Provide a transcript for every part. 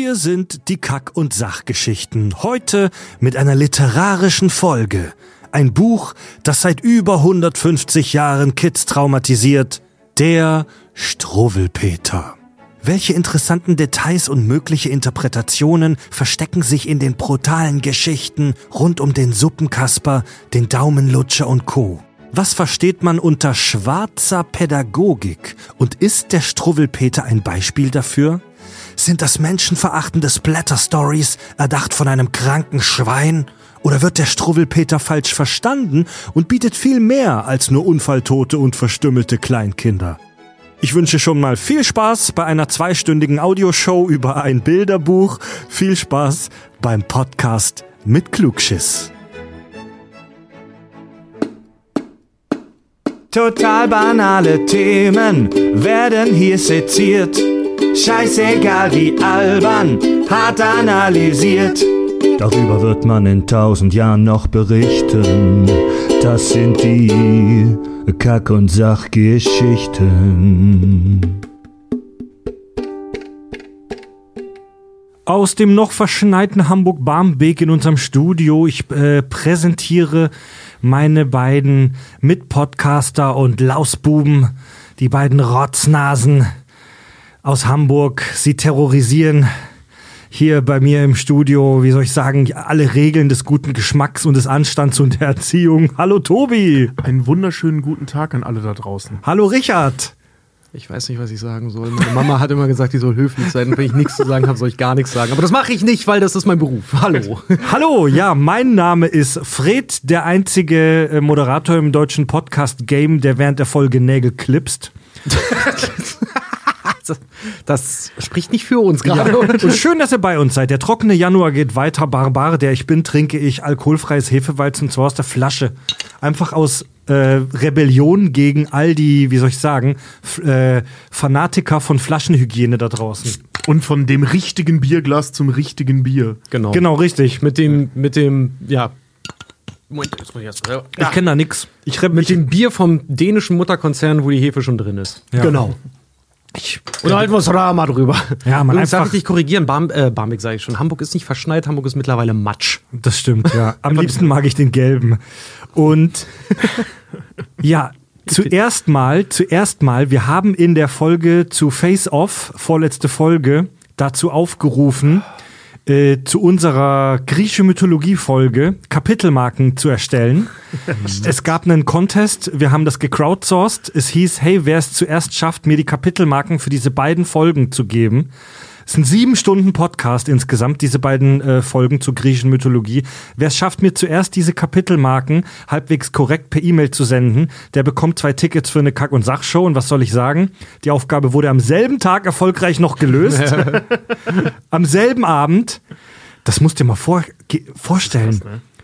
Hier sind die Kack- und Sachgeschichten. Heute mit einer literarischen Folge. Ein Buch, das seit über 150 Jahren Kids traumatisiert. Der Struwwelpeter. Welche interessanten Details und mögliche Interpretationen verstecken sich in den brutalen Geschichten rund um den Suppenkasper, den Daumenlutscher und Co. Was versteht man unter schwarzer Pädagogik? Und ist der Struwwelpeter ein Beispiel dafür? Sind das menschenverachtende Splatter-Stories, erdacht von einem kranken Schwein? Oder wird der Struwwelpeter falsch verstanden und bietet viel mehr als nur Unfalltote und verstümmelte Kleinkinder? Ich wünsche schon mal viel Spaß bei einer zweistündigen Audioshow über ein Bilderbuch. Viel Spaß beim Podcast mit Klugschiss. Total banale Themen werden hier seziert. Scheißegal wie albern, hart analysiert. Darüber wird man in tausend Jahren noch berichten. Das sind die Kack- und Sachgeschichten. Aus dem noch verschneiten Hamburg-Barmbek in unserem Studio. Ich äh, präsentiere meine beiden Mitpodcaster und Lausbuben, die beiden Rotznasen aus Hamburg. Sie terrorisieren hier bei mir im Studio, wie soll ich sagen, alle Regeln des guten Geschmacks und des Anstands und der Erziehung. Hallo Tobi. Einen wunderschönen guten Tag an alle da draußen. Hallo Richard. Ich weiß nicht, was ich sagen soll. Meine Mama hat immer gesagt, ich soll höflich sein. Und wenn ich nichts zu sagen habe, soll ich gar nichts sagen. Aber das mache ich nicht, weil das ist mein Beruf. Hallo. Hallo, ja, mein Name ist Fred, der einzige äh, Moderator im deutschen Podcast-Game, der während der Folge Nägel klipst. Das spricht nicht für uns gerade. Und schön, dass ihr bei uns seid. Der trockene Januar geht weiter. Barbar, der ich bin, trinke ich alkoholfreies Hefeweizen zwar aus der Flasche. Einfach aus äh, Rebellion gegen all die, wie soll ich sagen, F äh, Fanatiker von Flaschenhygiene da draußen. Und von dem richtigen Bierglas zum richtigen Bier. Genau. Genau, richtig. Mit dem, mit dem, ja. Moment, jetzt muss ich erst. Ja. Ich kenne da nix. Ich reb Mit dem Bier vom dänischen Mutterkonzern, wo die Hefe schon drin ist. Ja. Genau. Ich, Oder halten wir uns da mal drüber. Ja, man Übrigens, darf einfach- ich dich korrigieren? Barm, äh, Barmbek sage ich schon. Hamburg ist nicht verschneit, Hamburg ist mittlerweile Matsch. Das stimmt, ja. Am liebsten mag ich den gelben. Und ja, zuerst mal, zuerst mal, wir haben in der Folge zu Face Off, vorletzte Folge, dazu aufgerufen, äh, zu unserer griechische Mythologie-Folge Kapitelmarken zu erstellen. es gab einen Contest, wir haben das gecrowdsourced. Es hieß, hey, wer es zuerst schafft, mir die Kapitelmarken für diese beiden Folgen zu geben. Es sind sieben Stunden Podcast insgesamt, diese beiden äh, Folgen zur griechischen Mythologie. Wer es schafft, mir zuerst diese Kapitelmarken halbwegs korrekt per E-Mail zu senden, der bekommt zwei Tickets für eine Kack- und Sachshow. Und was soll ich sagen? Die Aufgabe wurde am selben Tag erfolgreich noch gelöst. am selben Abend. Das musst du dir mal vor, vorstellen.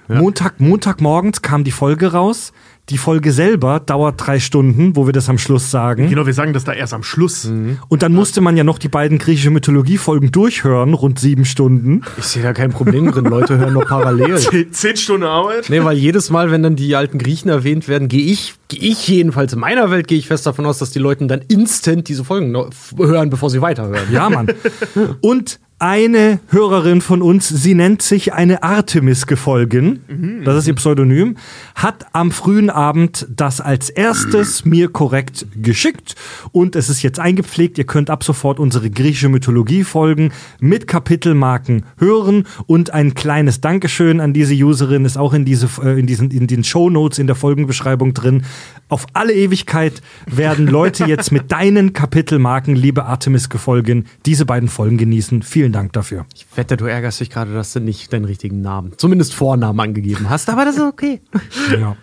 Montag, Montagmorgens kam die Folge raus. Die Folge selber dauert drei Stunden, wo wir das am Schluss sagen. Genau, wir sagen das da erst am Schluss. Und dann musste man ja noch die beiden griechische Mythologie-Folgen durchhören, rund sieben Stunden. Ich sehe da kein Problem drin. Leute hören noch parallel. Zehn, Stunden Arbeit. Nee, weil jedes Mal, wenn dann die alten Griechen erwähnt werden, gehe ich, gehe ich jedenfalls in meiner Welt, gehe ich fest davon aus, dass die Leute dann instant diese Folgen hören, bevor sie weiterhören. Ja, Mann. Und eine Hörerin von uns, sie nennt sich eine Artemis gefolgen, das ist ihr Pseudonym, hat am frühen Abend das als erstes mir korrekt geschickt und es ist jetzt eingepflegt. Ihr könnt ab sofort unsere griechische Mythologie folgen mit Kapitelmarken hören und ein kleines Dankeschön an diese Userin ist auch in diese äh, in diesen in den Shownotes in der Folgenbeschreibung drin. Auf alle Ewigkeit werden Leute jetzt mit deinen Kapitelmarken, liebe Artemis gefolgen, diese beiden Folgen genießen. Vielen Dank dafür. Ich wette, du ärgerst dich gerade, dass du nicht deinen richtigen Namen, zumindest Vornamen angegeben hast, aber das ist okay. Ja.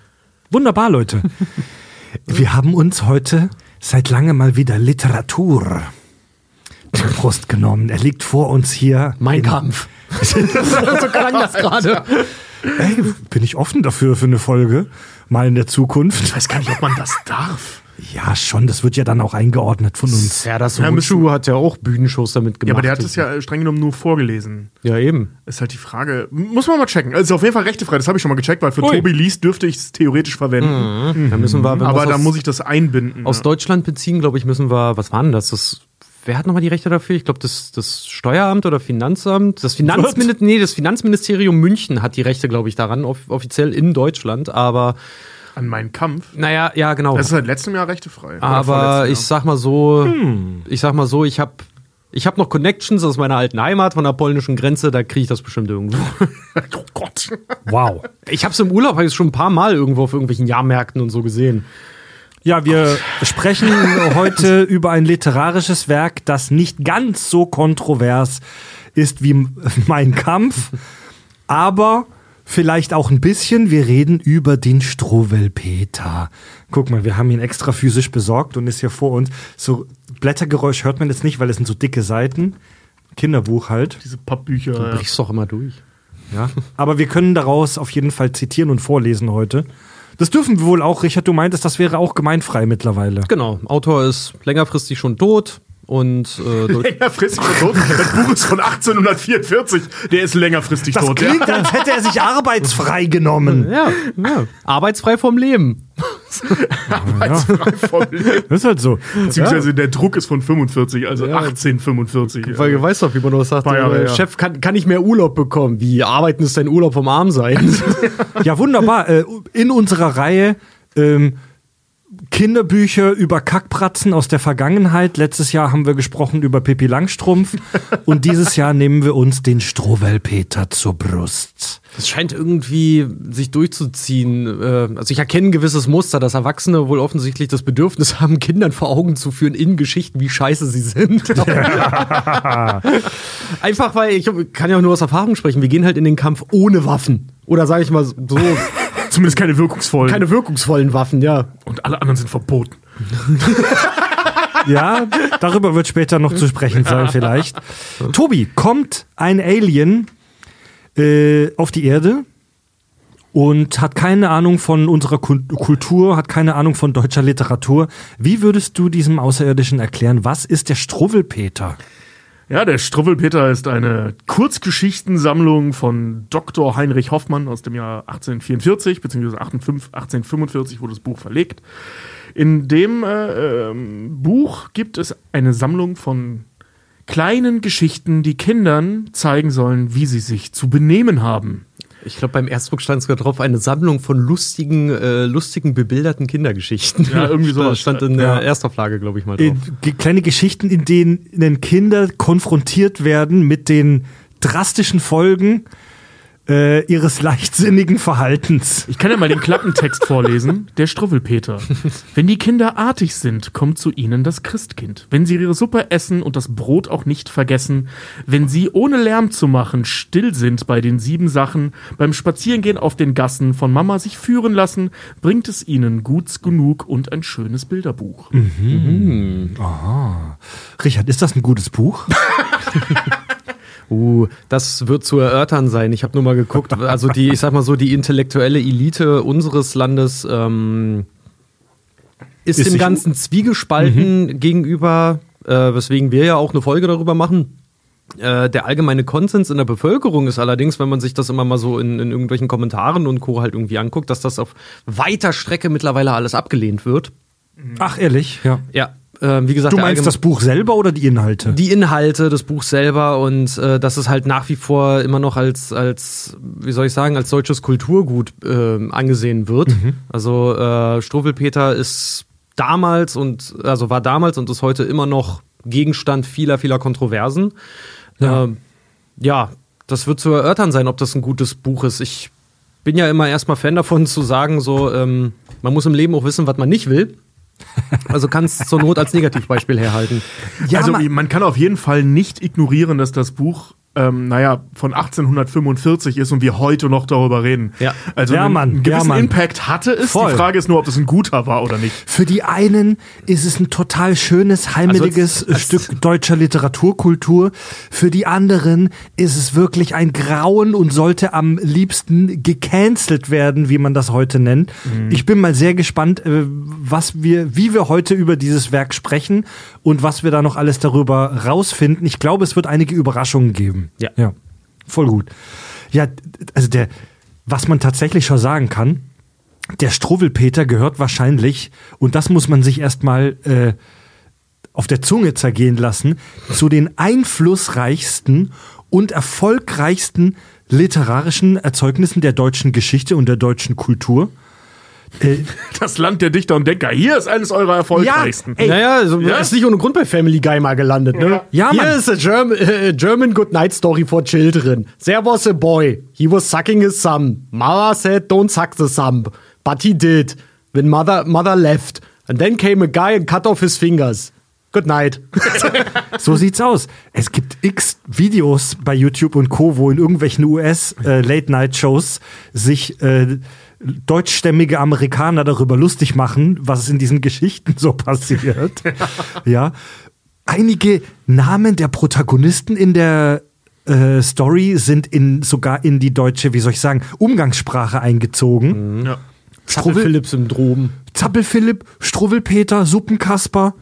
Wunderbar, Leute. Wir haben uns heute seit langem mal wieder Literatur zur Brust genommen. Er liegt vor uns hier. Mein in- Kampf. so klang das gerade. Ey, bin ich offen dafür für eine Folge? Mal in der Zukunft. Ich weiß gar nicht, ob man das darf. Ja, schon. Das wird ja dann auch eingeordnet von uns. Ja, das Ja, Mutschu hat ja auch Bühnenshows damit gemacht. Ja, aber der hat es ja äh, streng genommen nur vorgelesen. Ja, eben. Ist halt die Frage. Muss man mal checken. Also ist auf jeden Fall rechtefrei. Das habe ich schon mal gecheckt, weil für Ui. Tobi liest dürfte ich es theoretisch verwenden. Da müssen wir, Aber da muss ich das einbinden. aus ja. Deutschland beziehen, glaube ich, müssen wir, was war denn das? Das wer hat nochmal die Rechte dafür? Ich glaube, das, das Steueramt oder Finanzamt. Das Finanzministerium, nee, das Finanzministerium München hat die Rechte, glaube ich, daran, off offiziell in Deutschland. Aber An meinen Kampf. naja, ja, genau. Das ist seit letztem Jahr rechtefrei. Aber ich sag mal so, ich sag mal so, ich habe ich hab noch Connections aus meiner alten Heimat von der polnischen Grenze, da kriege ich das bestimmt irgendwo. Oh Gott. Wow. Ich habe es im Urlaub hab ich's schon ein paar Mal irgendwo auf irgendwelchen Jahrmärkten und so gesehen. Ja, wir sprechen heute über ein literarisches Werk, das nicht ganz so kontrovers ist wie Mein Kampf, aber vielleicht auch ein bisschen. Wir reden über den Struwwelpeter. Guck mal, wir haben ihn extra physisch besorgt und ist hier vor uns. So Blättergeräusch hört man jetzt nicht, weil es sind so dicke Seiten. Kinderbuch halt. Diese Pappbücher. Du ja. brichst doch immer durch. Ja. Aber wir können daraus auf jeden Fall zitieren und vorlesen heute. Das dürfen wir wohl auch, Richard. Du meintest, das wäre auch gemeinfrei mittlerweile. Genau, Autor ist längerfristig schon tot und äh, Längerfristig tot. Das Buch ist von 1844. Der ist längerfristig Das tot. klingt, ja. als hätte er sich arbeitsfrei genommen. ja, ja, arbeitsfrei vom Leben. Arbeitsfrei vom Leben. Das ist halt so. Beziehungsweise der Druck ist von 45, also Ja. 1845. Weil du weißt doch, wie man das sagt, Jahre, äh, ja. Chef kann, kann nicht mehr Urlaub bekommen. Wie arbeiten ist dein Urlaub vom Arm sein? Ja, wunderbar. Äh, In unserer Reihe ähm, Kinderbücher über Kackpratzen aus der Vergangenheit. Letztes Jahr haben wir gesprochen über Pippi Langstrumpf und dieses Jahr nehmen wir uns den Strohwelpeter zur Brust. Es scheint irgendwie sich durchzuziehen. Äh, Also ich erkenne ein gewisses Muster, dass Erwachsene wohl offensichtlich das Bedürfnis haben, Kindern vor Augen zu führen in Geschichten, wie scheiße sie sind. Einfach weil, ich kann ja auch nur aus Erfahrung sprechen, wir gehen halt in den Kampf ohne Waffen. Oder sage ich mal so, Zumindest keine wirkungsvollen. keine wirkungsvollen Waffen, ja. Und alle anderen sind verboten. Ja, darüber wird später noch zu sprechen sein vielleicht. Tobi, kommt ein Alien äh, auf die Erde und hat keine Ahnung von unserer Kul- Kultur, hat keine Ahnung von deutscher Literatur. Wie würdest du diesem Außerirdischen erklären, was ist der Struwwelpeter? Ja, der Struwwelpeter ist eine Kurzgeschichtensammlung von Dr. Heinrich Hoffmann aus dem Jahr 1844, beziehungsweise 1845 wurde das Buch verlegt. In dem äh, ähm, Buch gibt es eine Sammlung von kleinen Geschichten, die Kindern zeigen sollen, wie sie sich zu benehmen haben. Ich glaube, beim Erstdruck stand sogar drauf eine Sammlung von lustigen, äh, lustigen, bebilderten Kindergeschichten. Ja, irgendwie sowas. Stand in der Erstauflage, glaube ich mal drauf. ge- kleine Geschichten, in denen Kinder konfrontiert werden mit den drastischen Folgen äh, ihres leichtsinnigen Verhaltens. Ich kann ja mal den Klappentext vorlesen. Der Struwwelpeter. Wenn die Kinder artig sind, kommt zu ihnen das Christkind. Wenn sie ihre Suppe essen und das Brot auch nicht vergessen, wenn sie ohne Lärm zu machen still sind bei den sieben Sachen, beim Spazierengehen auf den Gassen von Mama sich führen lassen, bringt es ihnen Guts genug und ein schönes Bilderbuch. Richard, ist das ein gutes Buch? Uh, das wird zu erörtern sein. Ich habe nur mal geguckt. Also die, ich sag mal so, die intellektuelle Elite unseres Landes ähm, ist, Ist dem Ganzen zwiegespalten gegenüber, äh, weswegen wir ja auch eine Folge darüber machen. Äh, der allgemeine Konsens in der Bevölkerung ist allerdings, wenn man sich das immer mal so in, in irgendwelchen Kommentaren und Co. halt irgendwie anguckt, dass das auf weiter Strecke mittlerweile alles abgelehnt wird. Ach, ehrlich? Ja. Ja, äh, wie gesagt, Du meinst das Buch selber oder die Inhalte? die Inhalte des Buchs selber und äh, dass es halt nach wie vor immer noch als, als wie soll ich sagen, als deutsches Kulturgut äh, angesehen wird. Also äh, Struwwelpeter ist damals und also war damals und ist heute immer noch Gegenstand vieler, vieler Kontroversen. Ja. Ähm, ja, das wird zu erörtern sein, ob das ein gutes Buch ist. Ich bin ja immer erstmal Fan davon zu sagen, so, ähm, man muss im Leben auch wissen, was man nicht will. Also kannst zur Not als Negativbeispiel herhalten. Ja, also ma- man kann auf jeden Fall nicht ignorieren, dass das Buch ähm, naja, von 1845 ist und wir heute noch darüber reden. Ja. Also Ja, einen, Mann, einen gewissen ja. Impact hatte es. Voll. Die Frage ist nur, ob das ein guter war oder nicht. Für die einen ist es ein total schönes, heimeliges als- Stück deutscher Literaturkultur. Für die anderen ist es wirklich ein Grauen und sollte am liebsten gecancelt werden, wie man das heute nennt. Ich bin mal sehr gespannt, äh, was wir, wie wir heute über dieses Werk sprechen und was wir da noch alles darüber rausfinden. Ich glaube, es wird einige Überraschungen geben. Ja. Ja. Voll gut. Ja, also der, was man tatsächlich schon sagen kann, der Struwwelpeter gehört wahrscheinlich, und das muss man sich erstmal äh, auf der Zunge zergehen lassen, zu den einflussreichsten und erfolgreichsten literarischen Erzeugnissen der deutschen Geschichte und der deutschen Kultur. Äh, das Land der Dichter und Denker. Hier ist eines eurer erfolgreichsten. Ja, ey, naja, also ja? ist nicht ohne Grund bei Family Guy mal gelandet, ne? Ja, Hier ist a German, uh, German Good Night Story for Children. There was a boy. He was sucking his thumb. Mother said, don't suck the thumb. But he did. When mother, mother left. And then came a guy and cut off his fingers. Good night. so sieht's aus. Es gibt x Videos bei YouTube und Co., wo in irgendwelchen US-Late-Night-Shows äh, sich äh, deutschstämmige Amerikaner darüber lustig machen, was in diesen Geschichten so passiert. ja. Einige Namen der Protagonisten in der äh, Story sind in sogar in die deutsche, wie soll ich sagen, Umgangssprache eingezogen. Mhm. Ja. Zappel-Philipp-Syndrom. Zappel-Philipp, Struwwelpeter, Suppenkasper,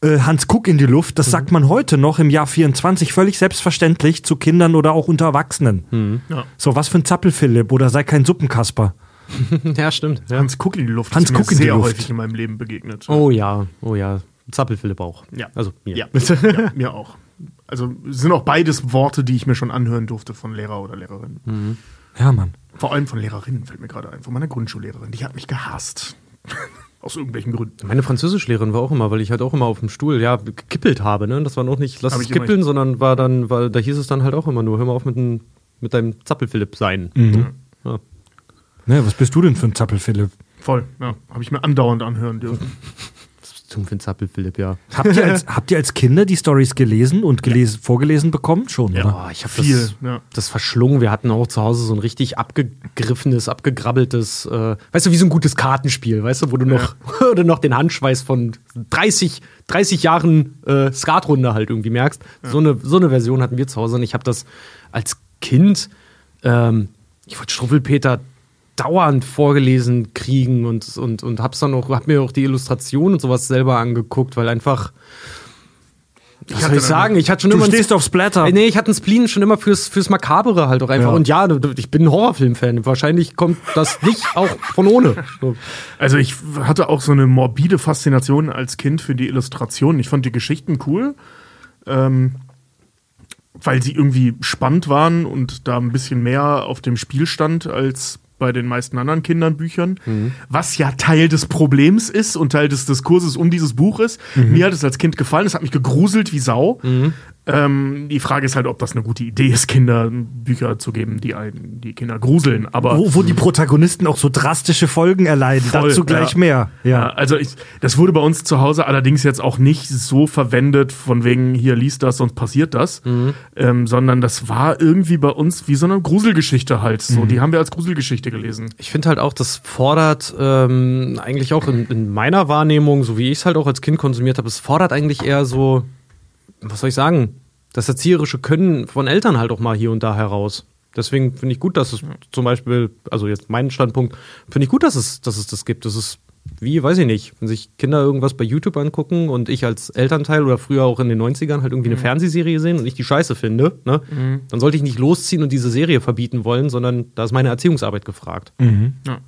äh, Hans Kuck in die Luft. Das mhm. sagt man heute noch im Jahr 24 völlig selbstverständlich zu Kindern oder auch unter Erwachsenen. Mhm. Ja. So, was für ein Zappel-Philipp oder sei kein Suppenkasper. ja, stimmt. Ja. Hans Kuck in die Luft Hans ist Kuck mir sehr häufig in meinem Leben begegnet. Oh ja, oh ja. Zappel-Philipp auch. Ja. Also mir. Ja. ja, mir auch. Also sind auch beides Worte, die ich mir schon anhören durfte von Lehrer oder Lehrerinnen. Mhm. Ja, Mann. Vor allem von Lehrerinnen fällt mir gerade ein. Von meiner Grundschullehrerin. Die hat mich gehasst. Aus irgendwelchen Gründen. Meine Französischlehrerin war auch immer, weil ich halt auch immer auf dem Stuhl, ja, gekippelt habe, ne? Das war noch nicht, lass Hab es kippeln, sondern war dann, weil da hieß es dann halt auch immer nur, hör mal auf mit, dem, mit deinem Zappelphilipp sein. Mhm. Ne, was bist du denn für ein Zappelphilipp? Voll, ja. Habe ich mir andauernd anhören dürfen. Zum für Zappel, Philipp, ja. Habt ihr, als, habt ihr als Kinder die Stories gelesen und gelesen, ja. vorgelesen bekommen? Schon, ja. oder? Oh, ich habe das, ja. das verschlungen. Wir hatten auch zu Hause so ein richtig abgegriffenes, abgegrabbeltes, äh, weißt du, wie so ein gutes Kartenspiel, weißt du, wo du noch, ja. oder noch den Handschweiß von 30, 30 Jahren äh, Skatrunde halt irgendwie merkst. So, eine, so eine Version hatten wir zu Hause und ich habe das als Kind, ähm, ich wollte Struffelpeter dauernd vorgelesen kriegen und, und, und hab's dann auch, hab mir auch die Illustration und sowas selber angeguckt, weil einfach. Was soll ich sagen? Ich hatte schon du immer. Du stehst auf Splatter. Nee, ich hatte einen Spleen schon immer fürs, fürs Makabere halt auch einfach. Ja. Und ja, ich bin ein Horrorfilm-Fan. Wahrscheinlich kommt das nicht auch von ohne. So. Also ich hatte auch so eine morbide Faszination als Kind für die Illustrationen. Ich fand die Geschichten cool. Ähm, weil sie irgendwie spannend waren und da ein bisschen mehr auf dem Spiel stand als bei den meisten anderen Kindernbüchern, mhm. was ja Teil des Problems ist und Teil des Diskurses um dieses Buch ist. Mhm. Mir hat es als Kind gefallen, es hat mich gegruselt wie Sau. Mhm. Ähm, die Frage ist halt, ob das eine gute Idee ist, Kindern Bücher zu geben, die einen, die Kinder gruseln. Aber wo, wo die Protagonisten auch so drastische Folgen erleiden. Voll, Dazu gleich ja. mehr. Ja. ja, also ich, das wurde bei uns zu Hause allerdings jetzt auch nicht so verwendet, von wegen hier liest das, sonst passiert das, mhm. ähm, sondern das war irgendwie bei uns wie so eine Gruselgeschichte halt. So, mhm. die haben wir als Gruselgeschichte gelesen. Ich finde halt auch, das fordert ähm, eigentlich auch in, in meiner Wahrnehmung, so wie ich es halt auch als Kind konsumiert habe, es fordert eigentlich eher so was soll ich sagen, das erzieherische Können von Eltern halt auch mal hier und da heraus. Deswegen finde ich gut, dass es zum Beispiel, also jetzt mein Standpunkt, finde ich gut, dass es, dass es das gibt. Das ist wie, weiß ich nicht, wenn sich Kinder irgendwas bei YouTube angucken und ich als Elternteil oder früher auch in den 90ern halt irgendwie eine mhm. Fernsehserie sehen und ich die scheiße finde, ne, mhm. dann sollte ich nicht losziehen und diese Serie verbieten wollen, sondern da ist meine Erziehungsarbeit gefragt. Mhm. Ja.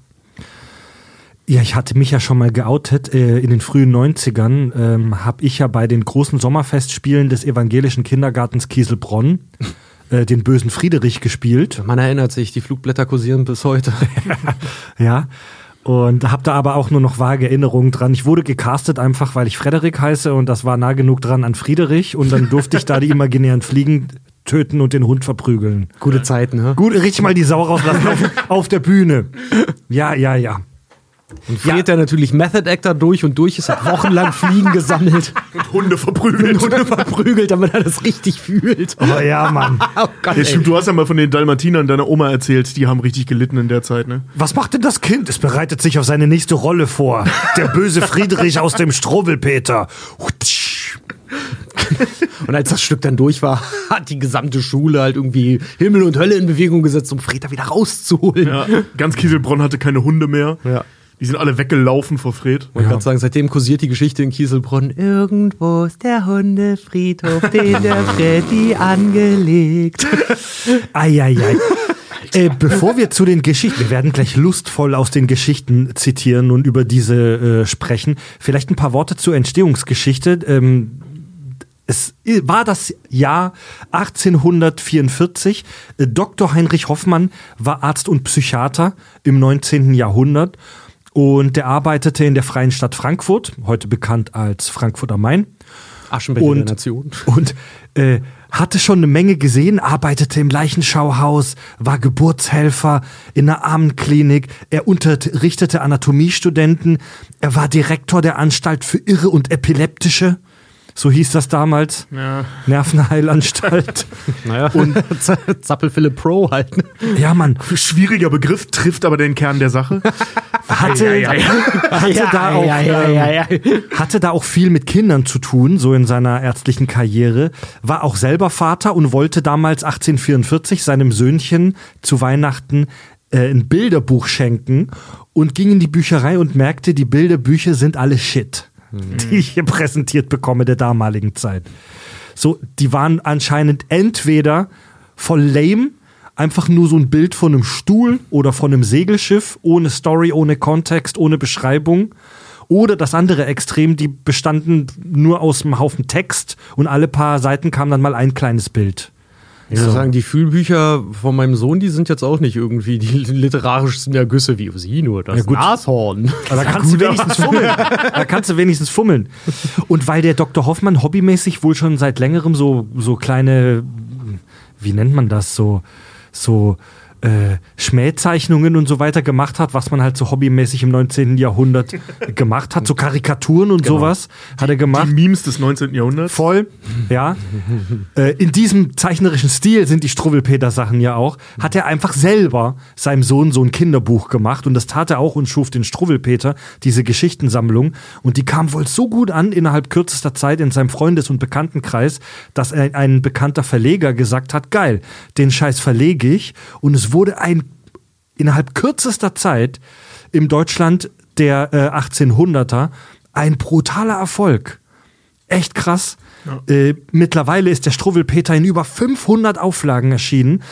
Ja, ich hatte mich ja schon mal geoutet. Äh, in den frühen 90ern ähm, habe ich ja bei den großen Sommerfestspielen des evangelischen Kindergartens Kieselbronn äh, den bösen Friedrich gespielt. Man erinnert sich, die Flugblätter kursieren bis heute. ja. Und habe da aber auch nur noch vage Erinnerungen dran. Ich wurde gecastet einfach, weil ich Frederik heiße und das war nah genug dran an Friedrich und dann durfte ich da die imaginären Fliegen töten und den Hund verprügeln. Gute Zeiten, ne? Gut, richtig mal die Sau rauslassen auf, auf der Bühne. Ja, ja, ja. Und friert ja. er natürlich Method Actor durch und durch ist, hat wochenlang Fliegen gesammelt. Und Hunde verprügelt. Und Hunde verprügelt, damit er das richtig fühlt. Oh ja, Mann. oh Gott, ja, stimmt, du hast ja mal von den Dalmatinern deiner Oma erzählt, die haben richtig gelitten in der Zeit, ne? Was macht denn das Kind? Es bereitet sich auf seine nächste Rolle vor. Der böse Friedrich aus dem Struwwelpeter. Und als das Stück dann durch war, hat die gesamte Schule halt irgendwie Himmel und Hölle in Bewegung gesetzt, um Freda wieder rauszuholen. Ja, ganz Kieselbronn hatte keine Hunde mehr. Ja. Die sind alle weggelaufen vor Fred. Man ja. kann sagen, seitdem kursiert die Geschichte in Kieselbronn. Irgendwo ist der Hundefriedhof, den der Freddy angelegt. Eieiei. Äh, bevor wir zu den Geschichten, wir werden gleich lustvoll aus den Geschichten zitieren und über diese äh, sprechen. Vielleicht ein paar Worte zur Entstehungsgeschichte. Ähm, Es war das Jahr 1844. Äh, Dr. Heinrich Hoffmann war Arzt und Psychiater im 19. Jahrhundert und der arbeitete in der Freien Stadt Frankfurt, heute bekannt als Frankfurt am Main. Aschenbecher Und- der Nation. Und äh, hatte schon eine Menge gesehen, arbeitete im Leichenschauhaus, war Geburtshelfer in einer Armenklinik, er unterrichtete Anatomiestudenten, er war Direktor der Anstalt für Irre und Epileptische, so hieß das damals, Ja. Nervenheilanstalt. Naja, und Zappel Philipp Pro halt. ne? ja, Mann, Schwieriger Begriff, trifft aber den Kern der Sache. hatte, hatte, da auch, ähm, hatte da auch viel mit Kindern zu tun, so in seiner ärztlichen Karriere, war auch selber Vater und wollte damals 1844 seinem Söhnchen zu Weihnachten äh, ein Bilderbuch schenken und ging in die Bücherei und merkte, die Bilderbücher sind alle Shit, die ich hier präsentiert bekomme der damaligen Zeit. So, die waren anscheinend entweder voll lame, einfach nur so ein Bild von einem Stuhl oder von einem Segelschiff, ohne Story, ohne Kontext, ohne Beschreibung. Oder das andere Extrem, die bestanden nur aus einem Haufen Text und alle paar Seiten kam dann mal ein kleines Bild. Ich muss sagen, die Fühlbücher von meinem Sohn, die sind jetzt auch nicht irgendwie die literarischsten Ergüsse wie sie nur das Ja, gut. Nashorn. Aber da kannst du wenigstens fummeln. Da kannst du wenigstens fummeln. Und weil der Dr. Hoffmann hobbymäßig wohl schon seit längerem so, so kleine, wie nennt man das, so, so äh, Schmähzeichnungen und so weiter gemacht hat, was man halt so hobbymäßig im 19. Jahrhundert gemacht hat, so Karikaturen und sowas hat er gemacht. Die Memes des 19. Jahrhunderts. Voll, ja. äh, in diesem zeichnerischen Stil sind die Struwwelpeter-Sachen ja auch. Hat er einfach selber seinem Sohn so ein Kinderbuch gemacht und das tat er auch und schuf den Struwwelpeter, diese Geschichtensammlung. Und die kam wohl so gut an innerhalb kürzester Zeit in seinem Freundes- und Bekanntenkreis, dass ein, ein bekannter Verleger gesagt hat: geil, den Scheiß verlege ich. Und es wurde ein innerhalb kürzester Zeit im Deutschland der äh, 1800er ein brutaler Erfolg. Echt krass. Äh, mittlerweile ist der Struwwelpeter in über 500 Auflagen erschienen.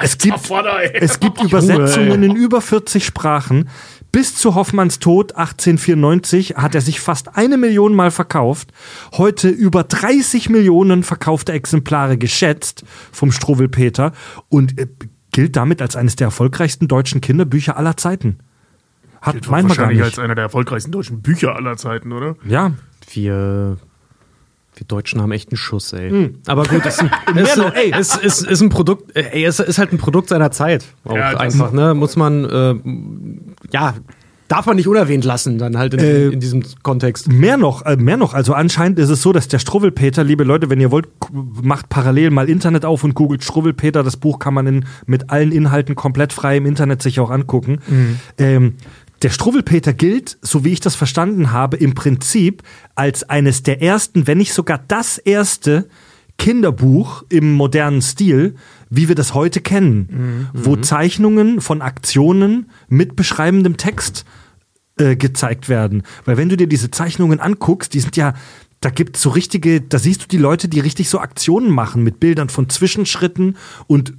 Es gibt, Vater, es gibt Übersetzungen in über 40 Sprachen. Bis zu Hoffmanns Tod 1894 hat er sich fast eine Million Mal verkauft. Heute über 30 Millionen verkaufte Exemplare geschätzt vom Struwwelpeter und äh, gilt damit als eines der erfolgreichsten deutschen Kinderbücher aller Zeiten. Hat Gilt meint man gar wahrscheinlich nicht. als einer der erfolgreichsten deutschen Bücher aller Zeiten, oder? Ja, Wir, wir Deutschen haben echt einen Schuss, ey. Aber gut, es ist, es ist, ist ein Produkt, ey, es ist halt ein Produkt seiner Zeit. Auch Ja, einfach, ne? Muss man, äh, ja, darf man nicht unerwähnt lassen, dann halt in, Äh, in diesem Kontext. Mehr noch, äh, mehr noch. Also anscheinend ist es so, dass der Struwwelpeter, liebe Leute, wenn ihr wollt, macht parallel mal Internet auf und googelt Struwwelpeter. Das Buch kann man in, mit allen Inhalten komplett frei im Internet sich auch angucken. Ähm, der Struwwelpeter gilt, so wie ich das verstanden habe, im Prinzip als eines der ersten, wenn nicht sogar das erste Kinderbuch im modernen Stil, wie wir das heute kennen, wo Zeichnungen von Aktionen mit beschreibendem Text äh, gezeigt werden. Weil wenn du dir diese Zeichnungen anguckst, die sind ja, da gibt's so richtige, da siehst du die Leute, die richtig so Aktionen machen mit Bildern von Zwischenschritten und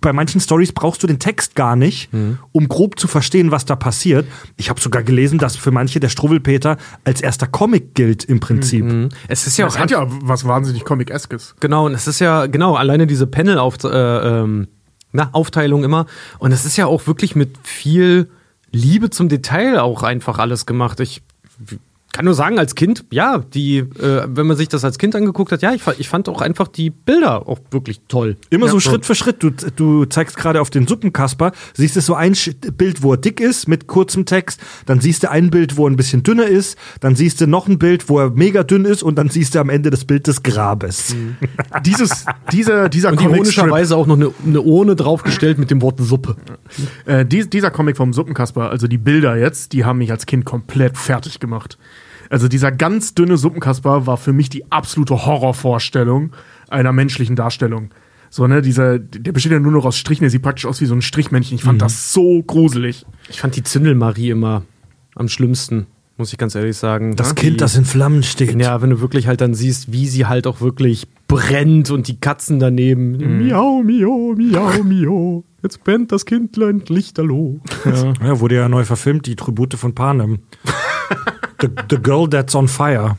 bei manchen Stories brauchst du den Text gar nicht, um grob zu verstehen, was da passiert. Ich habe sogar gelesen, dass für manche der Struwwelpeter als erster Comic gilt im Prinzip. Es ist ja Das hat ja was wahnsinnig Comic-eskes. Genau, und es ist ja, genau, alleine diese Panel-Aufteilung äh, ähm, na, Aufteilung immer. Und es ist ja auch wirklich mit viel Liebe zum Detail auch einfach alles gemacht. Ich kann nur sagen, als Kind, ja, die, äh, wenn man sich das als Kind angeguckt hat, ja, ich, ich fand auch einfach die Bilder auch wirklich toll. Immer ja, so Schritt für Schritt. Du, du zeigst gerade auf den Suppenkasper, siehst du so ein Sch- Bild, wo er dick ist, mit kurzem Text. Dann siehst du ein Bild, wo er ein bisschen dünner ist. Dann siehst du noch ein Bild, wo er mega dünn ist. Und dann siehst du am Ende das Bild des Grabes. Dieses, dieser, dieser Und ironischerweise auch noch eine, eine Urne draufgestellt mit dem Wort Suppe. äh, dies, dieser Comic vom Suppenkasper, also die Bilder jetzt, die haben mich als Kind komplett fertig gemacht. Also dieser ganz dünne Suppenkasper war für mich die absolute Horrorvorstellung einer menschlichen Darstellung. So, ne, dieser, der besteht ja nur noch aus Strichen, der sieht praktisch aus wie so ein Strichmännchen. Ich fand das so gruselig. Ich fand die Zündelmarie immer am schlimmsten, muss ich ganz ehrlich sagen. Das Ja, Kind, die- das in Flammen steht. Ja, wenn du wirklich halt dann siehst, wie sie halt auch wirklich brennt und die Katzen daneben. Miau, miau, miau, miau. Jetzt brennt das Kindlein lichterloh. Ja, wurde ja neu verfilmt, die Tribute von Panem. The, the Girl That's on Fire.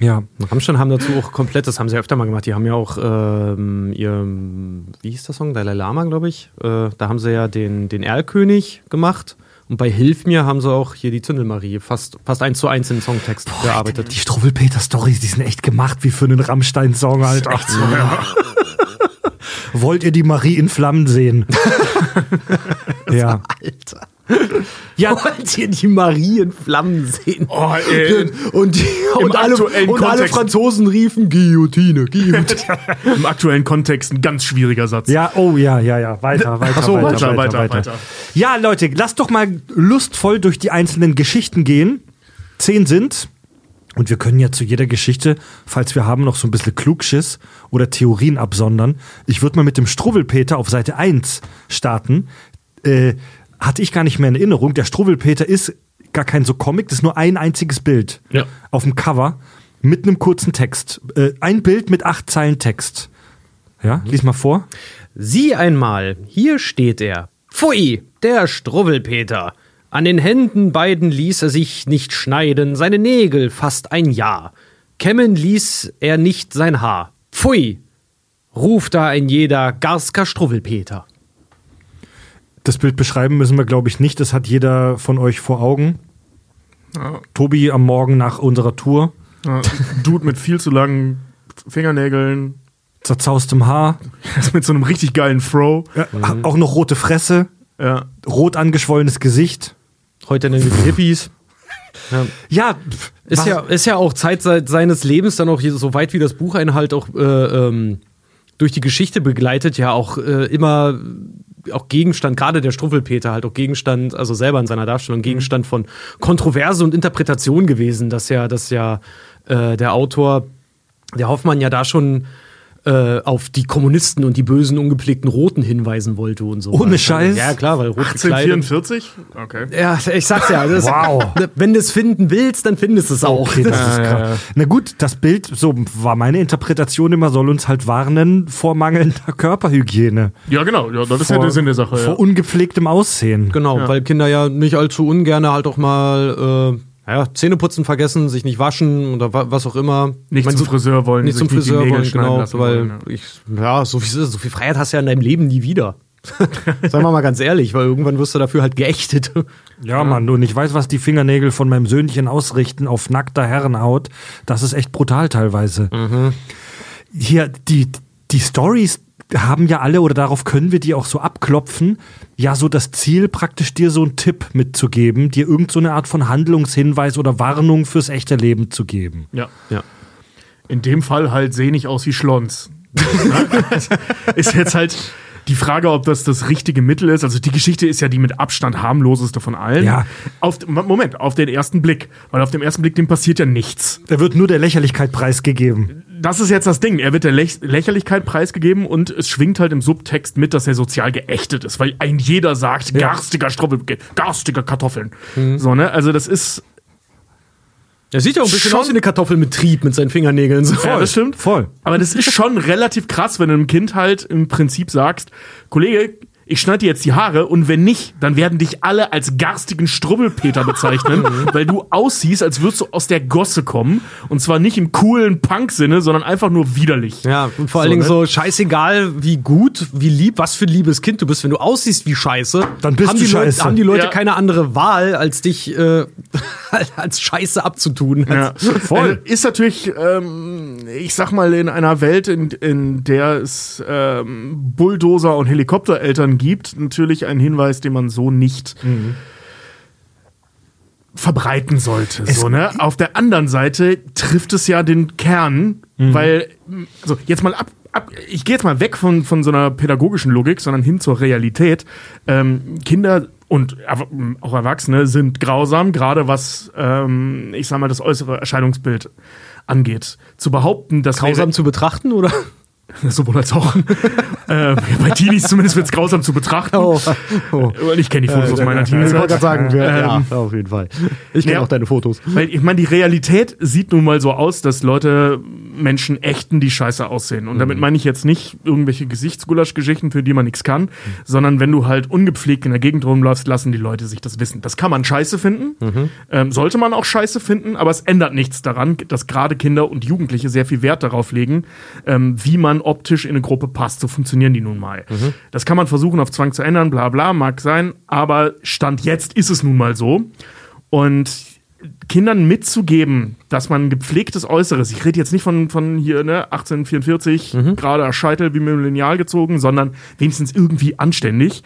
Ja. Rammstein haben dazu auch komplett, das haben sie ja öfter mal gemacht, die haben ja auch ähm, ihr, wie hieß der Song? Dalai Lama, glaube ich. Äh, da haben sie ja den, den Erlkönig gemacht. Und bei Hilf mir haben sie auch hier die Zündelmarie fast, fast eins zu eins in den Songtext gearbeitet. Die Struwwelpeter-Stories, die sind echt gemacht wie für einen Rammstein-Song, Alter. Echt so, ja. Wollt ihr die Marie in Flammen sehen? ja. Alter. Ja, wollt ihr die Marie in Flammen sehen? Oh, ey, und, die, und, alle, und alle, Franzosen riefen Guillotine, Guillotine. Im aktuellen Kontext ein ganz schwieriger Satz. Ja, oh ja, ja, ja. Weiter, weiter, so, weiter, weiter, weiter, weiter, weiter. Ja, Leute, lasst doch mal lustvoll durch die einzelnen Geschichten gehen. Zehn sind. Und wir können ja zu jeder Geschichte, falls wir haben, noch so ein bisschen Klugschiss oder Theorien absondern. Ich würde mal mit dem Struwwelpeter auf Seite 1 starten. Äh, hatte ich gar nicht mehr in Erinnerung. Der Struwwelpeter ist gar kein so Comic, das ist nur ein einziges Bild ja. auf dem Cover mit einem kurzen Text. Äh, ein Bild mit acht Zeilen Text. Ja, lies mal vor. Sieh einmal, hier steht er. Pfui, der Struwwelpeter. An den Händen beiden ließ er sich nicht schneiden, seine Nägel fast ein Jahr. Kämmen ließ er nicht sein Haar. Pfui, ruft da ein jeder Garsker Struwwelpeter. Das Bild beschreiben müssen wir, glaube ich, nicht. Das hat jeder von euch vor Augen. Ja. Tobi am Morgen nach unserer Tour. Ja, Dude mit viel zu langen Fingernägeln. Zerzaustem Haar. mit so einem richtig geilen Fro. Ja, mhm. Auch noch rote Fresse. Ja. Rot angeschwollenes Gesicht. Heute nennen wir die Hippies. Ja, ja ist ja, ist ja auch Zeit seines Lebens dann auch hier, so weit wie das Bucheinhalt auch äh, ähm, durch die Geschichte begleitet, ja auch äh, immer auch Gegenstand, gerade der Struffelpeter halt auch Gegenstand, also selber in seiner Darstellung, mhm. Gegenstand von Kontroverse und Interpretation gewesen, dass ja, dass ja äh, der Autor, der Hoffmann ja da schon äh, auf die Kommunisten und die bösen, ungepflegten Roten hinweisen wollte und so. Ohne Scheiß? Ja, klar, weil rot 1844? Okay. Ja, ich sag's ja. Das, wow. Wenn du es finden willst, dann findest du es auch. Okay, das ist krass. Na gut, das Bild, so war meine Interpretation immer, soll uns halt warnen vor mangelnder Körperhygiene. Ja, genau. Ja, das ist vor, ja der Sinn der Sache. Vor ja. ungepflegtem Aussehen. Genau, ja. weil Kinder ja nicht allzu ungern halt auch mal äh, ja, Zähneputzen vergessen, sich nicht waschen oder was auch immer. Nicht meine, zum Friseur wollen, nicht zum Friseur wollen, genau, weil wollen, ja. ich, ja, so viel, so viel Freiheit hast du ja in deinem Leben nie wieder. Sagen wir mal ganz ehrlich, weil irgendwann wirst du dafür halt geächtet. Ja, ja, Mann, und ich weiß, was die Fingernägel von meinem Söhnchen ausrichten auf nackter Herrenhaut. Das ist echt brutal teilweise. Mhm. Hier, die, die Stories haben ja alle, oder darauf können wir die auch so abklopfen, ja so das Ziel, praktisch dir so einen Tipp mitzugeben, dir irgendeine so Art von Handlungshinweis oder Warnung fürs echte Leben zu geben. Ja. ja. In dem Fall halt sehe ich aus wie Schlons. ist jetzt halt die Frage, ob das das richtige Mittel ist. Also die Geschichte ist ja die mit Abstand harmloseste von allen. Ja. Auf, Moment, auf den ersten Blick. Weil auf dem ersten Blick, dem passiert ja nichts. Da wird nur der Lächerlichkeit preisgegeben. Das ist jetzt das Ding. Er wird der Läch Lächerlichkeit preisgegeben und es schwingt halt im Subtext mit, dass er sozial geächtet ist. Weil ein jeder sagt, ja. garstiger Stroppel, garstige Kartoffeln. Mhm. So, ne? Also das ist er sieht ja auch ein bisschen schon aus wie eine Kartoffel mit Trieb mit seinen Fingernägeln. So. Ja, das stimmt. Voll. Aber das ist schon relativ krass, wenn du einem Kind halt im Prinzip sagst, Kollege, ich schneide dir jetzt die Haare und wenn nicht, dann werden dich alle als garstigen Strubbelpeter bezeichnen, weil du aussiehst, als würdest du aus der Gosse kommen. Und zwar nicht im coolen Punk-Sinne, sondern einfach nur widerlich. Ja, und vor allen Dingen ne? so scheißegal, wie gut, wie lieb, was für ein liebes Kind du bist. Wenn du aussiehst wie scheiße, dann bist haben du die scheiße. Leute, haben die Leute ja. keine andere Wahl, als dich äh, als scheiße abzutun. Ja. Voll. Also ist natürlich, ähm, ich sag mal, in einer Welt, in, in der es ähm, Bulldozer und Helikoptereltern gibt, natürlich ein Hinweis, den man so nicht mhm. verbreiten sollte. so, ne? Auf der anderen Seite trifft es ja den Kern, mhm. weil, also jetzt mal ab, ab ich gehe jetzt mal weg von, von so einer pädagogischen Logik, sondern hin zur Realität. Ähm, Kinder und auch Erwachsene sind grausam, gerade was, ähm, ich sag mal, das äußere Erscheinungsbild angeht. Zu behaupten, dass. Grausam zu betrachten, oder? Sowohl als auch. äh, bei Teenies zumindest wird es grausam zu betrachten. Oh, oh. Ich kenne die Fotos äh, aus meiner Teenies. Ich wollte gerade sagen, ähm, ja, auf jeden Fall. Ich kenne ja, auch deine Fotos. Weil ich meine, die Realität sieht nun mal so aus, dass Leute Menschen ächten, die scheiße aussehen. Und damit meine ich jetzt nicht irgendwelche Gesichtsgulasch-Geschichten, für die man nichts kann, sondern wenn du halt ungepflegt in der Gegend rumläufst, lassen die Leute sich das wissen. Das kann man scheiße finden, ähm, sollte man auch scheiße finden, aber es ändert nichts daran, dass gerade Kinder und Jugendliche sehr viel Wert darauf legen, ähm, wie man optisch in eine Gruppe passt. So funktionieren die nun mal. Das kann man versuchen auf Zwang zu ändern, bla bla, mag sein, aber Stand jetzt ist es nun mal so. Und Kindern mitzugeben, dass man ein gepflegtes Äußeres, ich rede jetzt nicht von, von hier, ne, 1844, gerade Scheitel wie mit dem Lineal gezogen, sondern wenigstens irgendwie anständig,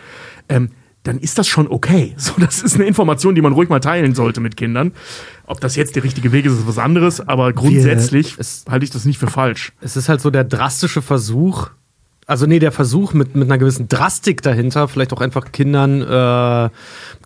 ähm, dann ist das schon okay. So, das ist eine Information, die man ruhig mal teilen sollte mit Kindern. Ob das jetzt der richtige Weg ist, ist was anderes, aber grundsätzlich es- halte ich das nicht für falsch. Es ist halt so der drastische Versuch, also nee, der Versuch mit, mit einer gewissen Drastik dahinter, vielleicht auch einfach Kindern äh,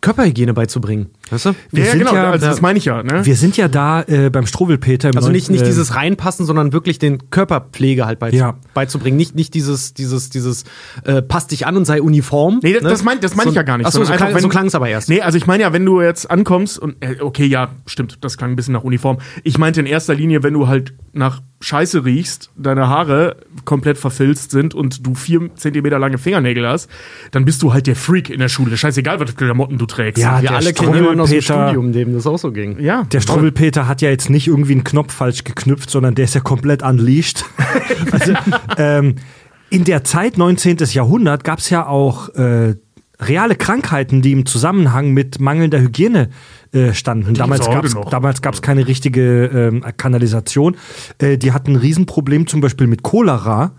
Körperhygiene beizubringen. Weißt du? Wir ja, sind genau, ja- also das meine ich ja. Ne? Wir sind ja da äh, beim Struwelpeter. im Also nicht, nicht äh, dieses Reinpassen, sondern wirklich den Körperpflege halt beizu Ja. beizubringen. Nicht, nicht dieses, dieses, dieses äh, passt dich an und sei uniform. Nee, das, ne? das meine das mein ich So- ja gar nicht. Ach so, so klang, wenn- so klang es aber erst. Nee, also ich meine ja, wenn du jetzt ankommst und, äh, okay, ja, stimmt, das klang ein bisschen nach Uniform. Ich meinte in erster Linie, wenn du halt nach Scheiße riechst, deine Haare komplett verfilzt sind und du vier Zentimeter lange Fingernägel hast, dann bist du halt der Freak in der Schule. Scheißegal, was für Klamotten du trägst. Ja, Wir der alle kennen jemanden aus dem Studium, dem das auch so ging. ja. Der Struwelpeter hat ja jetzt nicht irgendwie einen Knopf falsch geknüpft, sondern der ist ja komplett unleashed. also, ähm, in der Zeit 19. Jahrhundert gab es ja auch äh, reale Krankheiten, die im Zusammenhang mit mangelnder Hygiene äh, standen. Damals gibt's auch gab es damals keine richtige ähm, Kanalisation. Äh, die hatten ein Riesenproblem zum Beispiel mit Cholera.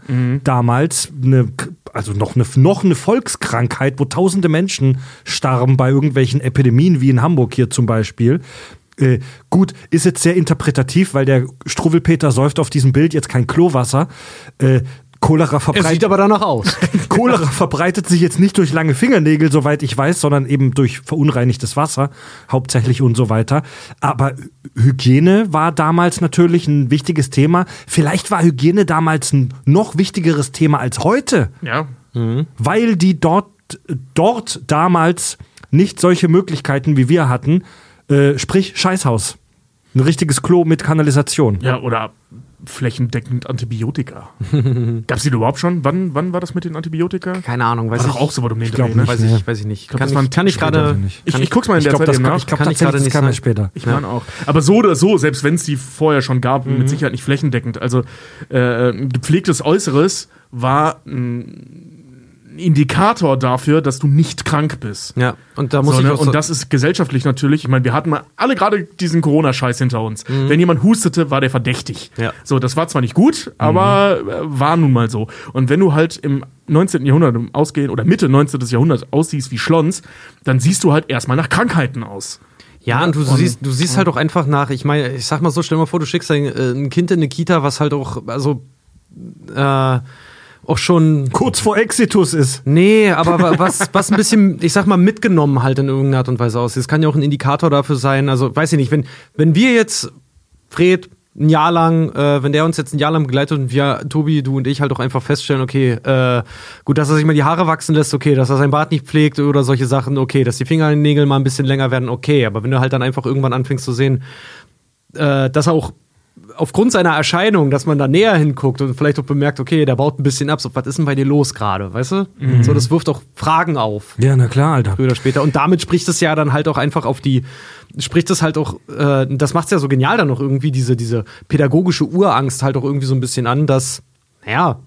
Damals eine, also noch eine, noch eine Volkskrankheit, wo tausende Menschen starben bei irgendwelchen Epidemien, wie in Hamburg hier zum Beispiel. Äh, gut, ist jetzt sehr interpretativ, weil der Struwelpeter säuft auf diesem Bild jetzt kein Klowasser. Äh, Cholera Er verbreitet. sieht aber danach aus. Cholera verbreitet sich jetzt nicht durch lange Fingernägel, soweit ich weiß, sondern eben durch verunreinigtes Wasser, hauptsächlich und so weiter. Aber Hygiene war damals natürlich ein wichtiges Thema. Vielleicht war Hygiene damals ein noch wichtigeres Thema als heute, ja. weil die dort, dort damals nicht solche Möglichkeiten wie wir hatten, äh, sprich Scheißhaus. Ein richtiges Klo mit Kanalisation. Ja, oder flächendeckend Antibiotika. Gab's die überhaupt schon? Wann, wann war das mit den Antibiotika? Keine Ahnung, weiß War ich. doch auch so was um den glaub Dreh, ne? Weiß ich, weiß ich nicht. glaub, kann, das ich, kann ich gerade. Ich, ich guck's mal in Ich der glaube, Zeit das eben nach. ich glaub Kann ich gerade das nicht später. Ich meine auch. Aber so oder so, selbst wenn es die vorher schon gab, mit Sicherheit nicht flächendeckend. Also äh, gepflegtes Äußeres war ein Indikator dafür, dass du nicht krank bist. Ja, und da muss So, ich ne? auch so, Und das ist gesellschaftlich natürlich. Ich meine, wir hatten mal alle gerade diesen Corona-Scheiß hinter uns. Wenn jemand hustete, war der verdächtig. Ja. So, das war zwar nicht gut, aber äh, war nun mal so. Und wenn du halt im 19. Jahrhundert im Ausgehen oder Mitte 19. Jahrhundert aussiehst wie Schlons, dann siehst du halt erstmal nach Krankheiten aus. Ja, und du siehst, du siehst halt auch einfach nach, ich meine, ich sag mal so, stell dir mal vor, du schickst ein, äh, ein Kind in eine Kita, was halt auch, also, äh, auch schon, Kurz vor Exitus ist. nee, aber wa- was, was ein bisschen, ich sag mal, mitgenommen halt in irgendeiner Art und Weise aussieht. Das kann ja auch ein Indikator dafür sein, also, weiß ich nicht, wenn, wenn wir jetzt, Fred, ein Jahr lang, äh, wenn der uns jetzt ein Jahr lang begleitet und wir, Tobi, du und ich halt auch einfach feststellen, okay, äh, gut, dass er sich mal die Haare wachsen lässt, okay, dass er sein Bart nicht pflegt oder solche Sachen, okay, dass die Fingernägel mal ein bisschen länger werden, okay, aber wenn du halt dann einfach irgendwann anfängst zu sehen, äh, dass er auch aufgrund seiner Erscheinung, dass man da näher hinguckt und vielleicht auch bemerkt, okay, der baut ein bisschen ab, so, was ist denn bei dir los gerade, weißt du? So, das wirft auch Fragen auf Ja, na klar, Alter. früher oder später. Und damit spricht es ja dann halt auch einfach auf die, spricht es halt auch, äh, das macht es ja so genial dann noch irgendwie, diese, diese pädagogische Urangst halt auch irgendwie so ein bisschen an, dass, naja,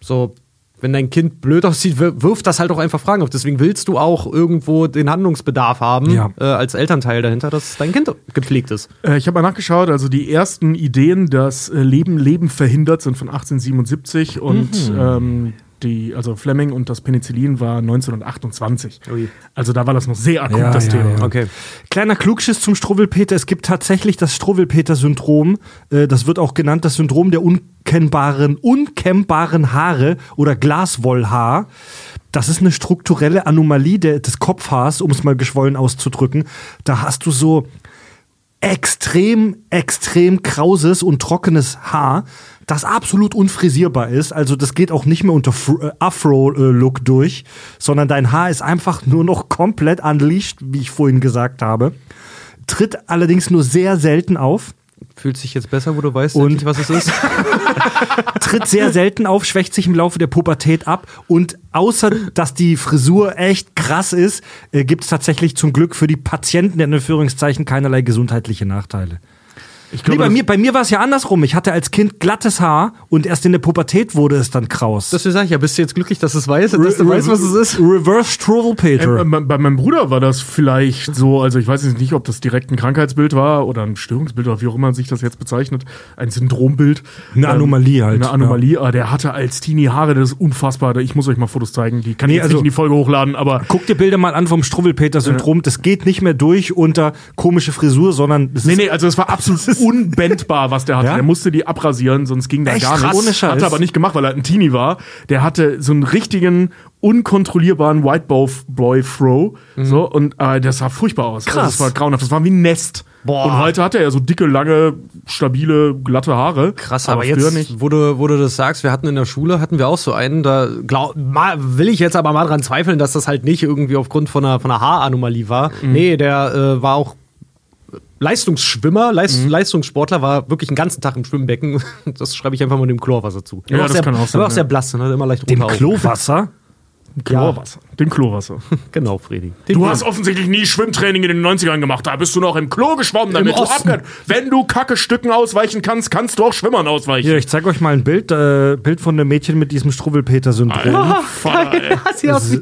so, wenn dein Kind blöd aussieht, wir- wirft das halt auch einfach Fragen auf. Deswegen willst du auch irgendwo den Handlungsbedarf haben, Ja. äh, als Elternteil dahinter, dass dein Kind gepflegt ist. Äh, ich habe mal nachgeschaut, also die ersten Ideen, dass äh, Leben Leben verhindert, sind von 1877 und ähm, die, also Fleming und das Penicillin war 1928. Ui. Also da war das noch sehr akut, Ja, das ja, Thema. ja. Okay. Kleiner Klugschiss zum Struwwelpeter. Es gibt tatsächlich das Struwwelpeter-Syndrom. Äh, Das wird auch genannt das Syndrom der unkennbaren, unkämmbaren Haare oder Glaswollhaar. Das ist eine strukturelle Anomalie des Kopfhaars, um es mal geschwollen auszudrücken. Da hast du so extrem, extrem krauses und trockenes Haar, das absolut unfrisierbar ist. Also das geht auch nicht mehr unter äh, Afro-Look durch, sondern dein Haar ist einfach nur noch komplett unleashed, wie ich vorhin gesagt habe. Tritt allerdings nur sehr selten auf. Fühlt sich jetzt besser, wo du weißt, Und- endlich, was es ist. tritt sehr selten auf, schwächt sich im Laufe der Pubertät ab und außer, dass die Frisur echt krass ist, äh, gibt es tatsächlich zum Glück für die Patienten in Anführungszeichen keinerlei gesundheitliche Nachteile. Ich Nee, bei mir, bei mir war es ja andersrum. Ich hatte als Kind glattes Haar und erst in der Pubertät wurde es dann kraus. Das sag ich ja, bist du jetzt glücklich, dass du es weißt, dass du weißt, was es ist? Reverse Struwelpeter. Ähm, bei bei meinem Bruder war das vielleicht so, also ich weiß jetzt nicht, ob das direkt ein Krankheitsbild war oder ein Störungsbild oder wie auch immer man sich das jetzt bezeichnet, ein Syndrombild. Eine Anomalie halt, Eine Anomalie, aber der hatte als Teenie Haare, das ist unfassbar. Ich muss euch mal Fotos zeigen, die kann ich Nee, jetzt also- nicht in die Folge hochladen, aber Guck dir Bilder mal an vom Struwelpeter-Syndrom. Das geht nicht mehr durch unter komische Frisur, sondern es Nee, ist nee, also es war absolut unbendbar, was der hatte. Ja? Der musste die abrasieren, sonst ging da Echt gar nichts. Er aber nicht gemacht, weil er ein Teenie war. Der hatte so einen richtigen, unkontrollierbaren Whiteboy-Throw. So, und äh, das sah furchtbar aus. Also, Krass. das war grauenhaft. Das war wie ein Nest. Boah. Und heute hat er ja so dicke, lange, stabile, glatte Haare. Krass, aber, früher jetzt, nicht. wo du, wo du das sagst, wir hatten in der Schule, hatten wir auch so einen, da glaub, mal, will ich jetzt aber mal dran zweifeln, dass das halt nicht irgendwie aufgrund von einer, von einer Haaranomalie war. Mhm. Nee, der äh, war auch Leistungsschwimmer, Leist, Mhm. Leistungssportler, war wirklich den ganzen Tag im Schwimmbecken. Das schreibe ich einfach mal dem Chlorwasser zu. Der Ja, war das sehr, kann auch sein, war auch sehr blass, ne? immer leicht dem runter. Chlorwasser. Den Chlorwasser. Genau, Fredi. Du hast offensichtlich nie Schwimmtraining in den 90ern gemacht. Da bist du noch im Klo geschwommen, damit du Osten. abgehört. Wenn du Kacke Stücken ausweichen kannst, kannst du auch Schwimmern ausweichen. Hier, ich zeige euch mal ein Bild, äh, Bild von einem Mädchen mit diesem. Sieht aus wie,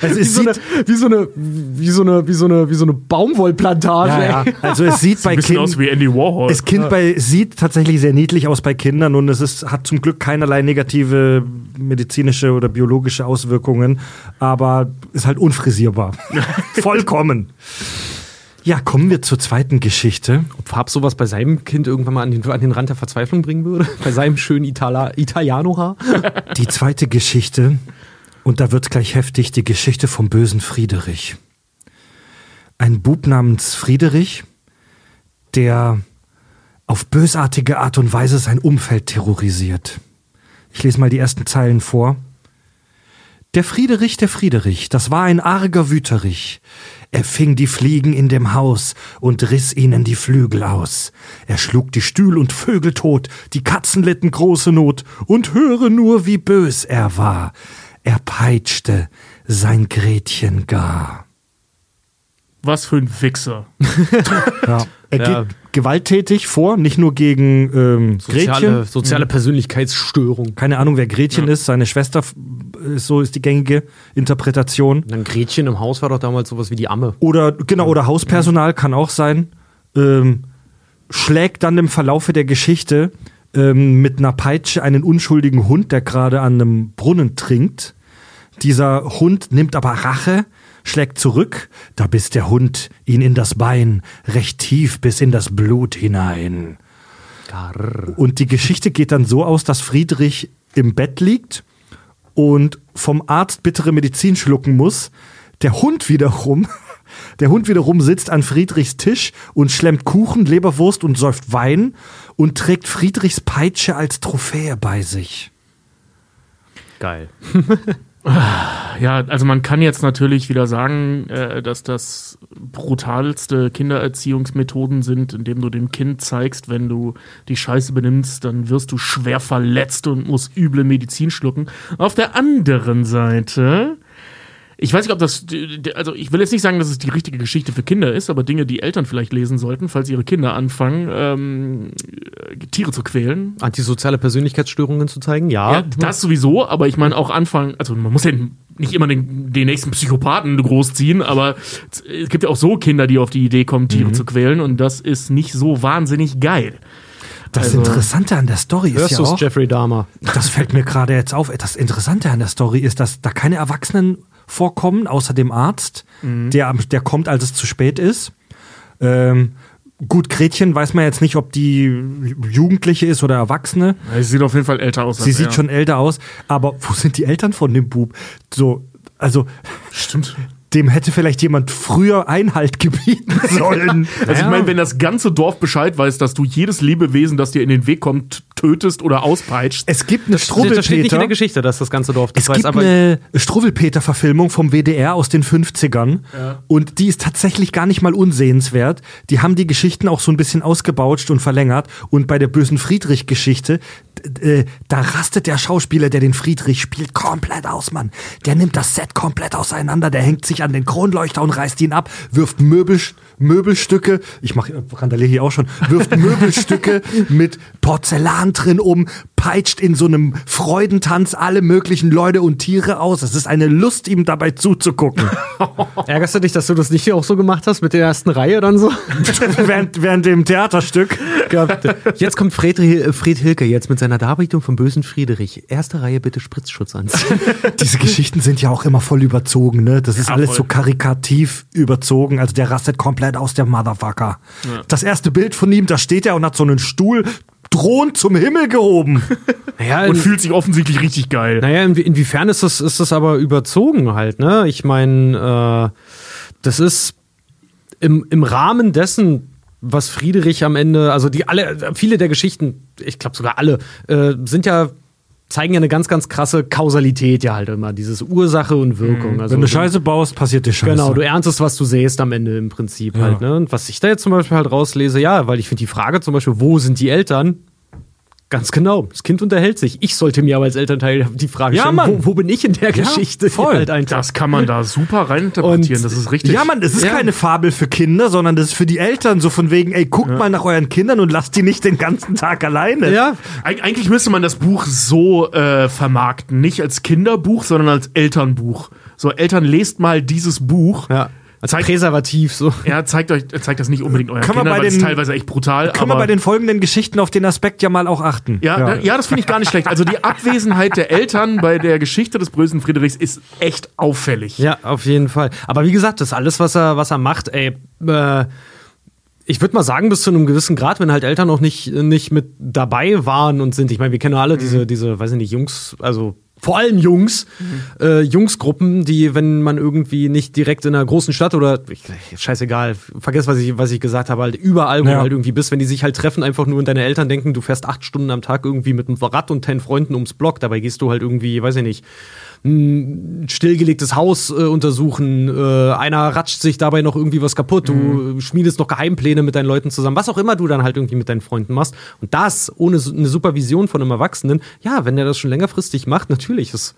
wie, es so eine, sieht, wie so eine, wie so eine, wie so eine, wie so eine Baumwollplantage. ja, ja. also es sieht bei bisschen aus Kindern, wie Andy Warhol. es kind bei, sieht tatsächlich sehr niedlich aus bei Kindern und es ist, hat zum Glück keinerlei negative medizinische oder biologische Auswirkungen, aber ist halt unfrisierbar. Vollkommen. Ja, kommen wir zur zweiten Geschichte. Ob Farb sowas bei seinem Kind irgendwann mal an den, an den Rand der Verzweiflung bringen würde? Bei seinem schönen Itala, Italiano-Haar? Die zweite Geschichte, und da wird gleich heftig, die Geschichte vom bösen Friederich. Ein Bub namens Friederich, der auf bösartige Art und Weise sein Umfeld terrorisiert. Ich lese mal die ersten Zeilen vor. Der Friederich, der Friederich, das war ein arger Wüterich. Er fing die Fliegen in dem Haus und riss ihnen die Flügel aus. Er schlug die Stühl und Vögel tot, die Katzen litten große Not, und höre nur, wie bös er war. Er peitschte sein Gretchen gar. Was für ein Wichser. Ja. Er Ja. geht gewalttätig vor, nicht nur gegen ähm, Soziale, Gretchen. soziale Persönlichkeitsstörung. Keine Ahnung, wer Gretchen ist. Seine Schwester ist so ist die gängige Interpretation. Und dann Gretchen im Haus war doch damals sowas wie die Amme. Oder genau, oder Hauspersonal kann auch sein. Ähm, schlägt dann im Verlaufe der Geschichte ähm, mit einer Peitsche einen unschuldigen Hund, der gerade an einem Brunnen trinkt. Dieser Hund nimmt aber Rache, schlägt zurück, da biss der Hund ihn in das Bein, recht tief bis in das Blut hinein. Und die Geschichte geht dann so aus, dass Friedrich im Bett liegt und vom Arzt bittere Medizin schlucken muss. Der Hund wiederum, der Hund wiederum sitzt an Friedrichs Tisch und schlemmt Kuchen, Leberwurst und säuft Wein und trägt Friedrichs Peitsche als Trophäe bei sich. Geil. Ja, also man kann jetzt natürlich wieder sagen, äh, dass das brutalste Kindererziehungsmethoden sind, indem du dem Kind zeigst, wenn du die Scheiße benimmst, dann wirst du schwer verletzt und musst üble Medizin schlucken. Auf der anderen Seite, ich weiß nicht, ob das, also ich will jetzt nicht sagen, dass es die richtige Geschichte für Kinder ist, aber Dinge, die Eltern vielleicht lesen sollten, falls ihre Kinder anfangen, ähm, Tiere zu quälen, Antisoziale Persönlichkeitsstörungen zu zeigen? Ja. ja, das sowieso, aber ich meine auch anfangen, also man muss ja nicht immer den, den nächsten Psychopathen großziehen, aber es gibt ja auch so Kinder, die auf die Idee kommen, Tiere zu quälen und das ist nicht so wahnsinnig geil. Das Also- Interessante an der Story ist ja auch, Jeffrey Dahmer? das fällt mir gerade jetzt auf, das Interessante an der Story ist, dass da keine Erwachsenen vorkommen, außer dem Arzt, der, am- der kommt, als es zu spät ist. Ähm, gut, Gretchen weiß man jetzt nicht, ob die Jugendliche ist oder Erwachsene. Ja, Sie sieht auf jeden Fall älter aus. Sie sieht er. schon älter aus, aber wo sind die Eltern von dem Bub? So, also Stimmt. Dem hätte vielleicht jemand früher Einhalt gebieten sollen. Also ich meine, wenn das ganze Dorf Bescheid weiß, dass du jedes Lebewesen, das dir in den Weg kommt, tötest oder auspeitscht. Es gibt eine Das steht nicht in der Struwwelpeter. Geschichte, dass das ganze Dorf das Es weiß, gibt aber eine Struwwelpeter-Verfilmung vom WDR aus den 50ern und die ist tatsächlich gar nicht mal unsehenswert. Die haben die Geschichten auch so ein bisschen ausgebautscht und verlängert und bei der bösen Friedrich-Geschichte, äh, da rastet der Schauspieler, der den Friedrich spielt, komplett aus, Mann. Der nimmt das Set komplett auseinander, der hängt sich an den Kronleuchter und reißt ihn ab, wirft Möbel, Möbelstücke, ich mach randaliere hier auch schon, wirft Möbelstücke mit Porzellan drin um, peitscht in so einem Freudentanz alle möglichen Leute und Tiere aus. Es ist eine Lust, ihm dabei zuzugucken. ärgerst du dich, dass du das nicht auch so gemacht hast mit der ersten Reihe dann so? während, während dem Theaterstück. Jetzt kommt Fred, Fred Hilke jetzt mit seiner Darbietung vom bösen Friedrich. Erste Reihe bitte Spritzschutz anziehen. Diese Geschichten sind ja auch immer voll überzogen, ne? Das ist alles voll. so karikativ überzogen. Also der rastet komplett aus, der Motherfucker. Das erste Bild von ihm, da steht er und hat so einen Stuhl drohend zum Himmel gehoben. Naja, Und in, fühlt sich offensichtlich richtig geil. naja inwie- inwiefern ist das, ist das aber überzogen halt, ne? Ich meine, äh, das ist im, im Rahmen dessen, was Friedrich am Ende, also die alle, viele der Geschichten, ich glaube sogar alle, äh, sind ja zeigen ja eine ganz, ganz krasse Kausalität ja halt immer, dieses Ursache und Wirkung. Also Wenn du Scheiße baust, passiert dir Scheiße. Genau, du erntest, was du sähst am Ende im Prinzip halt. Ne? Und was ich da jetzt zum Beispiel halt rauslese, ja, weil ich finde die Frage zum Beispiel, wo sind die Eltern? Ganz genau, das Kind unterhält sich. Ich sollte mir aber als Elternteil die Frage Ja, stellen, wo, wo bin ich in der Geschichte? voll. Halt. Das kann man da super reininterpretieren, Und- das ist richtig. Ja, Mann, es ist Ja. keine Fabel für Kinder, sondern das ist für die Eltern so von wegen, ey, guckt mal nach euren Kindern und lasst die nicht den ganzen Tag alleine. ja, Eig eigentlich müsste man das Buch so äh, vermarkten, nicht als Kinderbuch, sondern als Elternbuch. So, Eltern, lest mal dieses Buch. ja. Als Zeigt- Präservativ so. Ja, zeigt euch, zeigt das nicht unbedingt euren Kann man Kindern, bei weil es ist den- teilweise echt brutal. Können wir bei den folgenden Geschichten auf den Aspekt ja mal auch achten. ja, ja. ja, das finde ich gar nicht schlecht. Also die Abwesenheit der Eltern bei der Geschichte des bösen Friedrichs ist echt auffällig. Ja, auf jeden Fall. Aber wie gesagt, das alles, was er, was er macht, ey, äh, ich würde mal sagen, bis zu einem gewissen Grad, wenn halt Eltern noch nicht, nicht mit dabei waren und sind. Ich meine, wir kennen ja alle diese, diese, weiß ich nicht, Jungs, also vor allem Jungs, äh, Jungsgruppen, die, wenn man irgendwie nicht direkt in einer großen Stadt oder ich, scheißegal, vergiss, was ich, was ich gesagt habe, halt überall, wo Ja. du halt irgendwie bist, wenn die sich halt treffen, einfach nur und deine Eltern denken, du fährst acht Stunden am Tag irgendwie mit einem Rad und ten Freunden ums Block, dabei gehst du halt irgendwie, weiß ich nicht, ein stillgelegtes Haus äh, untersuchen, äh, einer ratscht sich dabei noch irgendwie was kaputt, du schmiedest noch Geheimpläne mit deinen Leuten zusammen, was auch immer du dann halt irgendwie mit deinen Freunden machst. Und das ohne eine Supervision von einem Erwachsenen, ja, wenn der das schon längerfristig macht, natürlich ist.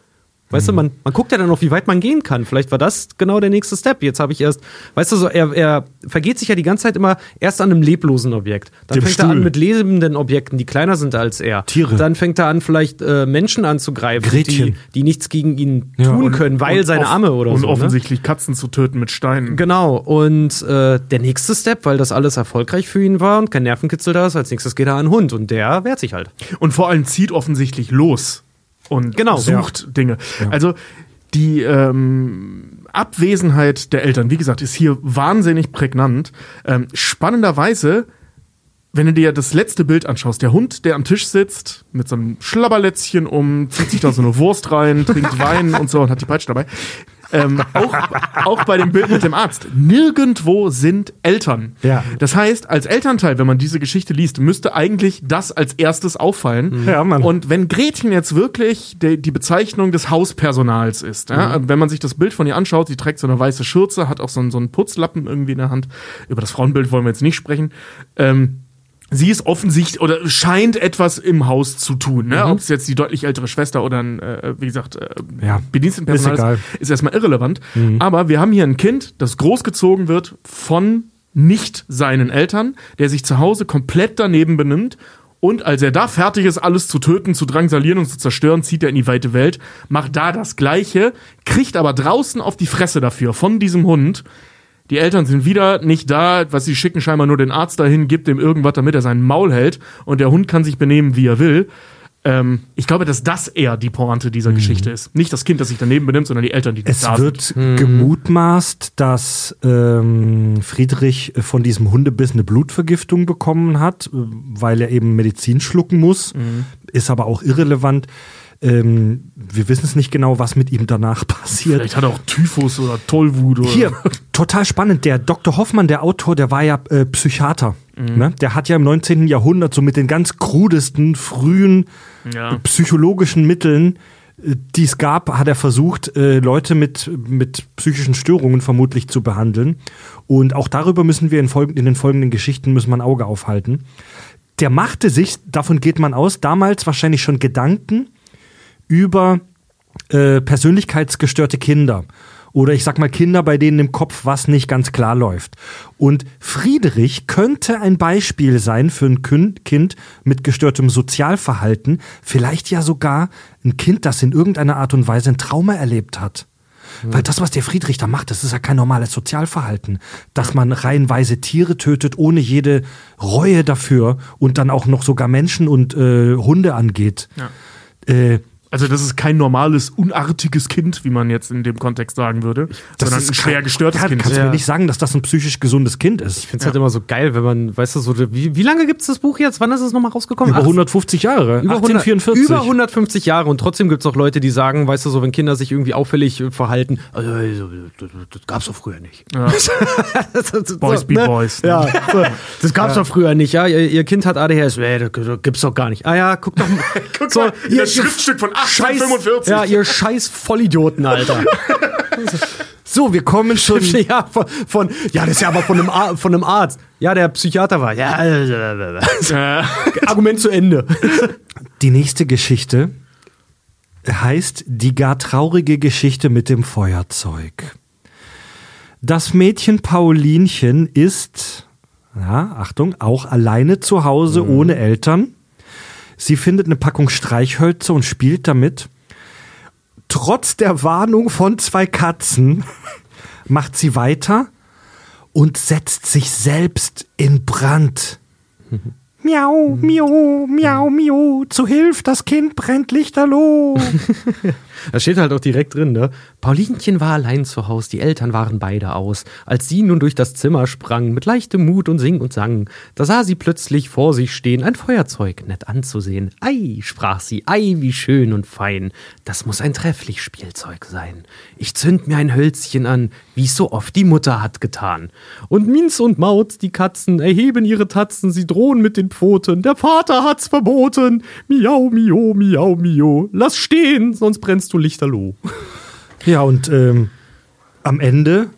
Weißt du, man, man guckt ja dann noch, wie weit man gehen kann. Vielleicht war das genau der nächste Step. Jetzt habe ich erst, weißt du, so, er, er vergeht sich ja die ganze Zeit immer erst an einem leblosen Objekt. Dann Dem fängt er an Stuhl. mit lebenden Objekten, die kleiner sind als er. Tiere. Dann fängt er an, vielleicht äh, Menschen anzugreifen, die, Gretchen. die nichts gegen ihn Ja, tun und- können, weil Und seine Arme oder und so. Ne? offensichtlich Katzen zu töten mit Steinen. Genau, und äh, der nächste Step, weil das alles erfolgreich für ihn war und kein Nervenkitzel da ist, als nächstes geht er an einen Hund und der wehrt sich halt. Und vor allem zieht offensichtlich los und Genau, sucht Dinge. Also die ähm, Abwesenheit der Eltern, wie gesagt, ist hier wahnsinnig prägnant. Ähm, spannenderweise, wenn du dir das letzte Bild anschaust, der Hund, der am Tisch sitzt, mit so einem Schlabberlätzchen um, zieht sich da so eine Wurst rein, trinkt Wein und so und hat die Peitsche dabei. Ähm, auch, auch bei dem Bild mit dem Arzt. Nirgendwo sind Eltern. Ja. Das heißt, als Elternteil, wenn man diese Geschichte liest, müsste eigentlich das als erstes auffallen. Ja, Mann. Und wenn Gretchen jetzt wirklich die, die Bezeichnung des Hauspersonals ist, ja, wenn man sich das Bild von ihr anschaut, sie trägt so eine weiße Schürze, hat auch so einen, so einen Putzlappen irgendwie in der Hand. Über das Frauenbild wollen wir jetzt nicht sprechen. Ähm, sie ist offensichtlich oder scheint etwas im Haus zu tun. Ne? Ob es jetzt die deutlich ältere Schwester oder ein, äh, wie gesagt, äh, Ja, Bedienstetenpersonal ist egal. ist, ist erstmal irrelevant. Aber wir haben hier ein Kind, das großgezogen wird von nicht seinen Eltern, der sich zu Hause komplett daneben benimmt. Und als er da fertig ist, alles zu töten, zu drangsalieren und zu zerstören, zieht er in die weite Welt, macht da das Gleiche, kriegt aber draußen auf die Fresse dafür von diesem Hund. Die Eltern sind wieder nicht da, was sie schicken scheinbar nur den Arzt dahin, gibt ihm irgendwas, damit er seinen Maul hält und der Hund kann sich benehmen, wie er will. Ähm, ich glaube, dass das eher die Pointe dieser Geschichte ist. Nicht das Kind, das sich daneben benimmt, sondern die Eltern, die Es da wird sind. gemutmaßt, dass ähm, Friedrich von diesem Hundebiss eine Blutvergiftung bekommen hat, äh, weil er eben Medizin schlucken muss. Ist aber auch irrelevant. Ähm, wir wissen es nicht genau, was mit ihm danach passiert. Vielleicht hat er auch Typhus oder Tollwut oder. Hier, total spannend. Der Dr. Hoffmann, der Autor, der war ja äh, Psychiater. Ne? Der hat ja im 19. Jahrhundert so mit den ganz krudesten, frühen Ja. psychologischen Mitteln, äh, die es gab, hat er versucht, äh, Leute mit, mit psychischen Störungen vermutlich zu behandeln. Und auch darüber müssen wir in, folgen, in den folgenden Geschichten müssen wir ein Auge aufhalten. Der machte sich, davon geht man aus, damals wahrscheinlich schon Gedanken über äh, persönlichkeitsgestörte Kinder. Oder ich sag mal Kinder, bei denen im Kopf was nicht ganz klar läuft. Und Friedrich könnte ein Beispiel sein für ein Kind mit gestörtem Sozialverhalten, vielleicht ja sogar ein Kind, das in irgendeiner Art und Weise ein Trauma erlebt hat. Weil das, was der Friedrich da macht, das ist ja kein normales Sozialverhalten. Dass man reihenweise Tiere tötet, ohne jede Reue dafür und dann auch noch sogar Menschen und äh, Hunde angeht. Ja. Äh, Also, das ist kein normales, unartiges Kind, wie man jetzt in dem Kontext sagen würde, sondern ein schwer kein- gestörtes ja, Kind. Kannst du Ja. mir nicht sagen, dass das ein psychisch gesundes Kind ist? Ich finde es halt immer so geil, wenn man, weißt du, so, wie, wie lange gibt es das Buch jetzt? Wann ist es nochmal rausgekommen? Über Ach, 150 Jahre. über 100 1844. Über 150 Jahre und trotzdem gibt es auch Leute, die sagen, weißt du, so wenn Kinder sich irgendwie auffällig äh, verhalten, also, das, das gab's doch früher nicht. Ja. Das Boys so, be ne? Boys, ne? Ja, so, das gab's doch früher nicht, ja. Ihr, ihr Kind hat ADHS, nee, das, das gibt's doch gar nicht. Ah ja, guck doch mal. Guck mal, das Schriftstück von 1845. Ja, ihr scheiß Vollidioten, Alter. So, wir kommen schon. ja, von, von, ja, das ist ja aber von einem, Ar von einem Arzt. Ja, der Psychiater war. Ja, Argument zu Ende. Die nächste Geschichte heißt Die gar traurige Geschichte mit dem Feuerzeug. Das Mädchen Paulinchen ist, ja, Achtung, auch alleine zu Hause ohne Eltern. Sie findet eine Packung Streichhölzer und spielt damit. Trotz der Warnung von zwei Katzen macht sie weiter und setzt sich selbst in Brand. Miau, miau, miau, miau, zu Hilf, das Kind brennt lichterloh. Da steht halt auch direkt drin, ne? Paulinchen war allein zu Haus, die Eltern waren beide aus. Als sie nun durch das Zimmer sprang, mit leichtem Mut und sing und sang, da sah sie plötzlich vor sich stehen, ein Feuerzeug, nett anzusehen. Ei, sprach sie, ei, wie schön und fein. Das muss ein trefflich Spielzeug sein. Ich zünd mir ein Hölzchen an, wie's so oft die Mutter hat getan. Und Minz und Mauz, die Katzen, erheben ihre Tatzen, sie drohen mit den Pfoten. Der Vater hat's verboten. Miau, miau, miau, miau. Lass stehen, sonst brennst du lichterloh. ja, und ähm, am Ende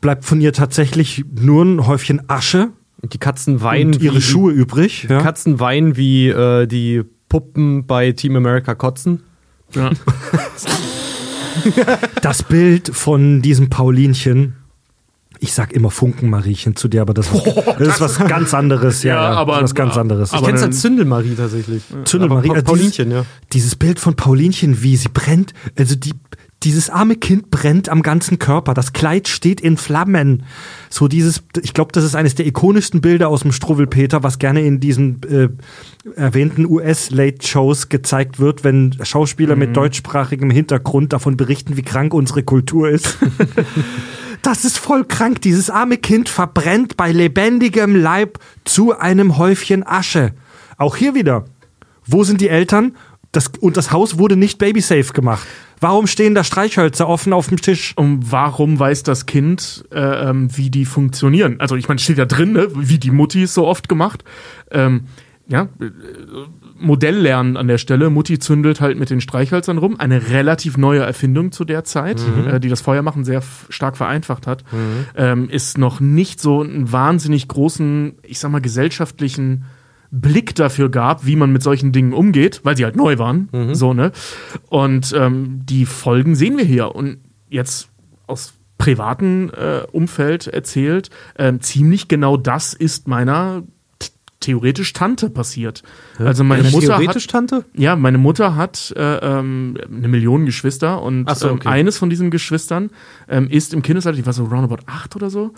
bleibt von ihr tatsächlich nur ein Häufchen Asche Und die Katzen weinen und ihre wie, Schuhe übrig. Die Ja. Katzen weinen wie äh, die Puppen bei Team America kotzen. ja. Das Bild von diesem Paulinchen, ich sag immer Funkenmariechen zu dir, aber das ist, das ist was ganz anderes. Ja, Ja, ja, aber- was ganz anderes. Ich kenn's als Zündelmarie tatsächlich. Zündelmarie, Aber äh, Pa- Paulinchen, dieses, ja. Dieses Bild von Paulinchen, wie sie brennt, also die, dieses arme Kind brennt am ganzen Körper. Das Kleid steht in Flammen. So dieses, ich glaube, das ist eines der ikonischsten Bilder aus dem Struwwelpeter, was gerne in diesen äh, erwähnten US-Late-Shows gezeigt wird, wenn Schauspieler mit deutschsprachigem Hintergrund davon berichten, wie krank unsere Kultur ist. Das ist voll krank. Dieses arme Kind verbrennt bei lebendigem Leib zu einem Häufchen Asche. Auch hier wieder. Wo sind die Eltern? Das, und das Haus wurde nicht babysafe gemacht. Warum stehen da Streichhölzer offen auf dem Tisch? Und warum weiß das Kind, äh, ähm, wie die funktionieren? Also ich meine, steht ja drin, ne? wie die Mutti es so oft gemacht. Ähm, ja, äh, Modell lernen an der Stelle. Mutti zündelt halt mit den Streichhölzern rum. Eine relativ neue Erfindung zu der Zeit, äh, die das Feuermachen sehr stark vereinfacht hat. Ähm, ist noch nicht so einen wahnsinnig großen, ich sag mal, gesellschaftlichen Blick dafür gab, wie man mit solchen Dingen umgeht, weil sie halt neu waren. So, ne? Und ähm, die Folgen sehen wir hier. Und jetzt aus privaten äh, Umfeld erzählt, ähm, ziemlich genau das ist meiner theoretisch Tante passiert. Also meine Ja, Mutter Theoretisch, hat, Tante? ja, meine Mutter hat äh, ähm, eine Million Geschwister und so, okay. ähm, eines von diesen Geschwistern ähm, ist im Kindesalter, ich war so roundabout acht oder so,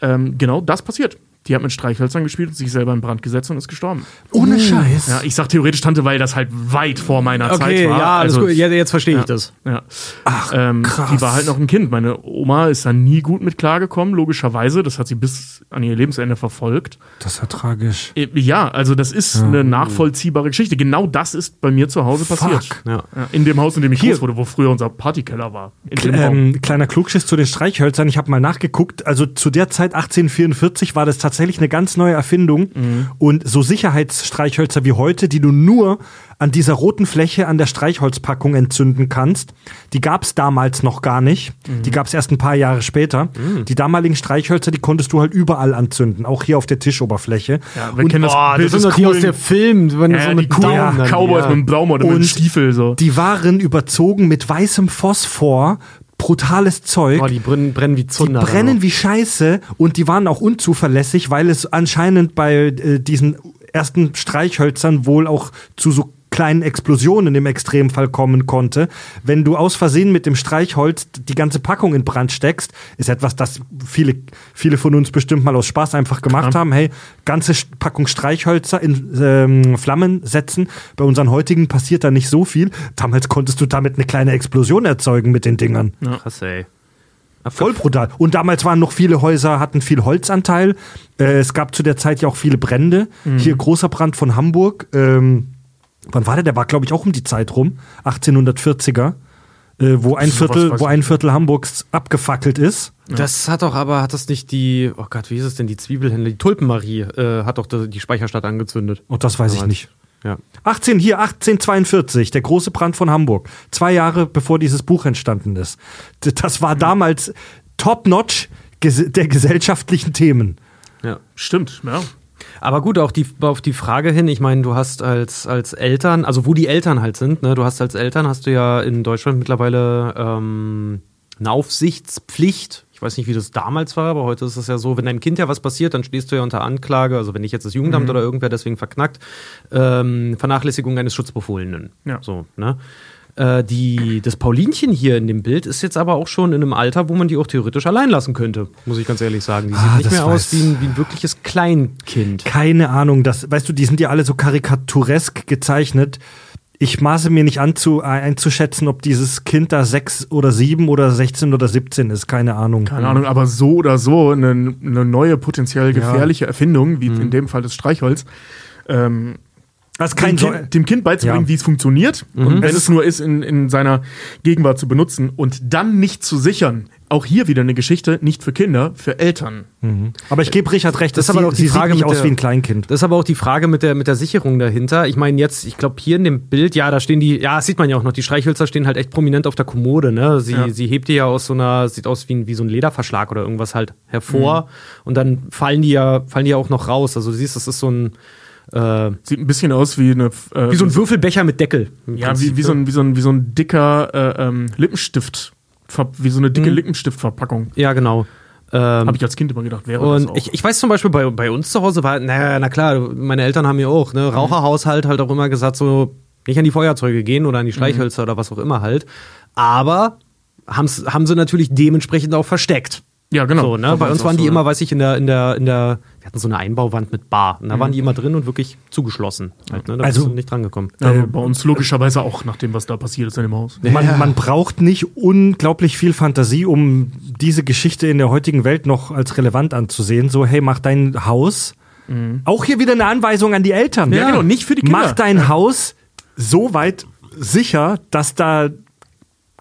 ähm, genau das passiert. Die hat mit Streichhölzern gespielt und sich selber in Brand gesetzt und ist gestorben. Ohne Scheiß. Ja, ich sag theoretisch Tante, weil das halt weit vor meiner Okay, Zeit war. ja, alles Also, gut. Ja, jetzt verstehe ich ja. das. Ja. Ach, Ähm, krass. die war halt noch ein Kind. Meine Oma ist da nie gut mit klargekommen, logischerweise. Das hat sie bis an ihr Lebensende verfolgt. Das ist ja tragisch. Äh, Ja, also das ist eine nachvollziehbare Geschichte. Genau das ist bei mir zu Hause passiert. Fuck. Ja. Ja, in dem Haus, in dem ich Hier. groß wurde, wo früher unser Partykeller war. In dem Raum. Ähm, kleiner Klugschiss zu den Streichhölzern. Ich habe mal nachgeguckt. Also zu der Zeit 1844 war das tatsächlich eine ganz neue Erfindung. Und so Sicherheitsstreichhölzer wie heute, die du nur an dieser roten Fläche an der Streichholzpackung entzünden kannst, die gab es damals noch gar nicht. Die gab es erst ein paar Jahre später. Die damaligen Streichhölzer, die konntest du halt überall anzünden, auch hier auf der Tischoberfläche. ja, wir und kennen das Boah, Bild das sind die aus der Film, wenn ja, so die mit coolen Daumen dann, Cowboys ja. mit dem Baum oder mit Und Stiefel. So. Die waren überzogen mit weißem Phosphor, brutales Zeug. Boah, die brennen, brennen wie Die Zunder. brennen wie Scheiße und die waren auch unzuverlässig, weil es anscheinend bei äh, diesen ersten Streichhölzern wohl auch zu so kleinen Explosionen im Extremfall kommen konnte. Wenn du aus Versehen mit dem Streichholz die ganze Packung in Brand steckst, ist etwas, das viele, viele von uns bestimmt mal aus Spaß einfach gemacht haben. Hey, ganze Packung Streichhölzer in ähm, Flammen setzen. Bei unseren heutigen passiert da nicht so viel. Damals konntest du damit eine kleine Explosion erzeugen mit den Dingern. Krass, ey. Voll brutal. Und damals waren noch viele Häuser, hatten viel Holzanteil. Äh, es gab zu der Zeit ja auch viele Brände. Hier großer Brand von Hamburg. Ähm, wann war der? Der war, glaube ich, auch um die Zeit rum. 1840er. Äh, wo ein Viertel, wo ein Viertel Hamburgs abgefackelt ist. Das hat doch aber, hat das nicht die, oh Gott, wie ist es denn, die Zwiebelhändler, die Tulpenmarie, äh, hat doch die, Speicherstadt angezündet. Und das weiß ich nicht. Ja. 18, hier 1842, der große Brand von Hamburg. Zwei Jahre bevor dieses Buch entstanden ist. Das war damals top-notch ges der gesellschaftlichen Themen. ja. Stimmt, ja. Aber gut, auch die, auf die Frage hin, ich meine, du hast als, als Eltern, also wo die Eltern halt sind, ne, du hast als Eltern, hast du ja in Deutschland mittlerweile ähm, eine Aufsichtspflicht. Ich weiß nicht, wie das damals war, aber heute ist es ja so, wenn deinem Kind ja was passiert, dann stehst du ja unter Anklage, also wenn nicht jetzt das Jugendamt oder irgendwer deswegen verknackt, ähm, Vernachlässigung eines Schutzbefohlenen. Ja. So, ne? Äh, die, das Paulinchen hier in dem Bild ist jetzt aber auch schon in einem Alter, wo man die auch theoretisch allein lassen könnte, muss ich ganz ehrlich sagen. Die sieht Ah, nicht mehr aus wie ein, wie ein wirkliches Kleinkind. Keine Ahnung, das, weißt du, die sind ja alle so karikaturesk gezeichnet. Ich maße mir nicht an, zu, einzuschätzen, ob dieses Kind da sechs oder sieben oder 16 oder 17 ist. Keine Ahnung. Keine Ahnung, aber so oder so eine, eine neue, potenziell gefährliche Erfindung, wie Mhm. in dem Fall das Streichholz, ähm, Das ist dem, kein so kind, dem Kind beizubringen, Ja. wie es funktioniert und wenn es nur ist, in, in seiner Gegenwart zu benutzen und dann nicht zu sichern. Auch hier wieder eine Geschichte, nicht für Kinder, für Eltern. Aber ich gebe Richard recht, Das ist aber sie, auch die sie Frage sieht nicht mit aus der- wie ein Kleinkind. Das ist aber auch die Frage mit der, mit der Sicherung dahinter. Ich meine, jetzt, ich glaube, hier in dem Bild, ja, da stehen die, ja, das sieht man ja auch noch, die Streichhölzer stehen halt echt prominent auf der Kommode, ne? Sie, Ja. sie hebt die ja aus so einer, sieht aus wie, ein- wie so ein Lederverschlag oder irgendwas halt hervor und dann fallen die ja, fallen die ja auch noch raus. Also du siehst, das ist so ein, äh, Sieht ein bisschen aus wie eine. Äh, wie so ein Würfelbecher mit Deckel. Ja, Prinzip, wie, wie, so ein, wie, so ein, wie so ein dicker äh, ähm, Lippenstift. Wie so eine Mhm. dicke Lippenstiftverpackung. Ja, genau. Ähm, Habe ich als Kind immer gedacht, wäre das Und auch. ich, ich weiß zum Beispiel, bei, bei uns zu Hause war, naja, na klar, meine Eltern haben ja auch, ne, Raucherhaushalt halt auch immer gesagt, so nicht an die Feuerzeuge gehen oder an die Streichhölzer oder was auch immer halt. Aber haben's, haben sie natürlich dementsprechend auch versteckt. Ja, genau. So, ne? Bei uns waren die so, immer, ja. weiß ich, in der, in der, in der, wir hatten so eine Einbauwand mit Bar. Und da waren die immer drin und wirklich zugeschlossen. Halt, ne? Da Also- bist du nicht drangekommen. Ja, aber bei uns logischerweise auch, nach dem, was da passiert ist in dem Haus. Man, man braucht nicht unglaublich viel Fantasie, um diese Geschichte in der heutigen Welt noch als relevant anzusehen. So, hey, mach dein Haus. Auch hier wieder eine Anweisung an die Eltern. Ja, genau, nicht für die Kinder. Mach dein Haus so weit sicher, dass da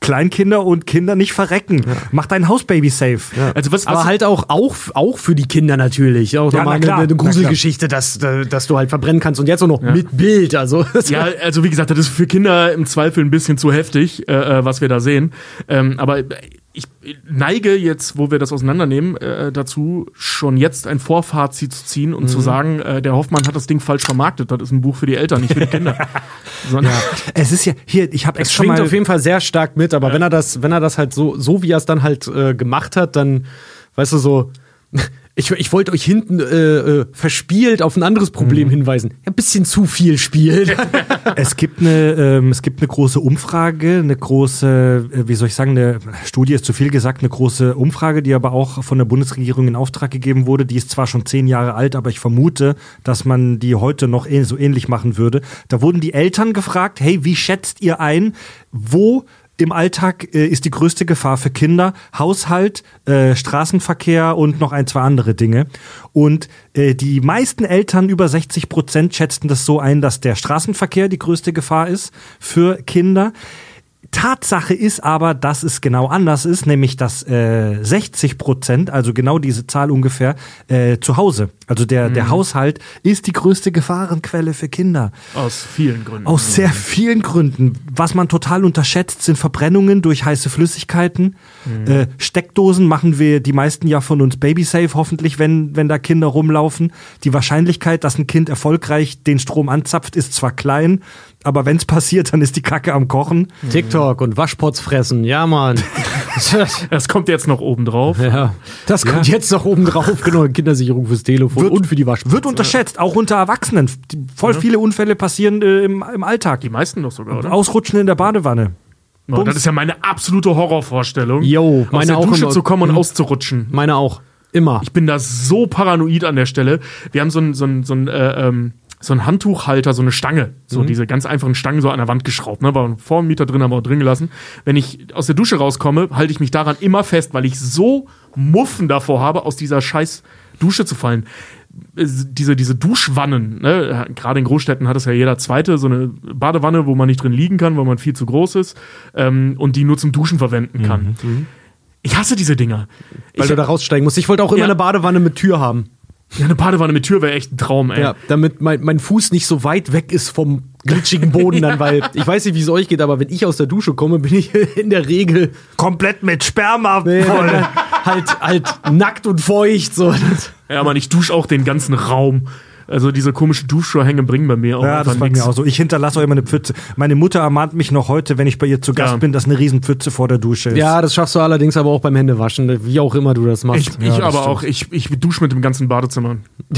Kleinkinder und Kinder nicht verrecken. Mach dein Haus baby safe. Also was, was Aber halt auch, auch, auch für die Kinder natürlich. Auch Ja, nochmal eine, eine. Gruselgeschichte, dass, dass du halt verbrennen kannst. Und jetzt auch noch mit Bild. Also, Ja, also wie gesagt, das ist für Kinder im Zweifel ein bisschen zu heftig, äh, äh, was wir da sehen. Ähm, aber ich neige jetzt, wo wir das auseinandernehmen, äh, dazu, schon jetzt ein Vorfazit zu ziehen und Mhm. zu sagen, äh, der Hoffmann hat das Ding falsch vermarktet. Das ist ein Buch für die Eltern, nicht für die Kinder. Sondern, Es ist ja, hier, ich habe Es schwingt auf jeden Fall sehr stark mit, aber wenn er das, wenn er das halt so, so wie er es dann halt äh, gemacht hat, dann, weißt du, so, Ich, ich wollte euch hinten äh, äh, verspielt auf ein anderes Problem Mhm. hinweisen. Ein bisschen zu viel Spiel. Es gibt eine, ähm, es gibt eine große Umfrage, eine große, äh, wie soll ich sagen, eine Studie ist zu viel gesagt, eine große Umfrage, die aber auch von der Bundesregierung in Auftrag gegeben wurde. Die ist zwar schon zehn Jahre alt, aber ich vermute, dass man die heute noch ähn- so ähnlich machen würde. Da wurden die Eltern gefragt, hey, wie schätzt ihr ein, wo im Alltag äh, ist die größte Gefahr für Kinder Haushalt, äh, Straßenverkehr und noch ein, zwei andere Dinge. Und äh, die meisten Eltern, über 60 Prozent, schätzten das so ein, dass der Straßenverkehr die größte Gefahr ist für Kinder. Tatsache ist aber, dass es genau anders ist, nämlich dass äh, 60 Prozent, also genau diese Zahl ungefähr, äh, zu Hause. Also der, der Haushalt ist die größte Gefahrenquelle für Kinder. Aus vielen Gründen. Aus sehr vielen Gründen. Was man total unterschätzt, sind Verbrennungen durch heiße Flüssigkeiten. Äh, Steckdosen machen wir die meisten ja von uns babysafe, hoffentlich, wenn, wenn da Kinder rumlaufen. Die Wahrscheinlichkeit, dass ein Kind erfolgreich den Strom anzapft, ist zwar klein, aber wenn es passiert, dann ist die Kacke am Kochen. TikTok und Waschpots fressen, ja, Mann. Das kommt jetzt noch oben drauf. ja, das kommt jetzt noch oben drauf. Genau, Kindersicherung fürs Telefon Wird- und für die Waschpots. Wird unterschätzt, auch unter Erwachsenen. Voll viele Unfälle passieren äh, im, im Alltag. Die meisten doch sogar, oder? Ausrutschen in der Badewanne. Oh, das ist ja meine absolute Horrorvorstellung. Jo, aus meine der auch Dusche immer. zu kommen und Mhm. auszurutschen. Meine auch. Immer. Ich bin da so paranoid an der Stelle. Wir haben so ein, so ein, so ein, äh, ähm, so ein Handtuchhalter, so eine Stange, so diese ganz einfachen Stangen so an der Wand geschraubt. Ne? War vor dem Mieter drin, haben wir auch drin gelassen. Wenn ich aus der Dusche rauskomme, halte ich mich daran immer fest, weil ich so Muffen davor habe, aus dieser scheiß Dusche zu fallen. Diese, diese Duschwannen, ne? gerade in Großstädten hat es ja jeder zweite, so eine Badewanne, wo man nicht drin liegen kann, weil man viel zu groß ist ähm, und die nur zum Duschen verwenden kann. Ich hasse diese Dinger. Weil ich, du da raussteigen musst. Ich wollte auch immer Ja. eine Badewanne mit Tür haben. Ja, eine Badewanne mit Tür wäre echt ein Traum, ey. Ja, damit mein, mein Fuß nicht so weit weg ist vom glitschigen Boden dann, weil ich weiß nicht, wie es euch geht, aber wenn ich aus der Dusche komme, bin ich in der Regel Komplett mit Sperma voll. halt, halt nackt und feucht. So. Ja, Mann, ich dusche auch den ganzen Raum. Also diese komischen Duschvorhänge bringen bei mir auch Ja, das einfach bei nichts. mir auch so. Ich hinterlasse auch immer eine Pfütze. Meine Mutter ermahnt mich noch heute, wenn ich bei ihr zu Gast Ja. bin, dass eine Riesenpfütze vor der Dusche ist. Ja, das schaffst du allerdings aber auch beim Händewaschen, wie auch immer du das Ich, machst. ich Ja, das aber stimmt. auch, ich, ich dusche mit dem ganzen Badezimmer.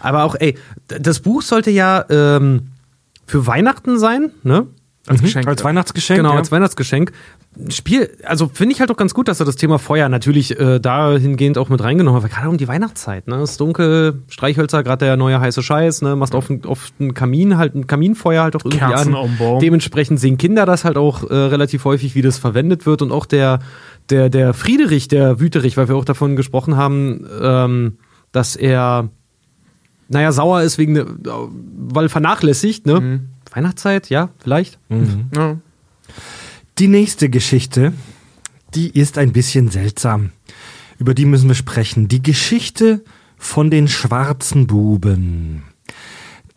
Aber auch, ey, das Buch sollte ja ähm, für Weihnachten sein, ne? Als Geschenk. Als Weihnachtsgeschenk. Genau, ja. als Weihnachtsgeschenk. Spiel, also finde ich halt auch ganz gut, dass er das Thema Feuer natürlich äh, dahingehend auch mit reingenommen hat, weil gerade um die Weihnachtszeit, ne, ist dunkel, Streichhölzer, gerade der neue heiße Scheiß, ne, machst oft, oft einen Kamin, halt ein Kaminfeuer halt auch irgendwie Kerzen an. auf. Dementsprechend sehen Kinder das halt auch äh, relativ häufig, wie das verwendet wird und auch der, der, der Friederich, der Wüterich, weil wir auch davon gesprochen haben, ähm, dass er, naja, sauer ist wegen, ne- weil vernachlässigt, ne? Mhm. Weihnachtszeit, ja, vielleicht. Ja. Die nächste Geschichte, die ist ein bisschen seltsam. Über die müssen wir sprechen. Die Geschichte von den schwarzen Buben.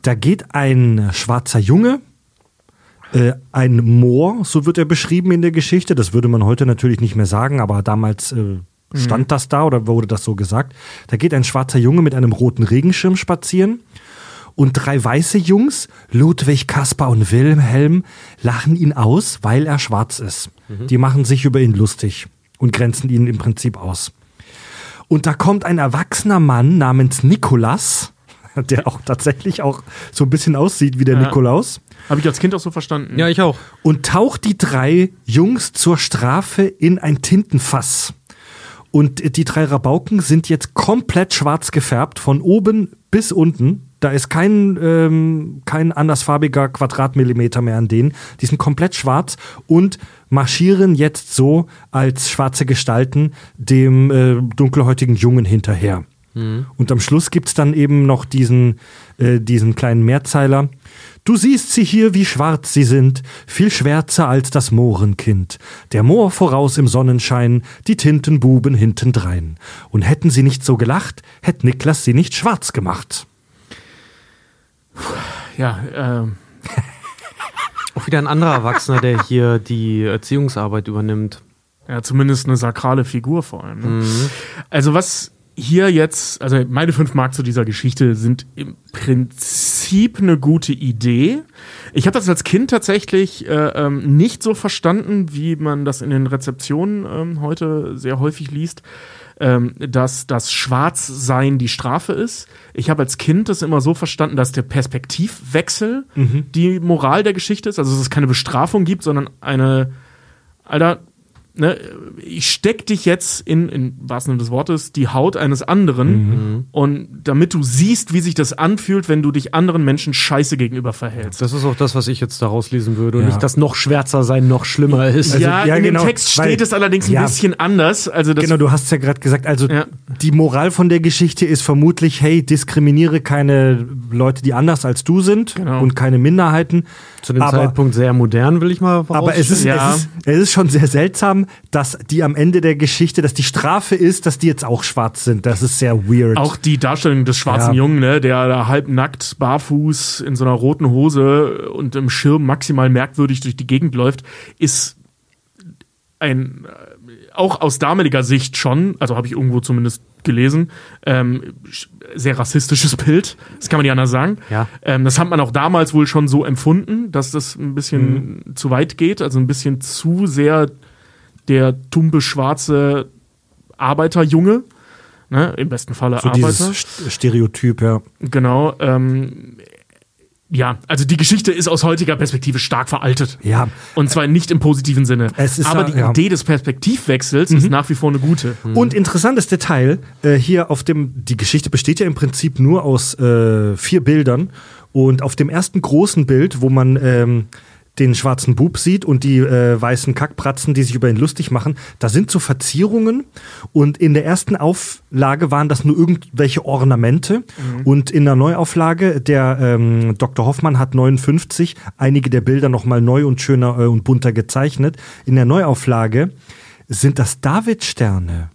Da geht ein schwarzer Junge, äh, ein Moor, so wird er beschrieben in der Geschichte. Das würde man heute natürlich nicht mehr sagen, aber damals äh, stand das da oder wurde das so gesagt. Da geht ein schwarzer Junge mit einem roten Regenschirm spazieren. Und drei weiße Jungs, Ludwig, Kaspar und Wilhelm, lachen ihn aus, weil er schwarz ist. Die machen sich über ihn lustig und grenzen ihn im Prinzip aus. Und da kommt ein erwachsener Mann namens Nikolas, der auch tatsächlich auch so ein bisschen aussieht wie der Ja. Nikolaus, Habe ich als Kind auch so verstanden. Ja, ich auch. und taucht die drei Jungs zur Strafe in ein Tintenfass. Und die drei Rabauken sind jetzt komplett schwarz gefärbt, von oben bis unten. Da ist kein, ähm, kein andersfarbiger Quadratmillimeter mehr an denen. Die sind komplett schwarz und marschieren jetzt so als schwarze Gestalten dem äh, dunkelhäutigen Jungen hinterher. Und am Schluss gibt's dann eben noch diesen, äh, diesen kleinen Mehrzeiler. Du siehst sie hier, wie schwarz sie sind, viel schwärzer als das Mohrenkind. Der Moor voraus im Sonnenschein, die Tintenbuben hintendrein. Und hätten sie nicht so gelacht, hätt Niklas sie nicht schwarz gemacht. Ja, ähm, Auch wieder ein anderer Erwachsener, der hier die Erziehungsarbeit übernimmt. ja, zumindest eine sakrale Figur vor allem. Ne? Mhm. Also was hier jetzt, also meine fünf Mark zu dieser Geschichte sind im Prinzip eine gute Idee. Ich habe das als Kind tatsächlich äh, ähm, nicht so verstanden, wie man das in den Rezeptionen ähm, heute sehr häufig liest, ähm, dass das Schwarzsein die Strafe ist. Ich habe als Kind das immer so verstanden, dass der Perspektivwechsel die Moral der Geschichte ist. Also dass es keine Bestrafung gibt, sondern eine, Alter, ne, ich steck dich jetzt in, in wahrsten Sinne des Wortes, die Haut eines anderen und damit du siehst, wie sich das anfühlt, wenn du dich anderen Menschen scheiße gegenüber verhältst. Das ist auch das, was ich jetzt daraus lesen würde. Und Ja. nicht, dass noch schwärzer sein noch schlimmer ist. Also, ja, ja, in genau, dem Text weil- steht es allerdings ein ja. bisschen anders. Also das, Genau, du hast es ja gerade gesagt. Also Ja. die Moral von der Geschichte ist vermutlich, hey, diskriminiere keine Leute, die anders als du sind Genau. und keine Minderheiten. Zu dem aber, Zeitpunkt sehr modern, will ich mal aber es ist, Ja. es, ist, es ist schon sehr seltsam, dass die am Ende der Geschichte, dass die Strafe ist, dass die jetzt auch schwarz sind. Das ist sehr weird. Auch die Darstellung des schwarzen Ja. Jungen, ne, der da halb nackt, barfuß, in so einer roten Hose und im Schirm maximal merkwürdig durch die Gegend läuft, ist ein, äh, auch aus damaliger Sicht schon, also habe ich irgendwo zumindest gelesen, ähm, sehr rassistisches Bild. Das kann man nicht anders sagen. Ja. Ähm, das hat man auch damals wohl schon so empfunden, dass das ein bisschen Mhm. zu weit geht, also ein bisschen zu sehr der tumpe schwarze Arbeiterjunge. Ne, Im besten Falle so Arbeiter. dieses St- Stereotyp, ja. Genau. Ähm, ja, also die Geschichte ist aus heutiger Perspektive stark veraltet. Ja, Und zwar nicht im positiven Sinne. Es ist Aber die ja. Mhm. Idee des Perspektivwechsels ist nach wie vor eine gute. Und interessantes Detail, äh, hier auf dem, die Geschichte besteht ja im Prinzip nur aus äh, vier Bildern. Und auf dem ersten großen Bild, wo man ähm, den schwarzen Bub sieht und die äh, weißen Kackpratzen, die sich über ihn lustig machen, da sind so Verzierungen. Und in der ersten Auflage waren das nur irgendwelche Ornamente. Und in der Neuauflage, der ähm, Dr. Hoffmann hat 59 einige der Bilder nochmal neu und schöner äh, und bunter gezeichnet. In der Neuauflage sind das Davidsterne.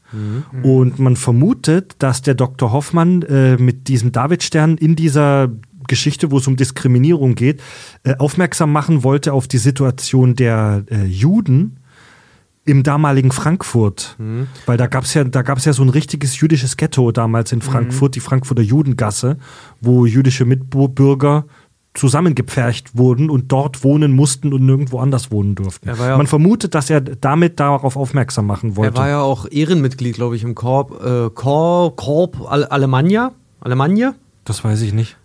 Und man vermutet, dass der Dr. Hoffmann äh, mit diesem Davidstern in dieser Geschichte, wo es um Diskriminierung geht, äh, aufmerksam machen wollte auf die Situation der äh, Juden im damaligen Frankfurt. Weil da gab's ja, da gab's ja so ein richtiges jüdisches Ghetto damals in Frankfurt, die Frankfurter Judengasse, wo jüdische Mitbürger zusammengepfercht wurden und dort wohnen mussten und nirgendwo anders wohnen durften. Ja- Man vermutet, dass er damit darauf aufmerksam machen wollte. Er war ja auch Ehrenmitglied, glaube ich, im Korb, äh, Korb, Korb Ale- Alemannia. Alemannia? das weiß ich nicht.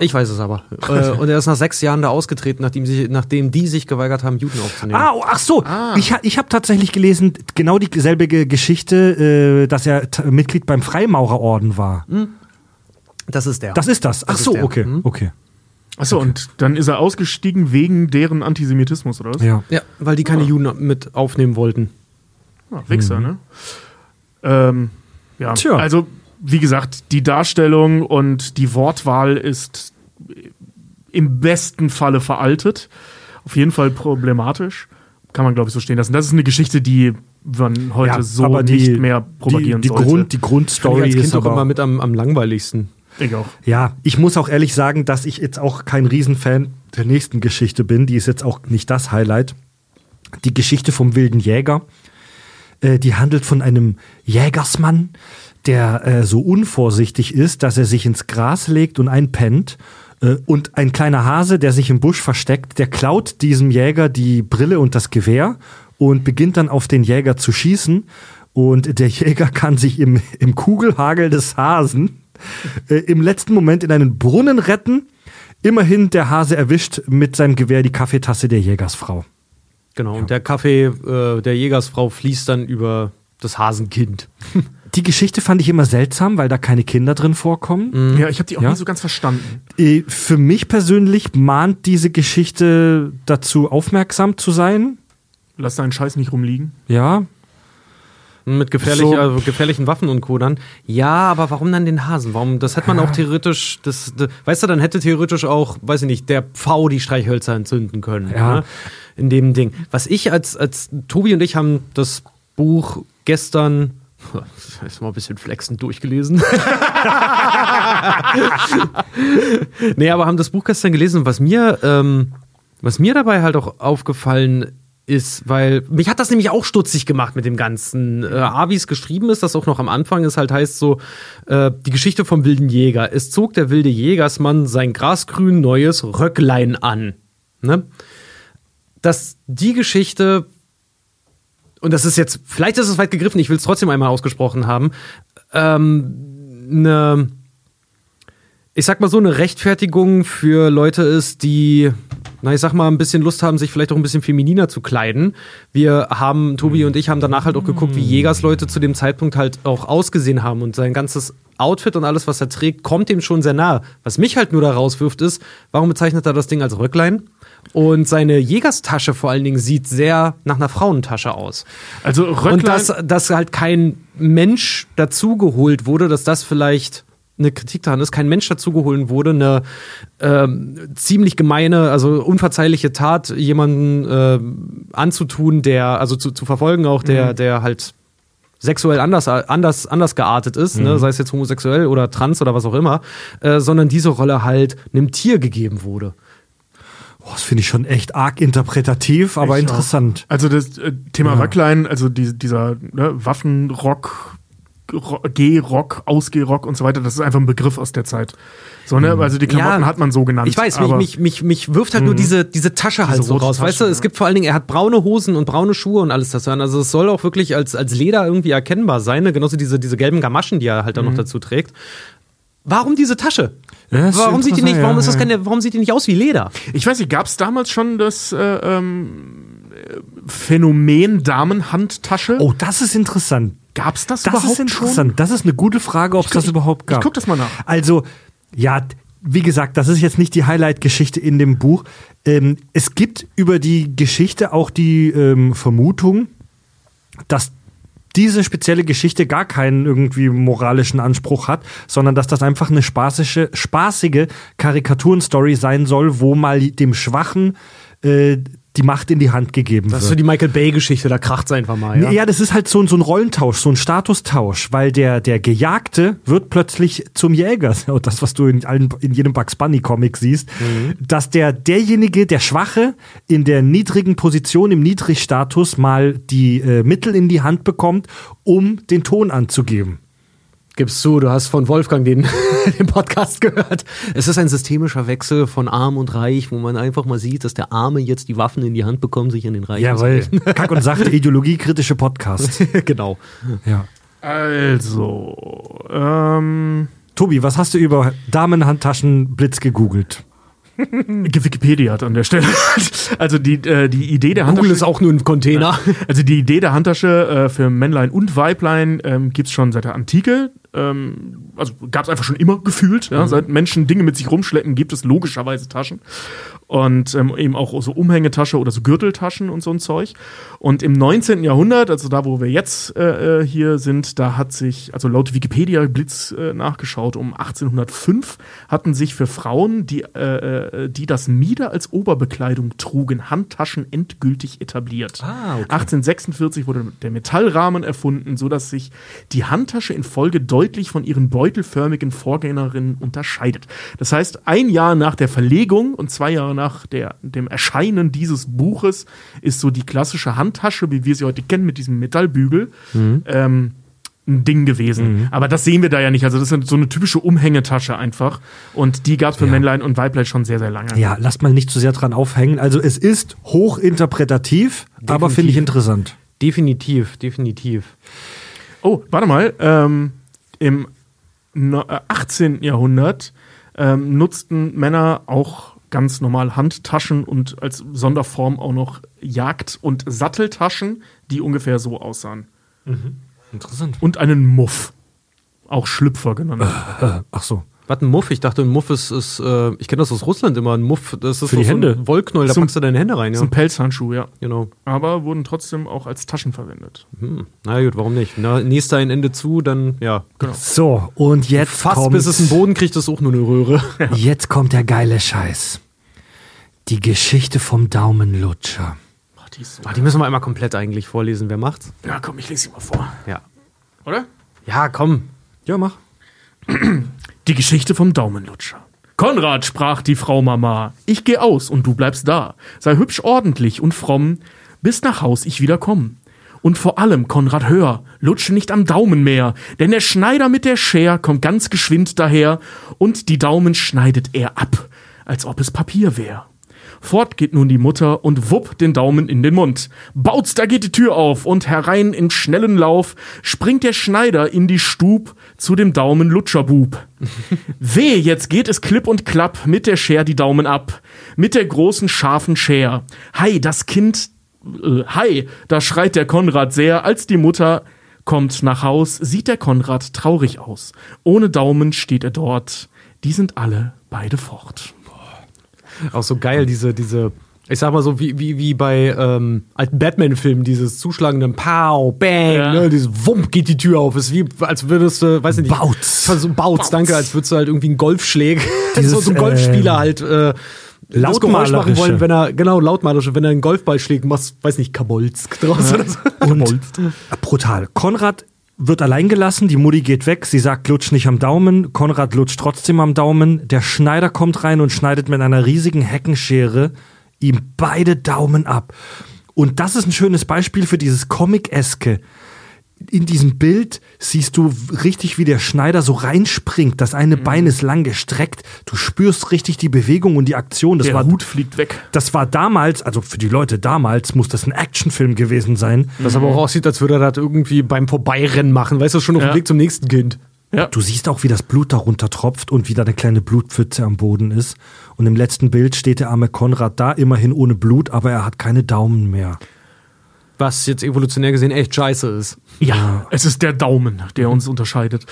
Ich weiß es aber. äh, und er ist nach sechs Jahren da ausgetreten, nachdem, sie, nachdem die sich geweigert haben, Juden aufzunehmen. Ah, oh, ach so. Ich, ha- ich habe tatsächlich gelesen, genau dieselbe Ge- Geschichte, äh, dass er Mitglied beim Freimaurerorden war. Das ist der. Das ist das. Ach Das so, okay. Mhm. okay. Achso, und dann ist er ausgestiegen wegen deren Antisemitismus, oder was? Ja. ja, weil die keine Juden mit aufnehmen wollten. Ah, Wichser, ne? Ähm, ja, Tja. also wie gesagt, die Darstellung und die Wortwahl ist im besten Falle veraltet. Auf jeden Fall problematisch. Kann man, glaube ich, so stehen lassen. Das ist eine Geschichte, die man heute Ja, so aber die- nicht mehr propagieren die, die sollte. Grund, die Grundstory als ist Kind auch aber immer mit am, am langweiligsten. ich auch. Ja, ich muss auch ehrlich sagen, dass ich jetzt auch kein Riesenfan der nächsten Geschichte bin. Die ist jetzt auch nicht das Highlight. Die Geschichte vom wilden Jäger. Äh, die handelt von einem Jägersmann, der äh, so unvorsichtig ist, dass er sich ins Gras legt und einpennt. Äh, und ein kleiner Hase, der sich im Busch versteckt, der klaut diesem Jäger die Brille und das Gewehr und beginnt dann auf den Jäger zu schießen. Und der Jäger kann sich im, im Kugelhagel des Hasen äh, im letzten Moment in einen Brunnen retten. Immerhin der Hase erwischt mit seinem Gewehr die Kaffeetasse der Jägersfrau. Genau. Und der Kaffee äh, der Jägersfrau fließt dann über das Hasenkind. Die Geschichte fand ich immer seltsam, weil da keine Kinder drin vorkommen. Ja, ich habe die auch Ja? nie so ganz verstanden. Äh, Für mich persönlich mahnt diese Geschichte dazu, aufmerksam zu sein. Lass deinen Scheiß nicht rumliegen. Ja, Mit gefährlich, So. also gefährlichen Waffen und Co. dann. Ja, aber warum dann den Hasen? Warum? Das hätte man auch theoretisch, das, das, weißt du, dann hätte theoretisch auch, weiß ich nicht, der Pfau die Streichhölzer entzünden können. Ja. Ne? In dem Ding. Was ich als, als Tobi und ich haben das Buch gestern, ist mal ein bisschen flexend durchgelesen. nee, aber haben das Buch gestern gelesen. Was mir, ähm, was mir dabei halt auch aufgefallen ist, weil mich hat das nämlich auch stutzig gemacht mit dem ganzen. Äh, wie es geschrieben ist, das auch noch am Anfang ist, halt heißt so, äh, die Geschichte vom wilden Jäger. Es zog der wilde Jägersmann sein grasgrün neues Röcklein an. Ne? Dass die Geschichte, und das ist jetzt, vielleicht ist es weit gegriffen, ich will es trotzdem einmal ausgesprochen haben, ähm, eine, ich sag mal so, eine Rechtfertigung für Leute ist, die na, ich sag mal, ein bisschen Lust haben, sich vielleicht auch ein bisschen femininer zu kleiden. Wir haben, Tobi und ich haben danach halt auch geguckt, wie Jägersleute zu dem Zeitpunkt halt auch ausgesehen haben und sein ganzes Outfit und alles, was er trägt, kommt ihm schon sehr nahe. Was mich halt nur da rauswirft, ist, warum bezeichnet er das Ding als Röcklein? Und seine Jägerstasche vor allen Dingen sieht sehr nach einer Frauentasche aus. Also Röcklein. Und dass, dass halt kein Mensch dazugeholt wurde, dass das vielleicht eine Kritik daran ist, kein Mensch dazugeholt wurde, eine ähm, ziemlich gemeine, also unverzeihliche Tat, jemanden äh, anzutun, der, also zu, zu verfolgen auch, der, Mhm. der halt sexuell anders, anders, anders geartet ist, Mhm. ne? sei es jetzt homosexuell oder trans oder was auch immer, äh, sondern diese Rolle halt einem Tier gegeben wurde. Boah, das finde ich schon echt arg interpretativ, aber Ich interessant. Also das äh, Thema Ja. Röcklein, also die, dieser ne, Waffenrock, Ro- G-Rock, Ausgeh-Rock und so weiter, das ist einfach ein Begriff aus der Zeit. So, ne? Also die Klamotten Ja, hat man so genannt. Ich weiß, mich, mich, mich, mich wirft halt nur diese, diese Tasche halt Diese so raus. weißt du, Tasche, es ja. gibt vor allen Dingen, er hat braune Hosen und braune Schuhe und alles das. Also es soll auch wirklich als, als Leder irgendwie erkennbar sein. Ne? Genauso diese, diese gelben Gamaschen, die er halt dann noch dazu trägt. Warum diese Tasche? Warum sieht die nicht, warum ja, ist das keine, warum sieht die nicht aus wie Leder? Ich weiß nicht, gab es damals schon das äh, ähm, äh, Phänomen Damenhandtasche? Oh, das ist interessant. Gab es das, Das überhaupt ist interessant. Das ist eine gute Frage, ob es das überhaupt gab. ich guck das mal nach. Also, ja, wie gesagt, das ist jetzt nicht die Highlight-Geschichte in dem Buch. Ähm, es gibt über die Geschichte auch die ähm, Vermutung, dass diese spezielle Geschichte gar keinen irgendwie moralischen Anspruch hat, sondern dass das einfach eine spaßige, spaßige Karikaturenstory sein soll, wo mal dem Schwachen äh, die Macht in die Hand gegeben Das ist wird. so die Michael Bay-Geschichte, da kracht's einfach mal. Ja? Ja? das ist halt so, ein- so ein Rollentausch, so ein Statustausch, weil der, der Gejagte wird plötzlich zum Jäger. Und das, was du in, allen, in jedem Bugs Bunny-Comic siehst, dass der, derjenige, der Schwache, in der niedrigen Position, im Niedrigstatus mal die äh, Mittel in die Hand bekommt, um den Ton anzugeben. Gibst du, du hast von Wolfgang den, den Podcast gehört. Es ist ein systemischer Wechsel von Arm und Reich, wo man einfach mal sieht, dass der Arme jetzt die Waffen in die Hand bekommt, sich an den Reichen zu Jawohl. Kack und Sachte, ideologiekritische Podcast. genau. Ja. Also, ähm, Tobi, was hast du über Damenhandtaschenblitz gegoogelt? Wikipedia hat an der Stelle. Also die, äh, die Idee der Google Handtasche. ist auch nur ein Container. Also die Idee der Handtasche äh, für Männlein und Weiblein ähm, gibt es schon seit der Antike. Ähm, also gab es einfach schon immer gefühlt. Ja? Seit Menschen Dinge mit sich rumschleppen, gibt es logischerweise Taschen. Und ähm, eben auch so Umhängetasche oder so Gürteltaschen und so ein Zeug. Und im 19. Jahrhundert, also da, wo wir jetzt äh, äh, hier sind, da hat sich, also laut Wikipedia Blitz äh, nachgeschaut, um 1805 hatten sich für Frauen, die, äh, äh, die das Mieder als Oberbekleidung trugen, Handtaschen endgültig etabliert. Ah, okay. 1846 wurde der Metallrahmen erfunden, sodass sich die Handtasche in Folge deutlich von ihren beutelförmigen Vorgängerinnen unterscheidet. Das heißt, ein Jahr nach der Verlegung und zwei Jahre nach der, dem Erscheinen dieses Buches ist so die klassische Handtasche, wie wir sie heute kennen, mit diesem Metallbügel, ähm, ein Ding gewesen. Aber das sehen wir da ja nicht. Also das ist so eine typische Umhängetasche einfach. Und die gab es für Ja. Männlein und Weiblein schon sehr, sehr lange. Ja, lasst mal nicht zu sehr dran aufhängen. Also es ist hochinterpretativ, aber finde ich interessant. Definitiv, definitiv. Oh, warte mal. Ähm, Im no- äh, 18. Jahrhundert ähm, nutzten Männer auch ganz normal Handtaschen und als Sonderform auch noch Jagd- und Satteltaschen, die ungefähr so aussahen. Interessant. Und einen Muff. Auch Schlüpfer genannt. Äh, ach so. Was ein Muff? Ich dachte, ein Muff ist, ist äh, ich kenne das aus Russland immer, ein Muff, das ist Für die so Hände. ein Wollknäuel, da Zum- packst du deine Hände rein, Das ja. sind Pelzhandschuhe, ja. Genau. Aber wurden trotzdem auch als Taschen verwendet. Hm. Na gut, warum nicht? Na, nächster ein Ende zu, dann ja. So, und jetzt Fast kommt, bis es einen Boden kriegt, ist auch nur eine Röhre. jetzt kommt der geile Scheiß. Die Geschichte vom Daumenlutscher. Ach, die ist so. Ah, die müssen wir einmal komplett eigentlich vorlesen. Wer macht's? Ja, komm, ich lese sie mal vor. Ja. Oder? Ja, komm. Ja, mach. Die Geschichte vom Daumenlutscher. Konrad, sprach die Frau Mama, ich geh aus und du bleibst da. Sei hübsch ordentlich und fromm, bis nach Haus ich wieder komm. Und vor allem, Konrad, hör, lutsche nicht am Daumen mehr, denn der Schneider mit der Scher kommt ganz geschwind daher und die Daumen schneidet er ab, als ob es Papier wär. Fort geht nun die Mutter und wupp den Daumen in den Mund. Bautz, da geht die Tür auf und herein im schnellen Lauf springt der Schneider in die Stub zu dem Daumen Lutscherbub. Weh, jetzt geht es klipp und klapp mit der Scher die Daumen ab, mit der großen scharfen Scher. Hei, das Kind, äh, hei, da schreit der Konrad sehr, als die Mutter kommt nach Haus, sieht der Konrad traurig aus. Ohne Daumen steht er dort, die sind alle beide fort. Auch so geil, diese, diese, ich sag mal so, wie, wie, wie bei ähm, alten Batman-Filmen, dieses zuschlagende Pow, Bang, Ja. ne, dieses Wump geht die Tür auf. Ist wie, als würdest du, weiß ich nicht. Bautz. So, Bautz, danke, als würdest du halt irgendwie einen Golfschläger, so, so ein Golfspieler ähm, halt, äh, das Geräusch machen wollen, wenn er, genau, lautmalerische, wenn er einen Golfball schlägt, machst, weiß nicht, Kabolsk draus oder so. Und brutal. Konrad wird allein gelassen, die Mutti geht weg, sie sagt, lutsch nicht am Daumen, Konrad lutscht trotzdem am Daumen, der Schneider kommt rein und schneidet mit einer riesigen Heckenschere ihm beide Daumen ab. Und das ist ein schönes Beispiel für dieses Comic-eske. In diesem Bild siehst du richtig, wie der Schneider so reinspringt. Das eine Mhm. Bein ist lang gestreckt. Du spürst richtig die Bewegung und die Aktion. Das Der war Hut fliegt weg. das war damals, also für die Leute damals, muss das ein Actionfilm gewesen sein. Das aber auch aussieht, als würde er das irgendwie beim Vorbeirennen machen, weißt du, schon auf dem Ja. Weg zum nächsten Kind. Ja. Du siehst auch, wie das Blut darunter tropft und wie da eine kleine Blutpfütze am Boden ist. Und im letzten Bild steht der arme Konrad da, immerhin ohne Blut, aber er hat keine Daumen mehr. Was jetzt evolutionär gesehen echt scheiße ist. Ja, es ist der Daumen, der uns unterscheidet.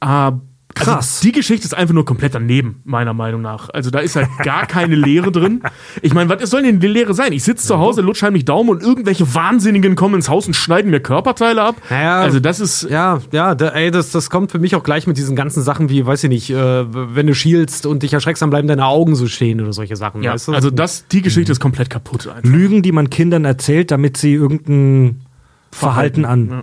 Äh, Krass. Also die Geschichte ist einfach nur komplett daneben, meiner Meinung nach. Also da ist halt gar keine Lehre drin. Ich meine, was soll denn die Lehre sein? Ich sitze zu Hause, lutsch heimlich Daumen und irgendwelche Wahnsinnigen kommen ins Haus und schneiden mir Körperteile ab. Naja, also das ist Ja, ja, da, ey, das, das kommt für mich auch gleich mit diesen ganzen Sachen wie, weiß ich nicht, äh, wenn du schielst und dich erschreckst, dann bleiben deine Augen so stehen oder solche Sachen, ja, weißt du? also das, die Geschichte ist komplett kaputt einfach. Lügen, die man Kindern erzählt, damit sie irgendein Verhalten, an, Ja.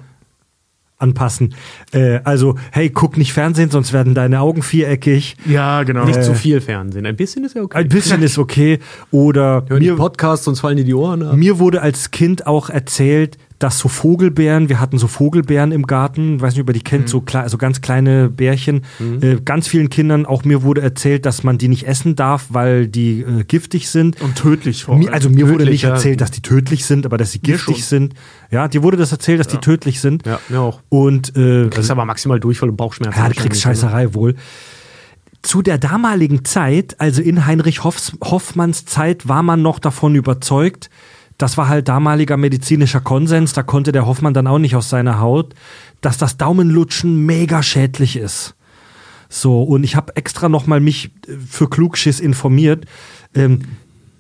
Anpassen. Äh, also, hey, guck nicht Fernsehen, sonst werden deine Augen viereckig. Ja, genau. nicht zu viel Fernsehen. Ein bisschen ist ja okay. Ein bisschen ist okay. Oder Hören mir, Podcasts, sonst fallen dir die Ohren ab. Mir wurde als Kind auch erzählt, dass so Vogelbeeren, wir hatten so Vogelbeeren im Garten, weiß nicht, ob ihr die kennt, so, klei- so ganz kleine Bärchen. Äh, ganz vielen Kindern, auch mir wurde erzählt, dass man die nicht essen darf, weil die äh, giftig sind. und tödlich vor allem. also mir wurde tödlich, nicht ja. erzählt, dass die tödlich sind, aber dass sie giftig sind. Ja, dir wurde das erzählt, dass die tödlich sind. Ja, mir auch. Und äh, Das ist aber maximal Durchfall und Bauchschmerzen. ja, du kriegst wahrscheinlich, Scheißerei wohl. Zu der damaligen Zeit, also in Heinrich Hoffs, Hoffmanns Zeit, war man noch davon überzeugt, das war halt damaliger medizinischer Konsens, da konnte der Hoffmann dann auch nicht aus seiner Haut, dass das Daumenlutschen mega schädlich ist. So, und ich habe extra nochmal mich äh, für Klugschiss informiert. Ähm,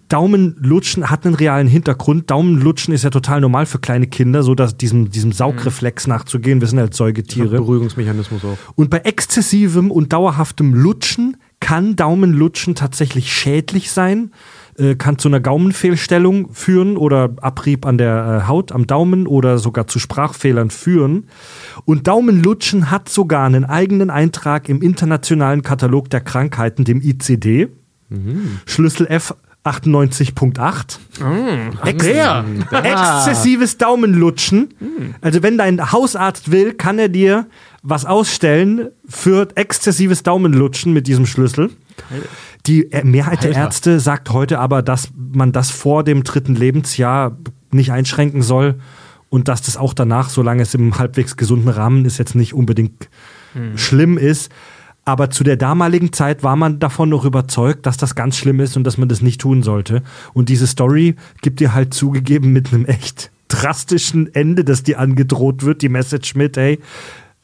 Daumenlutschen hat einen realen Hintergrund. Daumenlutschen ist ja total normal für kleine Kinder, so dass diesem, diesem Saugreflex nachzugehen. Wir sind halt. Säugetiere. Beruhigungsmechanismus auch. Und bei exzessivem und dauerhaftem Lutschen kann Daumenlutschen tatsächlich schädlich sein, äh, kann zu einer Gaumenfehlstellung führen oder Abrieb an der äh, Haut am Daumen oder sogar zu Sprachfehlern führen. Und Daumenlutschen hat sogar einen eigenen Eintrag im internationalen Katalog der Krankheiten, dem ICD. Schlüssel F 98.8. Ex der. Exzessives Daumenlutschen. Also wenn dein Hausarzt will, kann er dir was ausstellen für exzessives Daumenlutschen mit diesem Schlüssel. Die Mehrheit der Alter. Ärzte sagt heute aber, dass man das vor dem dritten Lebensjahr nicht einschränken soll und dass das auch danach, solange es im halbwegs gesunden Rahmen ist, jetzt nicht unbedingt schlimm ist. Aber zu der damaligen Zeit war man davon noch überzeugt, dass das ganz schlimm ist und dass man das nicht tun sollte. Und diese Story gibt dir halt zugegeben mit einem echt drastischen Ende, das dir angedroht wird, die Message mit, ey,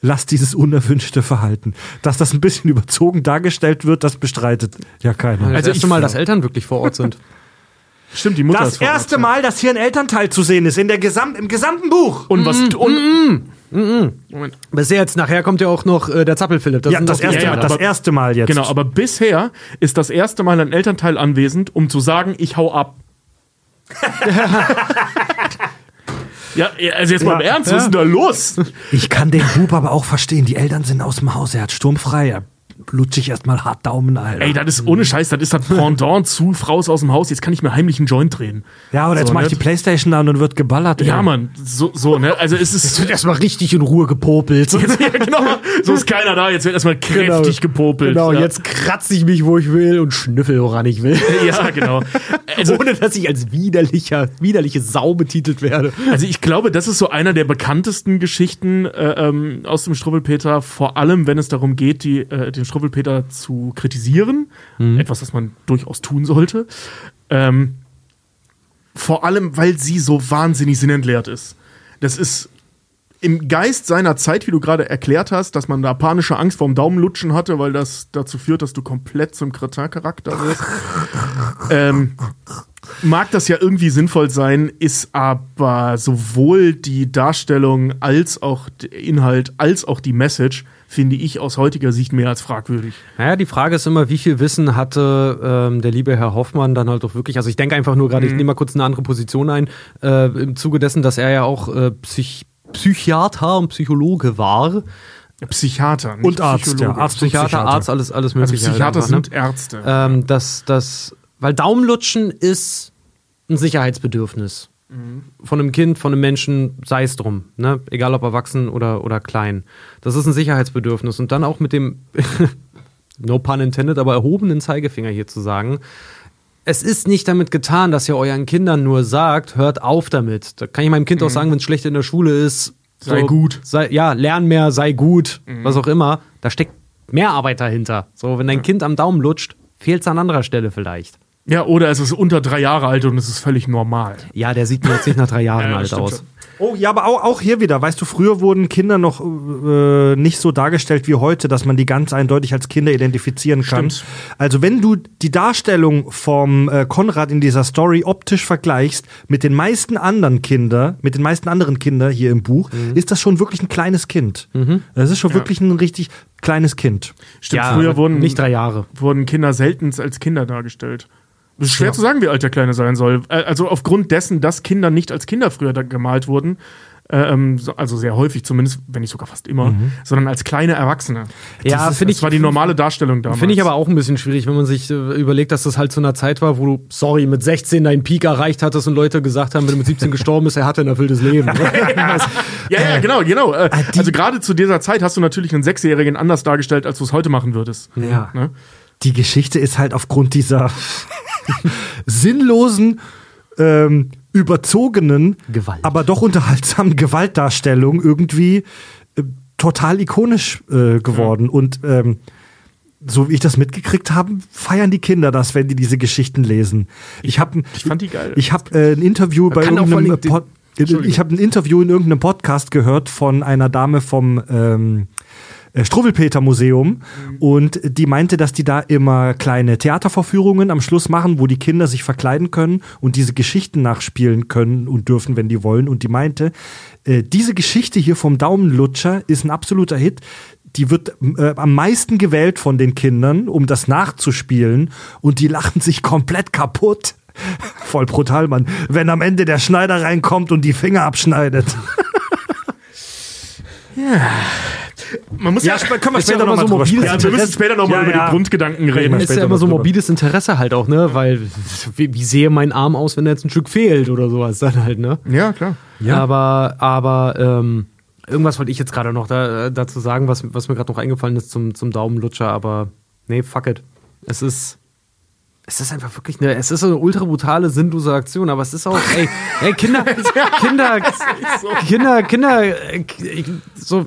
lass dieses unerwünschte Verhalten. Dass das ein bisschen überzogen dargestellt wird, das bestreitet ja keiner. Also das Also erste ich- Mal, dass Eltern wirklich vor Ort sind. Stimmt, die Mutter Das ist vor Ort, erste ja. Mal, dass hier ein Elternteil zu sehen ist, in der Gesam im gesamten Buch. Und was. Und, Moment. Bisher jetzt, nachher kommt ja auch noch äh, der Zappelphilipp. ja, das doch die erste, ja, Mal, ja, das aber- erste Mal jetzt. Genau, aber bisher ist das erste Mal ein Elternteil anwesend, um zu sagen, ich hau ab. ja, also jetzt mal im Ja, Ernst, was ist denn da los? Ich kann den Bub aber auch verstehen. Die Eltern sind aus dem Haus. Er hat sturmfrei. Er lutsche ich erstmal hart Daumen, Alter. Ey, das ist ohne Scheiß, das ist das Pendant zu Frau ist aus dem Haus, jetzt kann ich mir heimlich einen Joint drehen. ja, oder jetzt so, mach ich ne? die Playstation an und wird geballert. Ja, ey. Mann, so, so, ne? Also es ist. wird erstmal richtig in Ruhe gepopelt. ja, genau, so ist keiner da, jetzt wird erstmal kräftig gepopelt. Genau, ja. jetzt kratze ich mich, wo ich will und schnüffel, woran ich will. Ja, genau. Also, Ohne dass ich als widerlicher, widerliche Sau betitelt werde. Also ich glaube, das ist so einer der bekanntesten Geschichten äh, ähm, aus dem Struwwelpeter, vor allem wenn es darum geht, die, äh, den Struwwelpeter zu kritisieren. Etwas, das man durchaus tun sollte. Ähm, vor allem, weil sie so wahnsinnig sinnentleert ist. Das ist im Geist seiner Zeit, wie du gerade erklärt hast, dass man da panische Angst vorm Daumenlutschen hatte, weil das dazu führt, dass du komplett zum Kretin-Charakter wirst. ähm, mag das ja irgendwie sinnvoll sein, ist aber sowohl die Darstellung als auch der Inhalt als auch die Message, finde ich aus heutiger Sicht mehr als fragwürdig. Naja, die Frage ist immer, wie viel Wissen hatte ähm, der liebe Herr Hoffmann dann halt auch wirklich. Also ich denke einfach nur gerade, ich nehme mal kurz eine andere Position ein, äh, im Zuge dessen, dass er ja auch äh, Psych Psychiater und Psychologe war. Psychiater nicht Und Arzt, ja. Arzt Psychiater. Arzt, alles, alles Also mögliche. halt Psychiater einfach, ne? sind Ärzte. ähm, dass das, weil Daumenlutschen ist ein Sicherheitsbedürfnis. Von einem Kind, von einem Menschen, sei es drum, ne? egal ob erwachsen oder, oder klein. Das ist ein Sicherheitsbedürfnis. Und dann auch mit dem, no pun intended, aber erhobenen Zeigefinger hier zu sagen, es ist nicht damit getan, dass ihr euren Kindern nur sagt, hört auf damit. Da kann ich meinem Kind auch sagen, wenn es schlecht in der Schule ist, Sei gut. Sei, ja, lern mehr, sei gut, was auch immer. Da steckt mehr Arbeit dahinter. So, wenn dein Kind am Daumen lutscht, fehlt es an anderer Stelle vielleicht. Ja, oder es ist unter drei Jahre alt und es ist völlig normal. Ja, der sieht mir jetzt nicht nach drei Jahren Ja, alt aus. schon. Oh, ja, aber auch, auch hier wieder, weißt du, früher wurden Kinder noch äh, nicht so dargestellt wie heute, dass man die ganz eindeutig als Kinder identifizieren kann. Stimmt. Also wenn du die Darstellung vom äh, Konrad in dieser Story optisch vergleichst mit den meisten anderen Kinder, mit den meisten anderen Kindern hier im Buch, ist das schon wirklich ein kleines Kind. Das ist schon wirklich ein richtig kleines Kind. Stimmt, Ja, früher wurden, nicht drei Jahre. wurden Kinder selten als Kinder dargestellt. Es ist schwer zu sagen, wie alt der Kleine sein soll. Äh, Also aufgrund dessen, dass Kinder nicht als Kinder früher gemalt wurden, äh, ähm, so- also sehr häufig zumindest, wenn nicht sogar fast immer, sondern als kleine Erwachsene. Ja, das, finde das ich- war die normale Darstellung damals. Finde ich aber auch ein bisschen schwierig, wenn man sich äh, überlegt, dass das halt zu einer Zeit war, wo du, sorry, mit 16 deinen Peak erreicht hattest und Leute gesagt haben, wenn du mit 17 gestorben bist, er hatte ein erfülltes Leben. Ja, ja, genau, genau. Äh, also gerade zu dieser Zeit hast du natürlich einen Sechsjährigen anders dargestellt, als du es heute machen würdest. Ja. Ne? Die Geschichte ist halt aufgrund dieser sinnlosen, ähm, überzogenen, Gewalt. aber doch unterhaltsamen Gewaltdarstellung irgendwie äh, total ikonisch äh, geworden. Und ähm, so wie ich das mitgekriegt habe, feiern die Kinder das, wenn die diese Geschichten lesen. Ich habe Ich fand die geil. ich habe äh, ein Interview bei irgendeinem Pod ich habe ein Interview in irgendeinem Podcast gehört von einer Dame vom ähm, äh, Struwwelpeter Museum und die meinte, dass die da immer kleine Theatervorführungen am Schluss machen, wo die Kinder sich verkleiden können und diese Geschichten nachspielen können und dürfen, wenn die wollen. Und die meinte, äh, diese Geschichte hier vom Daumenlutscher ist ein absoluter Hit. Die wird äh, am meisten gewählt von den Kindern, um das nachzuspielen und die lachen sich komplett kaputt. Voll brutal, Mann. Wenn am Ende der Schneider reinkommt und die Finger abschneidet. Man muss ja, sp- können wir ja später immer noch mal so sprechen. ja, wir müssen später nochmal Ja, über ja. die Grundgedanken reden. ist ja immer so mobiles Interesse halt auch, ne? Weil wie, wie sehe mein Arm aus, wenn da jetzt ein Stück fehlt oder sowas dann halt, ne? Ja, klar. Aber, aber ähm, irgendwas wollte ich jetzt gerade noch da, dazu sagen, was, was mir gerade noch eingefallen ist zum, zum Daumenlutscher, aber nee, fuck it. Es ist. Es ist einfach wirklich eine, es ist so eine ultra brutale, sinnlose Aktion, aber es ist auch, ey, ey, Kinder, Kinder, Kinder, Kinder, äh, so,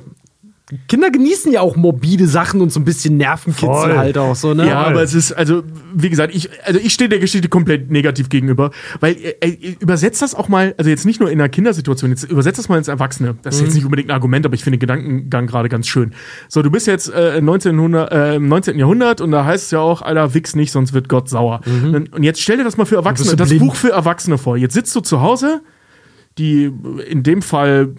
Kinder genießen ja auch morbide Sachen und so ein bisschen Nervenkitzel Voll. halt auch so, ne? Ja, aber es ist, also, wie gesagt, ich, also ich stehe der Geschichte komplett negativ gegenüber, weil äh, äh, übersetzt das auch mal, also jetzt nicht nur in einer Kindersituation, jetzt übersetzt das mal ins Erwachsene. Das ist jetzt nicht unbedingt ein Argument, aber ich finde den Gedankengang gerade ganz schön. So, du bist jetzt äh, 1900, äh, im 19. Jahrhundert und da heißt es ja auch, Alter, wichs nicht, sonst wird Gott sauer. Und, und jetzt stell dir das mal für Erwachsene, das blind. Buch für Erwachsene vor. Jetzt sitzt du zu Hause, die in dem Fall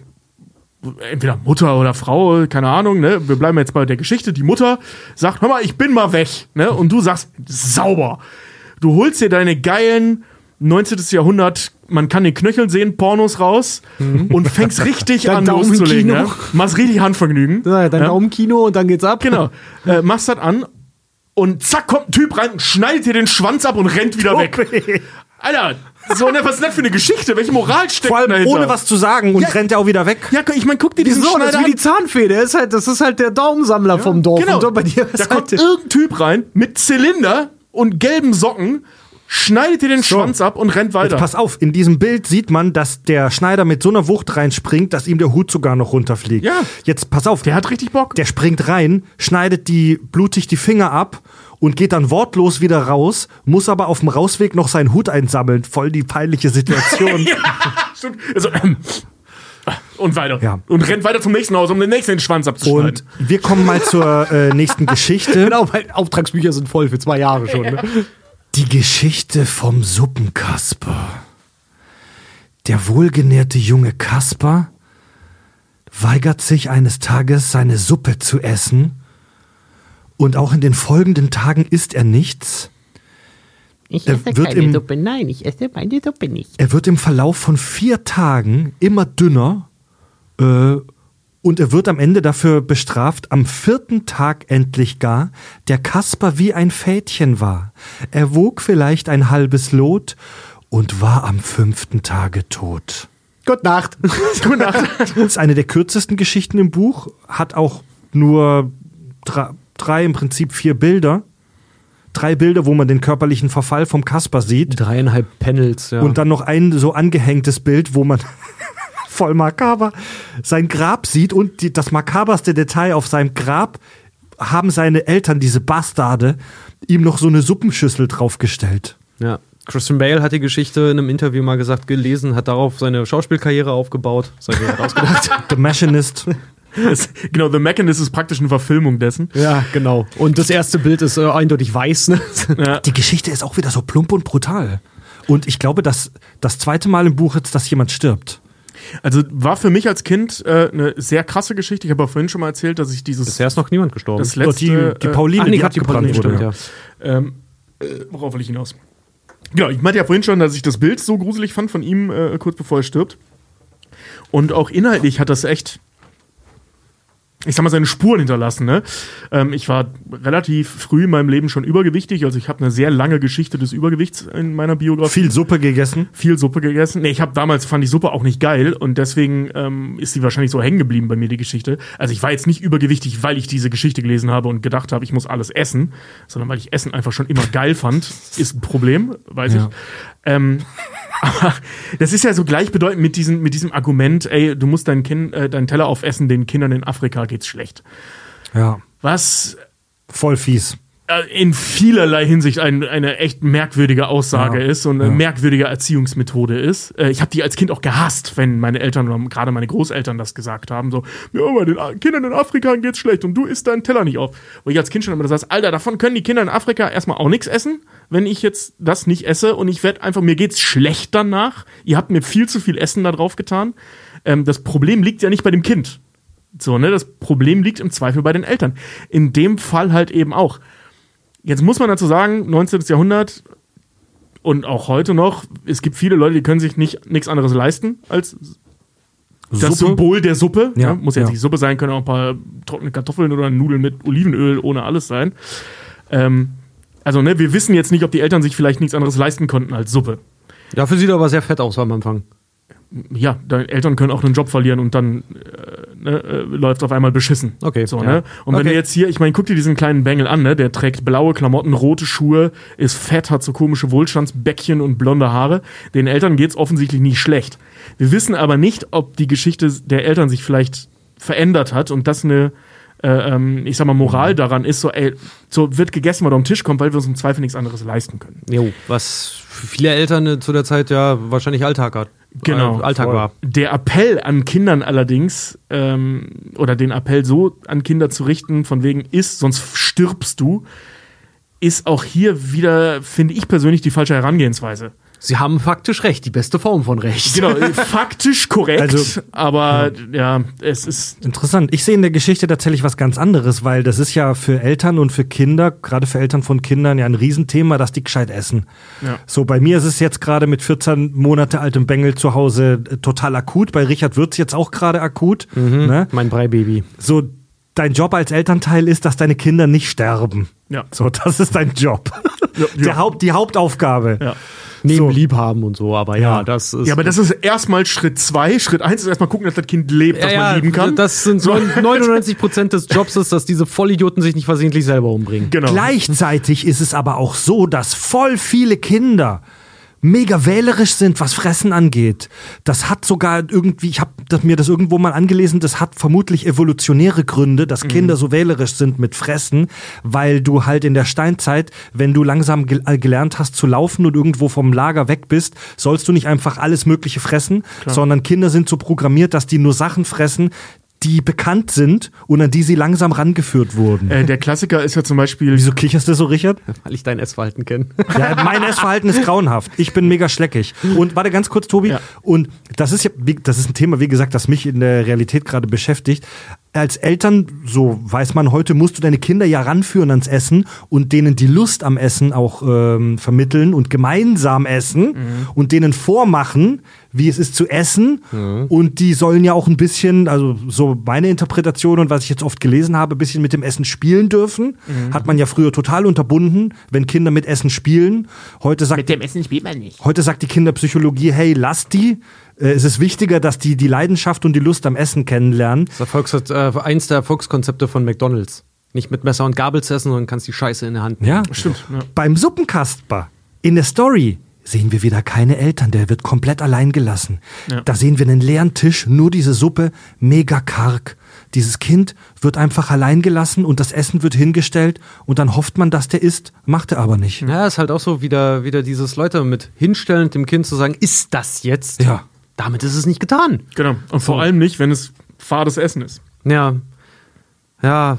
entweder Mutter oder Frau, keine Ahnung, ne? Wir bleiben jetzt bei der Geschichte. Die Mutter sagt, hör mal, ich bin mal weg, ne? Und du sagst, sauber. Du holst dir deine geilen 19. Jahrhundert, man kann den Knöchel sehen, Pornos raus und fängst richtig an Daumen loszulegen. Kino. Ja? Machst richtig Handvergnügen. Ja, dann ja? Daumenkino und dann geht's ab. Genau. Äh, machst das an und zack, kommt ein Typ rein, schneidet dir den Schwanz ab und rennt wieder weg. Alter, so, ne, was ist das für eine Geschichte? Welche Moral steckt Vor allem dahinter? ohne was zu sagen und Ja. rennt er auch wieder weg. Ja, ich meine, guck dir diesen? Das Schneider ist wie die Zahnfee. Ist halt, das ist halt der Daumensammler vom Dorf. Genau. Und bei dir da ist kommt halt irgendein Typ rein mit Zylinder und gelben Socken, schneidet dir den Schwanz ab und rennt weiter. Jetzt pass auf, in diesem Bild sieht man, dass der Schneider mit so einer Wucht reinspringt, dass ihm der Hut sogar noch runterfliegt. Ja. Jetzt pass auf, Der hat richtig Bock. der springt rein, schneidet die blutig die Finger ab und geht dann wortlos wieder raus, muss aber auf dem Rausweg noch seinen Hut einsammeln. Voll die peinliche Situation. Stimmt. Also, ähm, und weiter. Ja. Und rennt weiter zum nächsten Haus, um den nächsten den Schwanz abzuschneiden. Und wir kommen mal zur äh, nächsten Geschichte. Genau, weil Auftragsbücher sind voll für zwei Jahre schon. Ne? Die Geschichte vom Suppenkasper. Der wohlgenährte junge Kasper weigert sich eines Tages seine Suppe zu essen und auch in den folgenden Tagen isst er nichts. Ich Er esse wird keine im- Suppe. Nein, ich esse meine Suppe nicht. Er wird im Verlauf von vier Tagen immer dünner äh, und er wird am Ende dafür bestraft, am vierten Tag endlich gar, der Kasper wie ein Fädchen war. Er wog vielleicht ein halbes Lot und war am fünften Tage tot. Gute Nacht. Gute Nacht. Das ist eine der kürzesten Geschichten im Buch, hat auch nur drei, drei im Prinzip vier Bilder. Drei Bilder, wo man den körperlichen Verfall vom Kasper sieht. Dreieinhalb Panels, ja. Und dann noch ein so angehängtes Bild, wo man voll makaber sein Grab sieht und die, das makaberste Detail auf seinem Grab haben seine Eltern, diese Bastarde, ihm noch so eine Suppenschüssel draufgestellt. ja. Christian Bale hat die Geschichte in einem Interview mal gesagt, gelesen, hat darauf seine Schauspielkarriere aufgebaut. Sein hat ausgedacht. The Machinist. Das, genau, The Mechanist ist praktisch eine Verfilmung dessen. ja, genau. Und das erste Bild ist äh, eindeutig weiß. Ne? Ja. Die Geschichte ist auch wieder so plump und brutal. Und ich glaube, dass das zweite Mal im Buch jetzt, dass jemand stirbt. Also war für mich als Kind äh, eine sehr krasse Geschichte. Ich habe auch vorhin schon mal erzählt, dass ich dieses Bisher ist noch niemand gestorben. das Und letzte die, die äh, Pauline, Ah, nee, die Gott, die abgebrannt Pauline, wurde. stimmt, ja. Ähm, äh, worauf will ich hinaus? Genau, ich meinte ja vorhin schon, dass ich das Bild so gruselig fand von ihm, äh, kurz bevor er stirbt. Und auch inhaltlich hat das echt, ich sag mal, seine Spuren hinterlassen. Ne? Ähm, ich war relativ früh in meinem Leben schon übergewichtig, also ich habe eine sehr lange Geschichte des Übergewichts in meiner Biografie Viel Suppe gegessen. viel Suppe gegessen. Nee, ich habe damals fand die Suppe auch nicht geil und deswegen ähm, ist sie wahrscheinlich so hängen geblieben bei mir die Geschichte. Also ich war jetzt nicht übergewichtig, weil ich diese Geschichte gelesen habe und gedacht habe, ich muss alles essen, sondern weil ich Essen einfach schon immer geil fand. Ist ein Problem, weiß Ja. ich. Ähm, aber das ist ja so gleichbedeutend mit diesem mit diesem Argument, ey, du musst deinen kind, äh, deinen Teller aufessen, den Kindern in Afrika geht's schlecht. Ja. Was Voll fies. äh, in vielerlei Hinsicht ein, eine echt merkwürdige Aussage Ja. ist und eine Ja. merkwürdige Erziehungsmethode ist. Äh, ich habe die als Kind auch gehasst, wenn meine Eltern oder gerade meine Großeltern das gesagt haben. So, ja, aber den Kindern in Afrika geht's schlecht und du isst deinen Teller nicht auf. Wo ich als Kind schon immer das Alter, davon können die Kinder in Afrika erstmal auch nichts essen, wenn ich jetzt das nicht esse und ich werde einfach, mir geht's schlecht danach. Ihr habt mir viel zu viel Essen da drauf getan. Ähm, das Problem liegt ja nicht bei dem Kind. So, ne, das Problem liegt im Zweifel bei den Eltern. In dem Fall halt eben auch. Jetzt muss man dazu sagen, 19. Jahrhundert und auch heute noch, es gibt viele Leute, die können sich nicht nichts anderes leisten als das Suppe? Symbol der Suppe. Ja, Ja, muss jetzt ja. nicht Suppe sein, können auch ein paar trockene Kartoffeln oder Nudeln mit Olivenöl ohne alles sein. Ähm, also, ne, wir wissen jetzt nicht, ob die Eltern sich vielleicht nichts anderes leisten konnten als Suppe. Dafür sieht er aber sehr fett aus am Anfang. Ja, deine Eltern können auch einen Job verlieren und dann äh, ne, äh, läuft auf einmal beschissen. Okay, So, ja. ne? Und wenn Okay. du jetzt hier, ich meine, guck dir diesen kleinen Bengel an, ne? Der trägt blaue Klamotten, rote Schuhe, ist fett, hat so komische Wohlstandsbäckchen und blonde Haare. Den Eltern geht's offensichtlich nicht schlecht. Wir wissen aber nicht, ob die Geschichte der Eltern sich vielleicht verändert hat und das eine, äh, ähm, ich sag mal, Moral daran ist, so, ey, so wird gegessen, was auf den Tisch kommt, weil wir uns im Zweifel nichts anderes leisten können. Jo, was viele Eltern äh, zu der Zeit ja wahrscheinlich Alltag hat. Genau. Äh, Alltag war. Der Appell an Kindern allerdings, ähm, oder den Appell so an Kinder zu richten, von wegen isst, sonst stirbst du, ist auch hier wieder, finde ich persönlich, die falsche Herangehensweise. Sie haben faktisch recht, die beste Form von Recht. Genau, äh, faktisch korrekt, Also- aber ja, es ist Interessant. Ich sehe in der Geschichte tatsächlich was ganz anderes, weil das ist ja für Eltern und für Kinder, gerade für Eltern von Kindern, ja ein Riesenthema, dass die gescheit essen. Ja. So, bei mir ist es jetzt gerade mit 14 Monate altem Bengel zu Hause äh, total akut. Bei Richard wird's jetzt auch gerade akut. Ne? Mein Breibaby. So, dein Job als Elternteil ist, dass deine Kinder nicht sterben. Ja. So, das ist dein Job. Ja, Der ja. Haupt, die Hauptaufgabe. Ja. Neben So. Liebhaben und so, aber ja, Ja. das ist. Ja, aber das ist erstmal Schritt zwei. Schritt eins ist erstmal gucken, dass das Kind lebt, dass ja, man ja, lieben kann. Das sind so 99 Prozent des Jobs ist, dass diese Vollidioten sich nicht versehentlich selber umbringen. genau. Gleichzeitig ist es aber auch so, dass voll viele Kinder mega wählerisch sind, was Fressen angeht. Das hat sogar irgendwie, ich habe mir das irgendwo mal angelesen, das hat vermutlich evolutionäre Gründe, dass Kinder so wählerisch sind mit Fressen, weil du halt in der Steinzeit, wenn du langsam gel äh, gelernt hast zu laufen und irgendwo vom Lager weg bist, sollst du nicht einfach alles Mögliche fressen, sondern Kinder sind so programmiert, dass die nur Sachen fressen, die bekannt sind und an die sie langsam rangeführt wurden. Äh, der Klassiker ist ja zum Beispiel. Wieso kicherst du so, Richard? Weil ich dein Essverhalten kenne. Ja, mein Essverhalten ist grauenhaft. Ich bin mega schleckig. Und warte ganz kurz, Tobi. Ja. Und das ist ja, wie- das ist ein Thema, wie gesagt, das mich in der Realität gerade beschäftigt. Als Eltern, so weiß man heute, musst du deine Kinder ja ranführen ans Essen und denen die Lust am Essen auch ähm, vermitteln und gemeinsam essen und denen vormachen, wie es ist zu essen. Und die sollen ja auch ein bisschen, also so meine Interpretation und was ich jetzt oft gelesen habe, ein bisschen mit dem Essen spielen dürfen. Hat man ja früher total unterbunden, wenn Kinder mit Essen spielen. Heute sagt Mit dem Essen spielt man nicht. Heute sagt die Kinderpsychologie, hey, lass die. Äh, Es ist wichtiger, dass die die Leidenschaft und die Lust am Essen kennenlernen. Das Erfolgs äh, eins der Erfolgskonzepte von McDonalds. Nicht mit Messer und Gabel zu essen, sondern kannst die Scheiße in der Hand nehmen. Ja, Stimmt. Ja. Beim Suppenkasper in der Story sehen wir wieder keine Eltern, der wird komplett allein gelassen. Ja. Da sehen wir einen leeren Tisch, nur diese Suppe, mega karg. Dieses Kind wird einfach allein gelassen und das Essen wird hingestellt und dann hofft man, dass der isst, macht er aber nicht. Ja, ist halt auch so wieder, wieder dieses Leute mit hinstellen, dem Kind zu sagen, ist das jetzt? Ja. Damit ist es nicht getan. Genau. Und vor allem nicht, wenn es fades Essen ist. Ja. Ja.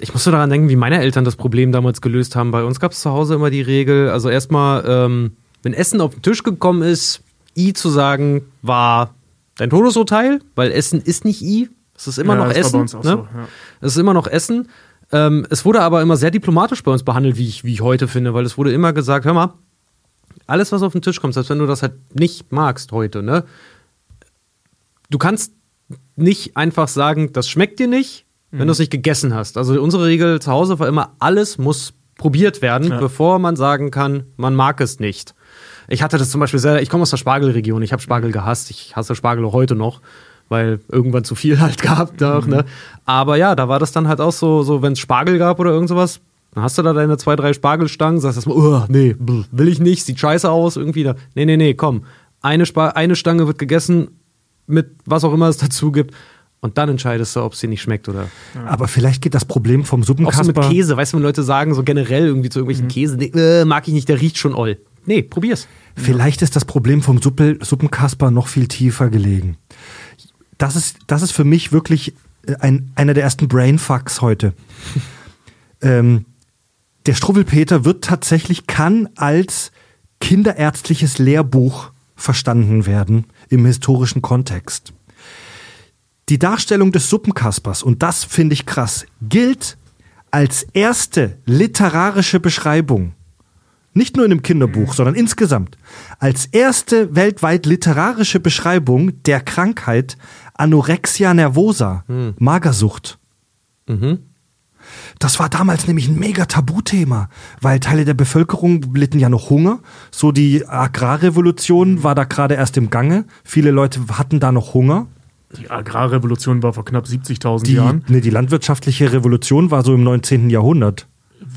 ich- musste daran denken, wie meine Eltern das Problem damals gelöst haben. Bei uns gab es zu Hause immer die Regel, also erstmal, ähm, wenn Essen auf den Tisch gekommen ist, I zu sagen, war dein Todesurteil, weil Essen ist nicht I. Es ist immer Ja, noch Essen. ne? so, ja. Es ist immer noch Essen. Ähm, es wurde aber immer sehr diplomatisch bei uns behandelt, wie ich, wie ich heute finde, weil es wurde immer gesagt, hör mal, alles, was auf den Tisch kommt, selbst wenn du das halt nicht magst heute, ne? Du kannst nicht einfach sagen, das schmeckt dir nicht, wenn du es nicht gegessen hast. Also unsere Regel zu Hause war immer, alles muss probiert werden, Ja. bevor man sagen kann, man mag es nicht. Ich hatte das zum Beispiel sehr, ich komme aus der Spargelregion, ich habe Spargel gehasst, ich hasse Spargel auch heute noch, weil irgendwann zu viel halt gab. Doch, ne? Aber ja, da war das dann halt auch so, so wenn es Spargel gab oder irgend sowas, dann hast du da deine zwei, drei Spargelstangen, sagst erstmal, oh, nee, bl, will ich nicht, sieht scheiße aus, irgendwie da. Nee, nee, nee, komm. Eine, Spa eine Stange wird gegessen mit was auch immer es dazu gibt. Und dann entscheidest du, ob es dir nicht schmeckt oder. Aber vielleicht geht das Problem vom Auch so mit Suppenkasper. Käse, weißt du, wenn Leute sagen, so generell irgendwie zu irgendwelchen Käse, nee, äh, mag ich nicht, der riecht schon oll. Nee, probier's. Vielleicht ist das Problem vom Suppe, Suppenkasper noch viel tiefer gelegen. Das ist, das ist für mich wirklich äh, ein, einer der ersten Brainfucks heute. ähm, der Struwwelpeter wird tatsächlich, kann als kinderärztliches Lehrbuch verstanden werden im historischen Kontext. Die Darstellung des Suppenkaspers, und das finde ich krass, gilt als erste literarische Beschreibung nicht nur in einem Kinderbuch, sondern insgesamt, als erste weltweit literarische Beschreibung der Krankheit Anorexia nervosa, Magersucht. Das war damals nämlich ein mega Tabuthema, weil Teile der Bevölkerung litten ja noch Hunger. So die Agrarrevolution war da gerade erst im Gange. Viele Leute hatten da noch Hunger. Die Agrarrevolution war vor knapp 70.000 Die, Jahren. nee, die landwirtschaftliche Revolution war so im 19. Jahrhundert.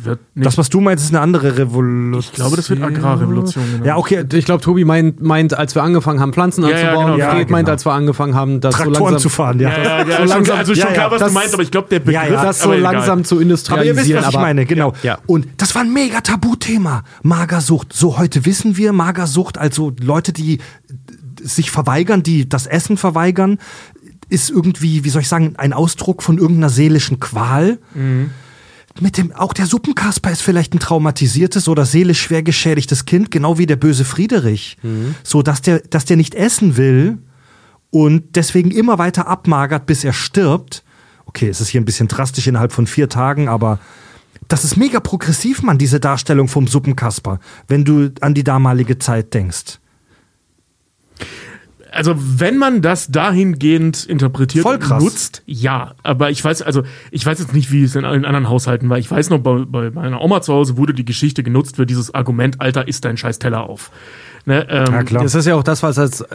Wird nicht, Das, was du meinst, ist eine andere Revolution. ich glaube, das wird Agrarrevolution. Genau. Ja, okay. Ich glaube, Tobi meint, meint, als wir angefangen haben, Pflanzen Ja, ja, anzubauen. genau. und Ja, Fred meint, genau. als wir angefangen haben, das so Traktoren langsam zu fahren, ja. Ja, ja, ja, So langsam- also schon ja, klar, ja, was das- du meinst, aber ich glaube, der Begriff Ja, ja. das so aber egal. langsam zu Aber ihr industrialisieren. wisst, was ich meine, genau. Ja. Und das war ein mega Tabuthema. Magersucht. So heute wissen wir, Magersucht, also Leute, die sich verweigern, die das Essen verweigern, ist irgendwie, wie soll ich sagen, ein Ausdruck von irgendeiner seelischen Qual. Mit dem, auch der Suppenkasper ist vielleicht ein traumatisiertes oder seelisch schwer geschädigtes Kind, genau wie der böse Friedrich. So, dass der, dass der nicht essen will und deswegen immer weiter abmagert, bis er stirbt. Okay, es ist hier ein bisschen drastisch innerhalb von vier Tagen, aber das ist mega progressiv, Mann, diese Darstellung vom Suppenkasper, wenn du an die damalige Zeit denkst. Also, wenn man das dahingehend interpretiert Voll krass. und nutzt, ja. Aber ich weiß, also, ich weiß jetzt nicht, wie es in allen anderen Haushalten war. Ich weiß noch, bei, bei meiner Oma zu Hause wurde die Geschichte genutzt für dieses Argument, Alter, isst dein scheiß Teller auf. Ne, ähm, klar. Das ist ja auch das, was als äh,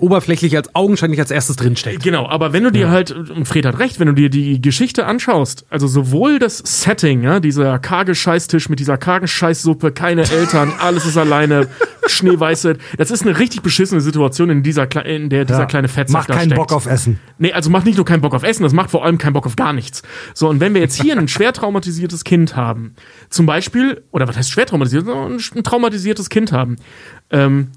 oberflächlich als augenscheinlich als erstes drinsteckt. Genau, aber wenn du dir halt, und Fred hat recht, wenn du dir die Geschichte anschaust, also sowohl das Setting, ja, dieser karge Scheißtisch mit dieser kargen Scheißsuppe, keine Eltern, alles ist alleine, schneeweiße, das ist eine richtig beschissene Situation, in, dieser, Kle- in der dieser Ja. kleine Fettsack Macht da keinen steckt. Bock auf Essen. Nee, also macht nicht nur keinen Bock auf Essen, das macht vor allem keinen Bock auf gar nichts. So, und wenn wir jetzt hier ein schwer traumatisiertes Kind haben, zum Beispiel, oder was heißt schwer traumatisiert, ein traumatisiertes Kind haben, ähm,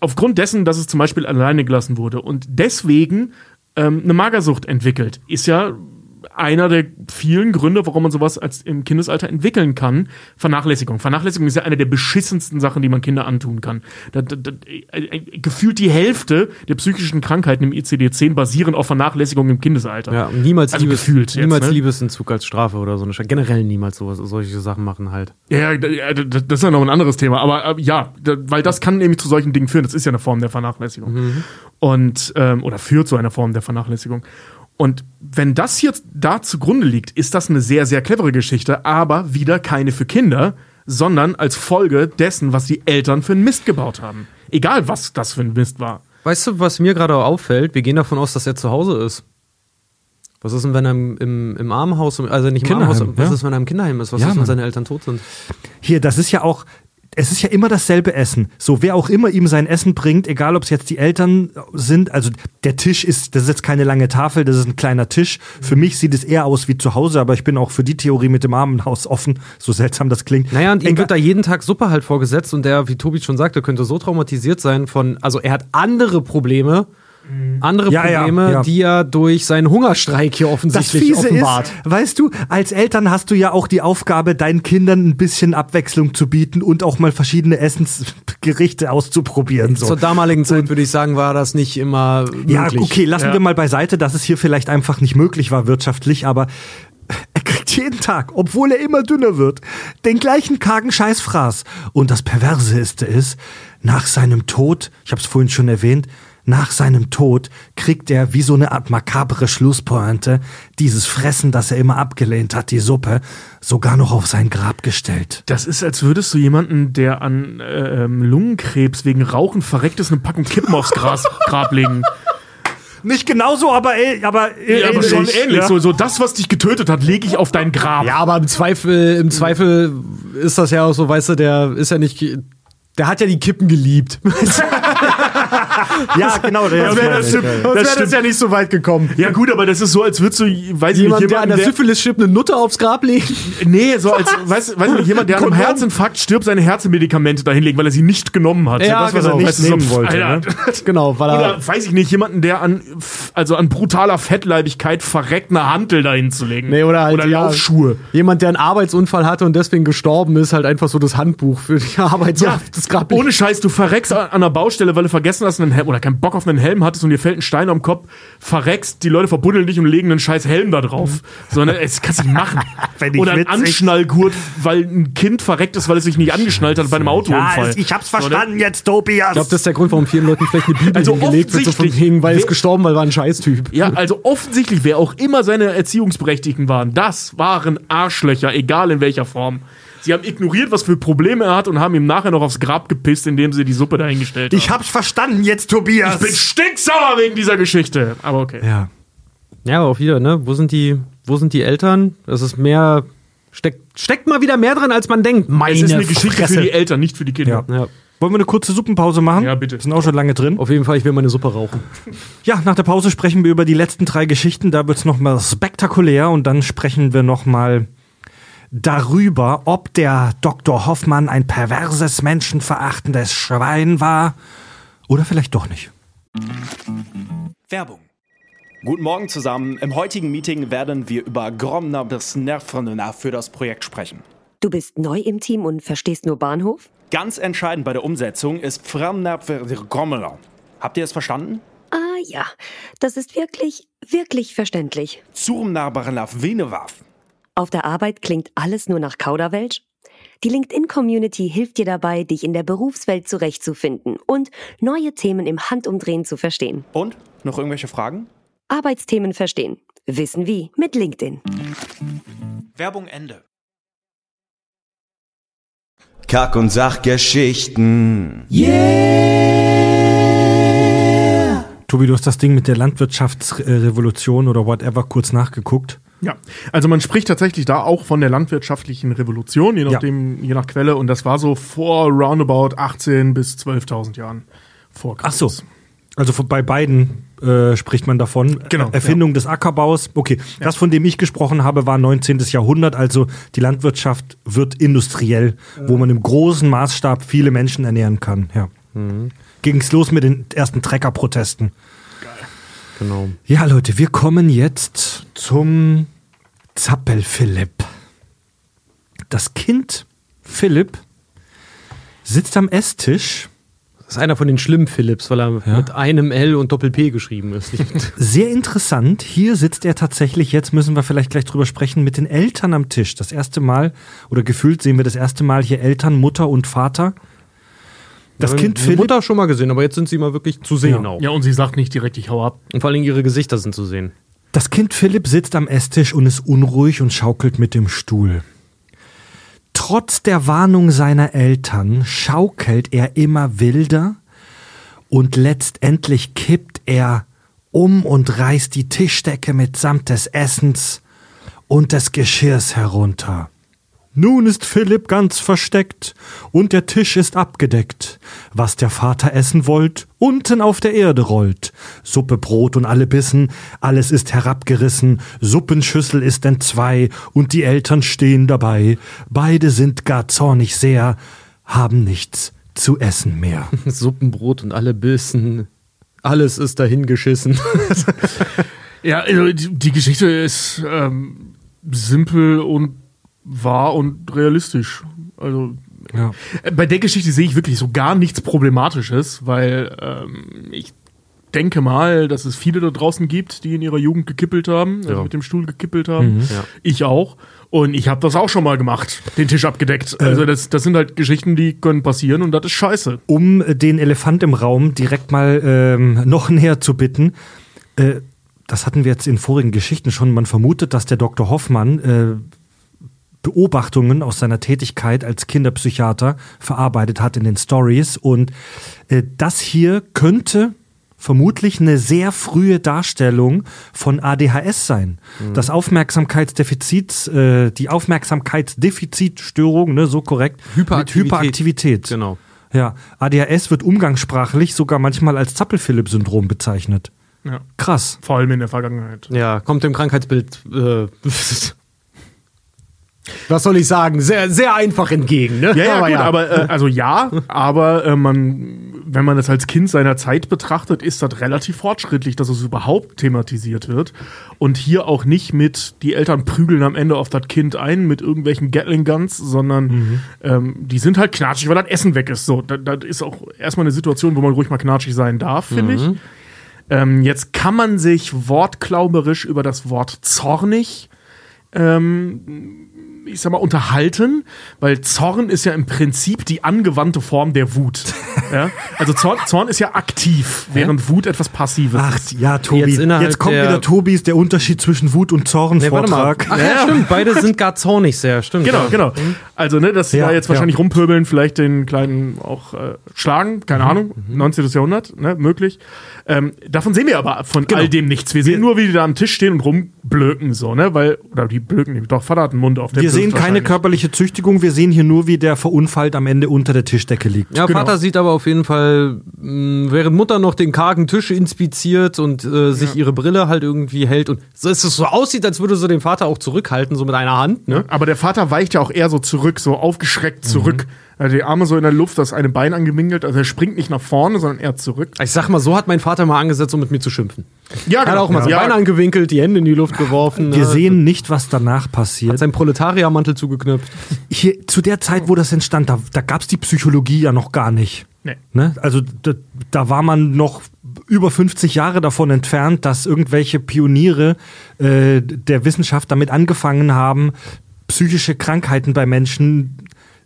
aufgrund dessen, dass es zum Beispiel alleine gelassen wurde und deswegen ähm, eine Magersucht entwickelt, ist ja einer der vielen Gründe, warum man sowas als im Kindesalter entwickeln kann, Vernachlässigung. Vernachlässigung ist ja eine der beschissensten Sachen, die man Kinder antun kann. Da, da, da, äh, äh, gefühlt die Hälfte der psychischen Krankheiten im ICD-10 basieren auf Vernachlässigung im Kindesalter. Ja, niemals, Also Liebes, gefühlt jetzt, niemals ne? Liebesentzug als Strafe oder so. eine Sch- Generell niemals sowas, solche Sachen machen halt. Ja, d- das ist ja noch ein anderes Thema. Aber äh, ja, weil das kann nämlich zu solchen Dingen führen. Das ist ja eine Form der Vernachlässigung. Und, ähm, oder führt zu einer Form der Vernachlässigung. Und wenn das jetzt da zugrunde liegt, ist das eine sehr, sehr clevere Geschichte, aber wieder keine für Kinder, sondern als Folge dessen, was die Eltern für einen Mist gebaut haben. Egal, was das für ein Mist war. Weißt du, was mir gerade auffällt? Wir gehen davon aus, dass er zu Hause ist. Was ist denn, wenn er im, im, im Armenhaus, also nicht im Kinderheim, Armenhaus, was ja. ist, wenn er im Kinderheim ist? Was Ja, ist, wenn Mann. seine Eltern tot sind? Hier, das ist ja auch, es ist ja immer dasselbe Essen. So, wer auch immer ihm sein Essen bringt, egal ob es jetzt die Eltern sind, also der Tisch ist, das ist jetzt keine lange Tafel, das ist ein kleiner Tisch. Für mich sieht es eher aus wie zu Hause, aber ich bin auch für die Theorie mit dem Armenhaus offen, so seltsam das klingt. Naja, und ihm wird da jeden Tag Suppe halt vorgesetzt und der, wie Tobi schon sagte, könnte so traumatisiert sein von, also er hat andere Probleme, andere Ja, ja, Probleme, ja. die er durch seinen Hungerstreik hier das offensichtlich Fiese offenbart. ist, weißt du, als Eltern hast du ja auch die Aufgabe, deinen Kindern ein bisschen Abwechslung zu bieten und auch mal verschiedene Essensgerichte auszuprobieren. So. Zur damaligen Zeit würde ich sagen, war das nicht immer Ja, möglich. okay, lassen Ja. wir mal beiseite, dass es hier vielleicht einfach nicht möglich war wirtschaftlich, aber er kriegt jeden Tag, obwohl er immer dünner wird, den gleichen kargen Scheißfraß. Und das Perverse ist, ist, nach seinem Tod, ich habe es vorhin schon erwähnt, nach seinem Tod kriegt er wie so eine Art makabere Schlusspointe dieses Fressen, das er immer abgelehnt hat, die Suppe, sogar noch auf sein Grab gestellt. Das ist, als würdest du jemanden, der an äh, ähm, Lungenkrebs wegen Rauchen verreckt ist, eine Packung Kippen aufs Gras, Grab legen. Nicht genauso, aber, äh, aber, Ja, aber schon ähnlich. Ja. So, so das, was dich getötet hat, lege ich auf dein Grab. Ja, aber im Zweifel, im Zweifel ist das ja auch so, weißt du, der ist ja nicht, der hat ja die Kippen geliebt. ja, genau. Sonst wäre das, ja. sonst wär das ja nicht so weit gekommen. Ja, gut, aber das ist so, als würdest du, weiß ich Jemand, nicht, der an der Syphilis-Chip eine Nutte aufs Grab legt. Nee, so als, weiß, weiß nicht, jemand, der an einem Herzinfarkt stirbt, seine Herzmedikamente dahinlegen, weil er sie nicht genommen hat. Ja, das, was genau. er nicht du, so, nehmen wollte, Alter. Genau, weil er. Oder weiß ich nicht, jemanden, der an, also an brutaler Fettleibigkeit verreckt, eine Hantel dahin zu legen. Nee, oder halt, oder ja, Laufschuhe. Jemand, der einen Arbeitsunfall hatte und deswegen gestorben ist, halt einfach so das Handbuch für die Arbeit. Ja, das Grab ohne Scheiß, du verreckst an einer Baustelle, weil du vergessen hast, einen Helm oder keinen Bock auf einen Helm hattest und dir fällt ein Stein am Kopf, verreckst, die Leute verbuddeln dich und legen einen scheiß Helm da drauf. Sondern es kannst du nicht machen. Oder ein. Anschnallgurt, weil ein Kind verreckt ist, weil es sich nicht angeschnallt hat bei einem Autounfall. Ja, ich hab's verstanden jetzt, Tobias. Ich glaube, das ist der Grund, warum vielen Leuten vielleicht eine Bibel Also hingelegt wird, so von wegen, weil es gestorben, weil er ein Scheißtyp. Ja, also offensichtlich, wer auch immer seine Erziehungsberechtigten waren, das waren Arschlöcher, egal in welcher Form. Sie haben ignoriert, was für Probleme er hat und haben ihm nachher noch aufs Grab gepisst, indem sie die Suppe dahingestellt haben. ich hab's verstanden jetzt, Tobias. ich bin stinksauer wegen dieser Geschichte. Aber okay. ja. Ja, aber auch wieder, ne? Wo sind die, wo sind die Eltern? Das ist mehr, steckt, steckt mal wieder mehr drin, als man denkt. Meine Es ist eine Geschichte Fresse. für die Eltern, nicht für die Kinder. Ja. Ja, Wollen wir eine kurze Suppenpause machen? Ja, bitte. Wir sind auch schon lange drin. auf jeden Fall, ich will meine Suppe rauchen. Ja, nach der Pause sprechen wir über die letzten drei Geschichten. Da wird's noch mal spektakulär und dann sprechen wir noch mal darüber, ob der Dr. Hoffmann ein perverses, menschenverachtendes Schwein war oder vielleicht doch nicht. Werbung. Guten Morgen zusammen. Im heutigen Meeting werden wir über Gromner bis Nervrenna für das Projekt sprechen. Du bist neu im Team und verstehst nur Bahnhof? Ganz entscheidend bei der Umsetzung ist Gromner. Habt ihr es verstanden? Ah ja, das ist wirklich, wirklich verständlich. Zurmnarbarnaf Venewaf. Auf der Arbeit klingt alles nur nach Kauderwelsch? Die LinkedIn-Community hilft dir dabei, dich in der Berufswelt zurechtzufinden und neue Themen im Handumdrehen zu verstehen. Und? Noch irgendwelche Fragen? Arbeitsthemen verstehen. Wissen wie mit LinkedIn. Werbung Ende. Kack- und Sachgeschichten. Tobi, du hast das Ding mit der Landwirtschaftsrevolution oder whatever kurz nachgeguckt. Ja, also man spricht tatsächlich da auch von der landwirtschaftlichen Revolution, je nachdem, je nach Quelle. Und das war so vor roundabout 18 bis 12.000 Jahren vor Ach so. Christus. Also bei beiden äh, spricht man davon. Genau, Erfindung des Ackerbaus. Okay, das, von dem ich gesprochen habe, war 19. Jahrhundert. Also die Landwirtschaft wird industriell, wo man im großen Maßstab viele Menschen ernähren kann. Ja. Ging's los mit den ersten Treckerprotesten. Genau. Ja, Leute, wir kommen jetzt zum Zappel Philipp. Das Kind Philipp sitzt am Esstisch Das ist einer von den schlimmen Philips, weil er mit einem L und Doppel-P geschrieben ist. Sehr interessant. Hier sitzt er tatsächlich, jetzt müssen wir vielleicht gleich drüber sprechen, mit den Eltern am Tisch. Das erste Mal, oder gefühlt sehen wir das erste Mal hier Eltern, Mutter und Vater. Das Kind Die Philipp. Mutter schon mal gesehen, aber jetzt sind sie mal wirklich zu sehen Ja. auch. Ja, und sie sagt nicht direkt, ich hau ab. Und vor allem ihre Gesichter sind zu sehen. Das Kind Philipp sitzt am Esstisch und ist unruhig und schaukelt mit dem Stuhl. Trotz der Warnung seiner Eltern schaukelt er immer wilder und letztendlich kippt er um und reißt die Tischdecke mitsamt des Essens und des Geschirrs herunter. Nun ist Philipp ganz versteckt und der Tisch ist abgedeckt. Was der Vater essen wollt, unten auf der Erde rollt. Suppe, Brot und alle Bissen, alles ist herabgerissen, Suppenschüssel ist entzwei und die Eltern stehen dabei. Beide sind gar zornig sehr, haben nichts zu essen mehr. Suppenbrot und alle Bissen. Alles ist dahingeschissen. Ja, also die, die Geschichte ist ähm, simpel und wahr und realistisch. Also Ja. äh, bei der Geschichte sehe ich wirklich so gar nichts Problematisches, weil ähm, ich denke mal, dass es viele da draußen gibt, die in ihrer Jugend gekippelt haben, also Ja. mit dem Stuhl gekippelt haben. Ja. Ich auch. Und ich habe das auch schon mal gemacht, den Tisch abgedeckt. Also das, das sind halt Geschichten, die können passieren und das ist scheiße. um den Elefant im Raum direkt mal ähm, noch näher zu bitten. Äh, das hatten wir jetzt in vorigen Geschichten schon. Man vermutet, dass der Dr. Hoffmann äh, Beobachtungen aus seiner Tätigkeit als Kinderpsychiater verarbeitet hat in den Stories. Und äh, das hier könnte vermutlich eine sehr frühe Darstellung von ADHS sein. Das Aufmerksamkeitsdefizit, äh, die Aufmerksamkeitsdefizitstörung, ne, so korrekt, Hyperaktivität. mit Hyperaktivität. Genau. Ja, ADHS wird umgangssprachlich sogar manchmal als Zappel-Philipp-Syndrom bezeichnet. Ja. Krass. Vor allem in der Vergangenheit. Ja, kommt dem Krankheitsbild. Äh, was soll ich sagen? Sehr, sehr einfach entgegen, ne? Ja, ja, gut, aber äh, also ja, aber äh, man, wenn man das als Kind seiner Zeit betrachtet, ist das relativ fortschrittlich, dass es überhaupt thematisiert wird und hier auch nicht mit die Eltern prügeln am Ende auf das Kind ein mit irgendwelchen Gatling Guns, sondern ähm, die sind halt knatschig, weil das Essen weg ist. So, das, das ist auch erstmal eine Situation, wo man ruhig mal knatschig sein darf, finde ich. Ähm, jetzt kann man sich wortklauberisch über das Wort zornig ähm, ich sag mal, unterhalten, weil Zorn ist ja im Prinzip die angewandte Form der Wut. ja? Also Zorn, Zorn ist ja aktiv, während Wut etwas Passives Ach ist. ja, Tobi. Jetzt Jetzt, kommt der- wieder Tobis, der Unterschied zwischen Wut und Zorn Nee, warte mal. Vortrag. Ach ja, stimmt. Beide sind gar zornig sehr, stimmt. Genau, ja. genau. Also, ne, dass sie Ja, da jetzt wahrscheinlich ja. rumpöbeln, vielleicht den Kleinen auch äh, schlagen, keine Ahnung, 19. Jahrhundert, ne, möglich. Ähm, davon sehen wir aber von all dem nichts. Wir sehen nur, wie die da am Tisch stehen und rumblöken, so, ne, weil, oder die blöken, doch, Vater hat einen Mund auf. der Wir sehen keine körperliche Züchtigung, wir sehen hier nur, wie der verunfallt am Ende unter der Tischdecke liegt. Ja, Genau. Vater sieht aber auf jeden Fall, mh, während Mutter noch den kargen Tisch inspiziert und äh, sich ihre Brille halt irgendwie hält und so, es so aussieht, als würde so den Vater auch zurückhalten, so mit einer Hand, ne? Aber der Vater weicht ja auch eher so zurück. so aufgeschreckt zurück. Also die Arme so in der Luft, das eine Bein angemingelt. Also er springt nicht nach vorne, sondern eher zurück. Ich sag mal, so hat mein Vater mal angesetzt, um mit mir zu schimpfen. Ja, Er hat auch mal ja. Bein angewinkelt, die Hände in die Luft geworfen. Wir ne? sehen nicht, was danach passiert. Hat seinen Proletariermantel zugeknöpft. Hier, zu der Zeit, wo das entstand, da, da gab es die Psychologie ja noch gar nicht. Nee. Ne? Also da, da war man noch über 50 Jahre davon entfernt, dass irgendwelche Pioniere äh, der Wissenschaft damit angefangen haben, psychische Krankheiten bei Menschen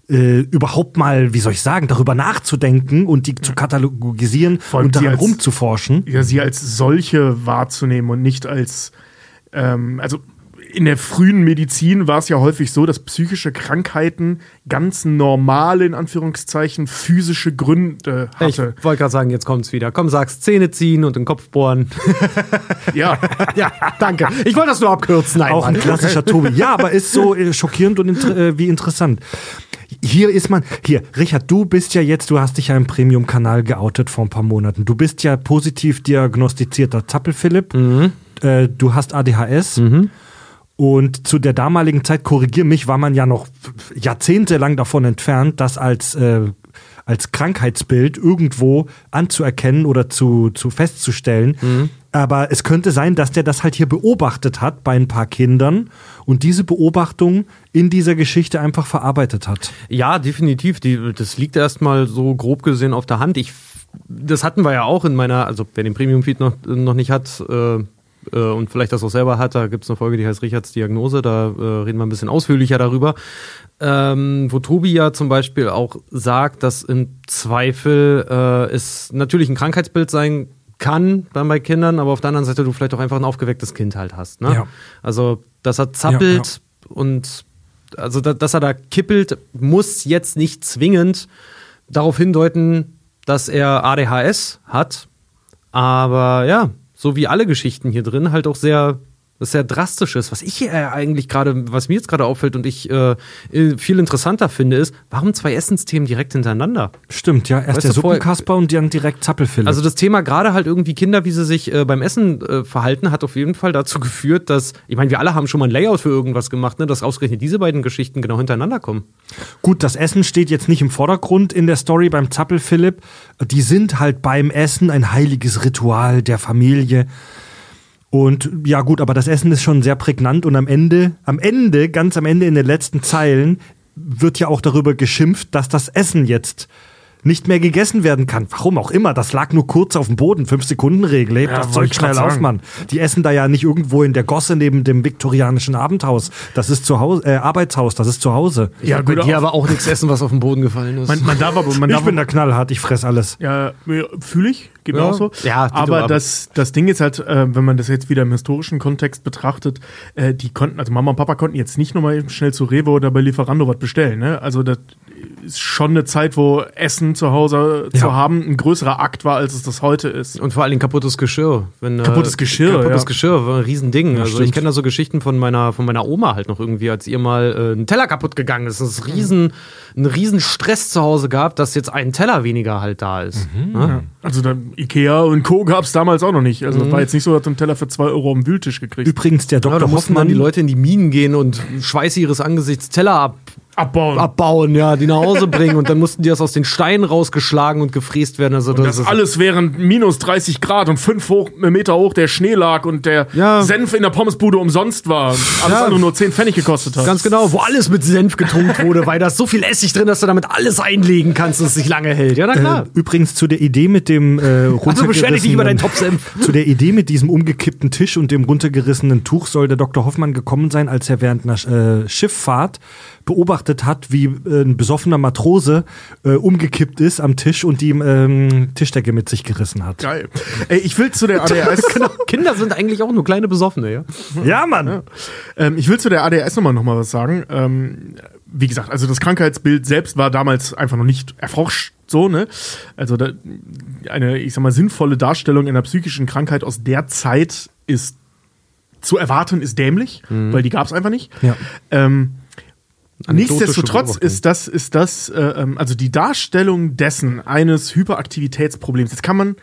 äh, überhaupt mal, wie soll ich sagen, darüber nachzudenken und die zu katalogisieren und die daran als- rumzuforschen. ja, sie als solche wahrzunehmen und nicht als, ähm, also in der frühen Medizin war es ja häufig so, dass psychische Krankheiten ganz normale, in Anführungszeichen, physische Gründe Ich hatte. wollte gerade sagen, jetzt kommt's wieder. Komm, sag's Zähne ziehen und den Kopf bohren. Ja, ja, danke. Ich wollte das nur abkürzen. Nein, Auch ein klassischer Tobi. Ja, aber ist so äh, schockierend und inter äh, wie interessant. Hier ist man, hier, Richard, du bist ja jetzt, du hast dich ja im Premium-Kanal geoutet vor ein paar Monaten. Du bist ja positiv diagnostizierter Zappel-Philipp. Äh, du hast ADHS. Und zu der damaligen Zeit, korrigier mich, war man ja noch jahrzehntelang davon entfernt, das als, äh, als Krankheitsbild irgendwo anzuerkennen oder zu, zu festzustellen. Aber es könnte sein, dass der das halt hier beobachtet hat bei ein paar Kindern und diese Beobachtung in dieser Geschichte einfach verarbeitet hat. Ja, definitiv. Die, das liegt erstmal so grob gesehen auf der Hand. Ich, das hatten wir ja auch in meiner, also wer den Premium-Feed noch, noch nicht hat äh, äh, und vielleicht das auch selber hat, da gibt es eine Folge, die heißt Richards Diagnose, da äh, reden wir ein bisschen ausführlicher darüber. Ähm, wo Tobi ja zum Beispiel auch sagt, dass im Zweifel äh, es natürlich ein Krankheitsbild sein kann dann bei Kindern, aber auf der anderen Seite du vielleicht auch einfach ein aufgewecktes Kind halt hast. Ne? Ja. Also, dass er zappelt und also da, dass er da kippelt, muss jetzt nicht zwingend darauf hindeuten, dass er ADHS hat. Aber ja, so wie alle Geschichten hier drin, halt auch sehr, sehr drastisch ist. Was ich hier eigentlich gerade, was mir jetzt gerade auffällt und ich äh, viel interessanter finde, ist, warum zwei Essensthemen direkt hintereinander? Stimmt, ja. Erst Weißt der Suppenkasper und dann direkt Zappelphilipp. Also das Thema gerade halt irgendwie Kinder, wie sie sich äh, beim Essen äh, verhalten, hat auf jeden Fall dazu geführt, dass, ich meine, wir alle haben schon mal ein Layout für irgendwas gemacht, ne, dass ausgerechnet diese beiden Geschichten genau hintereinander kommen. Gut, das Essen steht jetzt nicht im Vordergrund in der Story beim Zappel-Philipp. Die sind halt beim Essen ein heiliges Ritual der Familie. Und ja gut, aber das Essen ist schon sehr prägnant und am Ende, am Ende, ganz am Ende in den letzten Zeilen wird ja auch darüber geschimpft, dass das Essen jetzt nicht mehr gegessen werden kann. Warum auch immer, das lag nur kurz auf dem Boden, fünf Sekunden Regel, hebt Ja, das Zeug ich schnell auf. Mann. Die essen da ja nicht irgendwo in der Gosse neben dem viktorianischen Abendhaus. Das ist zu Hause, äh, Arbeitshaus, das ist zu Hause. ja Bei gut. dir aber auch nichts essen, was auf den Boden gefallen ist. Man, man darf aber, man Ich darf bin da knallhart, ich fress alles. Ja, fühle ich, geht mir Ja. auch so. Ja, aber das, das Ding ist halt, äh, wenn man das jetzt wieder im historischen Kontext betrachtet, äh, die konnten, also Mama und Papa konnten jetzt nicht nochmal eben schnell zu Rewe oder bei Lieferando was bestellen. Ne? Also das ist schon eine Zeit, wo Essen zu Hause zu Ja. haben ein größerer Akt war, als es das heute ist. Und vor allen Dingen kaputtes Geschirr. Wenn, Kaputtes äh, Geschirr, Kaputtes ja. Geschirr, war ein Riesending. also ich kenne da so Geschichten von meiner, von meiner Oma halt noch irgendwie, als ihr mal äh, ein Teller kaputt gegangen ist. Es ist riesen, einen riesen Stress zu Hause gab, dass jetzt ein Teller weniger halt da ist. Ne? Also da, Ikea und Co. gab es damals auch noch nicht. Also das war jetzt nicht so, dass du einen Teller für zwei Euro am Wühltisch gekriegt Übrigens, der Ja, Dr. da mussten Hoffmann, die Leute in die Minen gehen und Schweiße ihres Angesichts Teller ab, abbauen. abbauen, ja, die nach Hause bringen und dann mussten die das aus den Steinen rausgeschlagen und gefräst werden. Also Das ist- alles während minus 30 Grad und 5 hoch, Meter hoch der Schnee lag und der Ja. Senf in der Pommesbude umsonst war. Alles Ja. andere nur 10 Pfennig gekostet hat. Ganz genau, wo alles mit Senf getunkt wurde, weil da ist so viel Essig drin, dass du damit alles einlegen kannst und es sich lange hält. Ja, na klar. äh, übrigens zu der Idee mit dem äh, also beschwer dich nicht über deinen runtergerissenen- Top-Senf. Zu der Idee mit diesem umgekippten Tisch und dem runtergerissenen Tuch soll der Dr. Hoffmann gekommen sein, als er während einer äh, Schifffahrt beobachtet hat, wie äh, ein besoffener Matrose äh, umgekippt ist am Tisch und die ähm, Tischdecke mit sich gerissen hat. Geil. Ey, ich will zu der ADHS, Genau. Kinder sind eigentlich auch nur kleine Besoffene, ja. Ja, Mann! ähm, ich will zu der ADHS nochmal noch mal was sagen. Ähm, wie gesagt, also das Krankheitsbild selbst war damals einfach noch nicht erforscht. So, ne? Also da, eine, ich sag mal, sinnvolle Darstellung einer psychischen Krankheit aus der Zeit ist zu erwarten, ist dämlich, weil die gab es einfach nicht. Ja. Ähm, Nichtsdestotrotz ist das, ist das, äh, ähm, also die Darstellung dessen eines Hyperaktivitätsproblems. Jetzt kann man